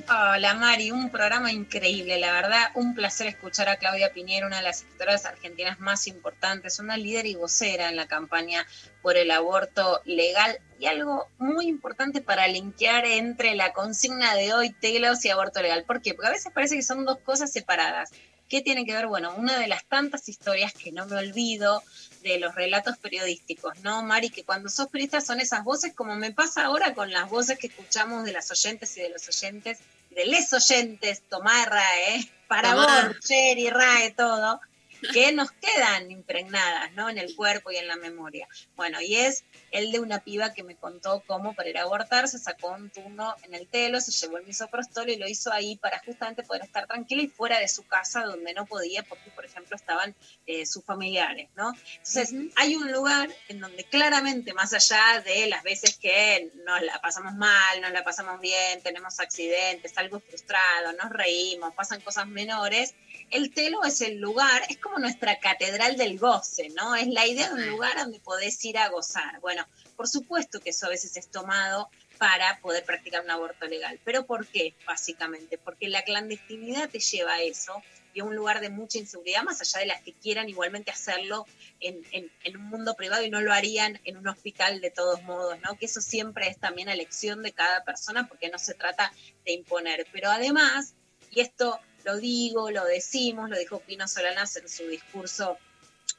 Hola Mari, un programa increíble, la verdad, un placer escuchar a Claudia Piñero, una de las escritoras argentinas más importantes, una líder y vocera en la campaña por el aborto legal y algo muy importante para linkear entre la consigna de hoy, telos y aborto legal. ¿Por qué? Porque a veces parece que son dos cosas separadas. ¿Qué tiene que ver? Bueno, una de las tantas historias que no me olvido de los relatos periodísticos, ¿no, Mari? Que cuando sos periodista son esas voces, como me pasa ahora con las voces que escuchamos de las oyentes y de los oyentes, de les oyentes, Tomá RAE, para Tomá. vos, Cherry, RAE, todo, que nos quedan impregnadas, ¿no? En el cuerpo y en la memoria. Bueno, y es el de una piba que me contó cómo para ir a abortar se sacó un turno en el telo, se llevó el misoprostol y lo hizo ahí para justamente poder estar tranquila y fuera de su casa donde no podía porque, por ejemplo, estaban eh, sus familiares, ¿no? Entonces, hay un lugar en donde claramente, más allá de las veces que nos la pasamos mal, nos la pasamos bien, tenemos accidentes, algo frustrado, nos reímos, pasan cosas menores, el telo es el lugar, es como nuestra catedral del goce, ¿no? Es la idea de un lugar donde podés ir a gozar. Bueno, por supuesto que eso a veces es tomado para poder practicar un aborto legal. ¿Pero por qué, básicamente? Porque la clandestinidad te lleva a eso y a un lugar de mucha inseguridad, más allá de las que quieran igualmente hacerlo en, en- en un mundo privado y no lo harían en un hospital de todos modos, ¿no? Que eso siempre es también elección de cada persona porque no se trata de imponer. Pero además, y esto lo digo, lo decimos, lo dijo Pino Solanas en su discurso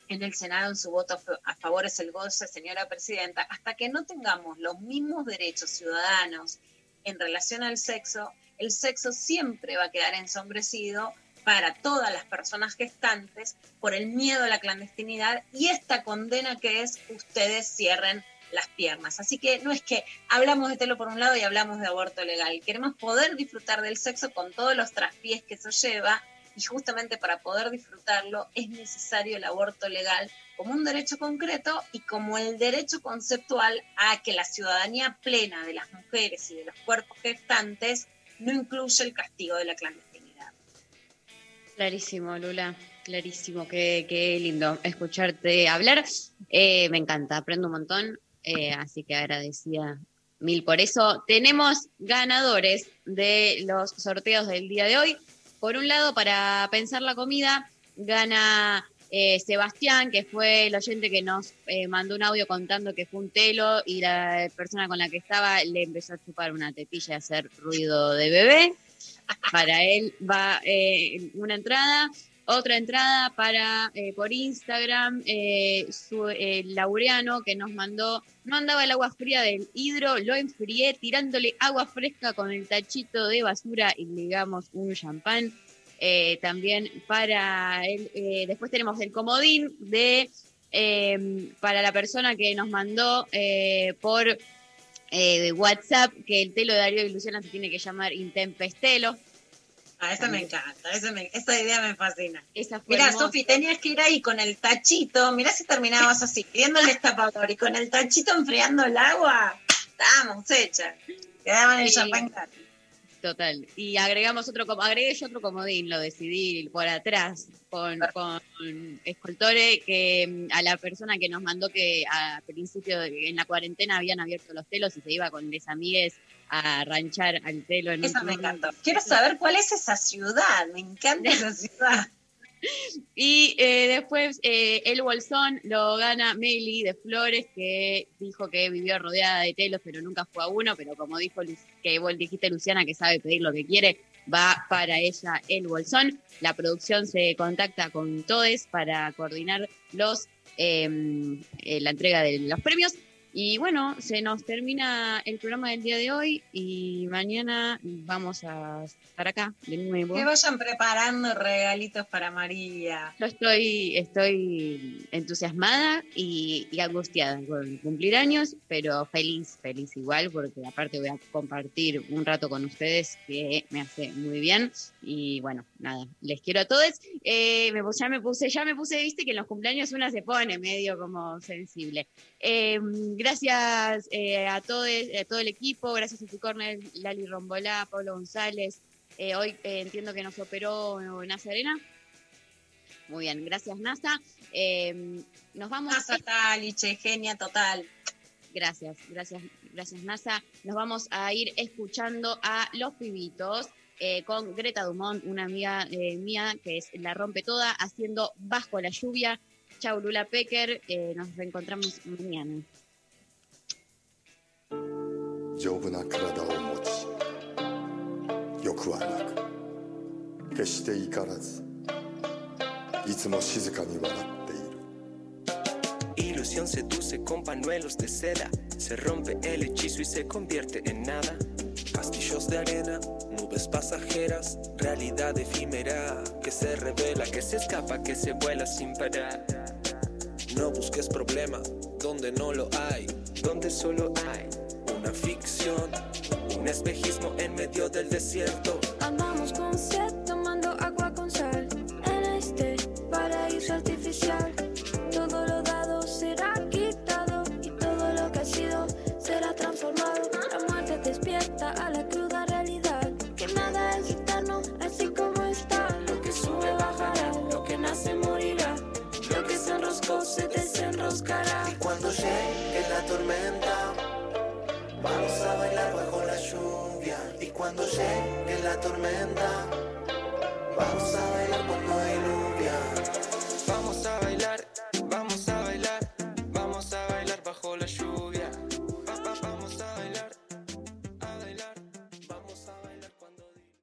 en el Senado, en su voto a fa- a favor es el goce, señora presidenta, hasta que no tengamos los mismos derechos ciudadanos en relación al sexo, el sexo siempre va a quedar ensombrecido para todas las personas gestantes por el miedo a la clandestinidad y esta condena que es ustedes cierren las piernas. Así que no es que hablamos de telo por un lado y hablamos de aborto legal. Queremos poder disfrutar del sexo con todos los traspiés que eso lleva y justamente para poder disfrutarlo es necesario el aborto legal como un derecho concreto y como el derecho conceptual a que la ciudadanía plena de las mujeres y de los cuerpos gestantes no incluye el castigo de la clandestinidad. Clarísimo, Lula, clarísimo, qué, qué lindo escucharte hablar. Eh, me encanta, aprendo un montón, eh, así que agradecida mil por eso. Tenemos ganadores de los sorteos del día de hoy. Por un lado, para pensar la comida, gana eh, Sebastián, que fue el oyente que nos eh, mandó un audio contando que fue un telo y la persona con la que estaba le empezó a chupar una tetilla y hacer ruido de bebé. Para él va eh, una entrada. Otra entrada para eh, por Instagram, eh, su, eh, Laureano que nos mandó, no andaba el agua fría del hidro, lo enfrié tirándole agua fresca con el tachito de basura y ligamos un champán. Eh, también para él, después tenemos el comodín de eh, para la persona que nos mandó por WhatsApp que el telo de Darío y Luciana se tiene que llamar Intempestelo. Ah, esa me encanta, esa, me- esa idea me fascina. Mira. Sofi, tenías que ir ahí con el tachito. Mirá si terminabas así, pidiéndole destapador y con el tachito enfriando el agua. Estábamos hechas. Quedaban el Sí. champán. Total. Y agregamos otro, agregué yo otro comodín, lo decidí por atrás, con, con Escoltore, que a la persona que nos mandó que a principio, de- en la cuarentena habían abierto los telos y se iba con les amigues a ranchar al telo en un me encantó. Quiero saber cuál es esa ciudad. Me encanta esa ciudad. Y eh, después eh, el bolsón lo gana Meli de Flores, que dijo que vivió rodeada de telos, pero nunca fue a uno, pero como dijo Lu- que vos dijiste Luciana que sabe pedir lo que quiere, va para ella el bolsón. La producción se contacta con todos para coordinar los eh, eh, la entrega de los premios. Y bueno, se nos termina el programa del día de hoy y mañana vamos a estar acá de nuevo. Que vayan preparando regalitos para María. Yo estoy, estoy entusiasmada y, y angustiada con cumplir años, pero feliz, feliz igual, porque aparte voy a compartir un rato con ustedes que me hace muy bien. Y bueno, nada, les quiero a todos. Eh, me, ya me puse, ya me puse, viste que en los cumpleaños una se pone medio como sensible. Eh, gracias eh, a, a todo el equipo, gracias a Cornel, Lali Rombolá, Pablo González. Eh, hoy eh, entiendo que nos operó Nazarena. Muy bien, gracias NASA. Eh, nos vamos. NASA genia total. Gracias, gracias, gracias NASA. Nos vamos a ir escuchando a Los Pibitos eh, con Greta Dumont, una amiga eh, mía que es La Rompe Toda, haciendo Bajo la Lluvia. Chau Lula Pecker, eh, nos reencontramos mañana. 丈夫な体を持ち欲はなく決して怒らずいつも静かに笑っている Ilusión seduce con pañuelos de seda, se rompe el hechizo y se convierte en nada. Castillos de arena, nubes pasajeras, realidad efímera que se revela, que se escapa, que se vuela sin parar. No busques problema donde no lo hay, donde solo hay una ficción, un espejismo en medio del desierto. Andamos con cuando llegue la tormenta,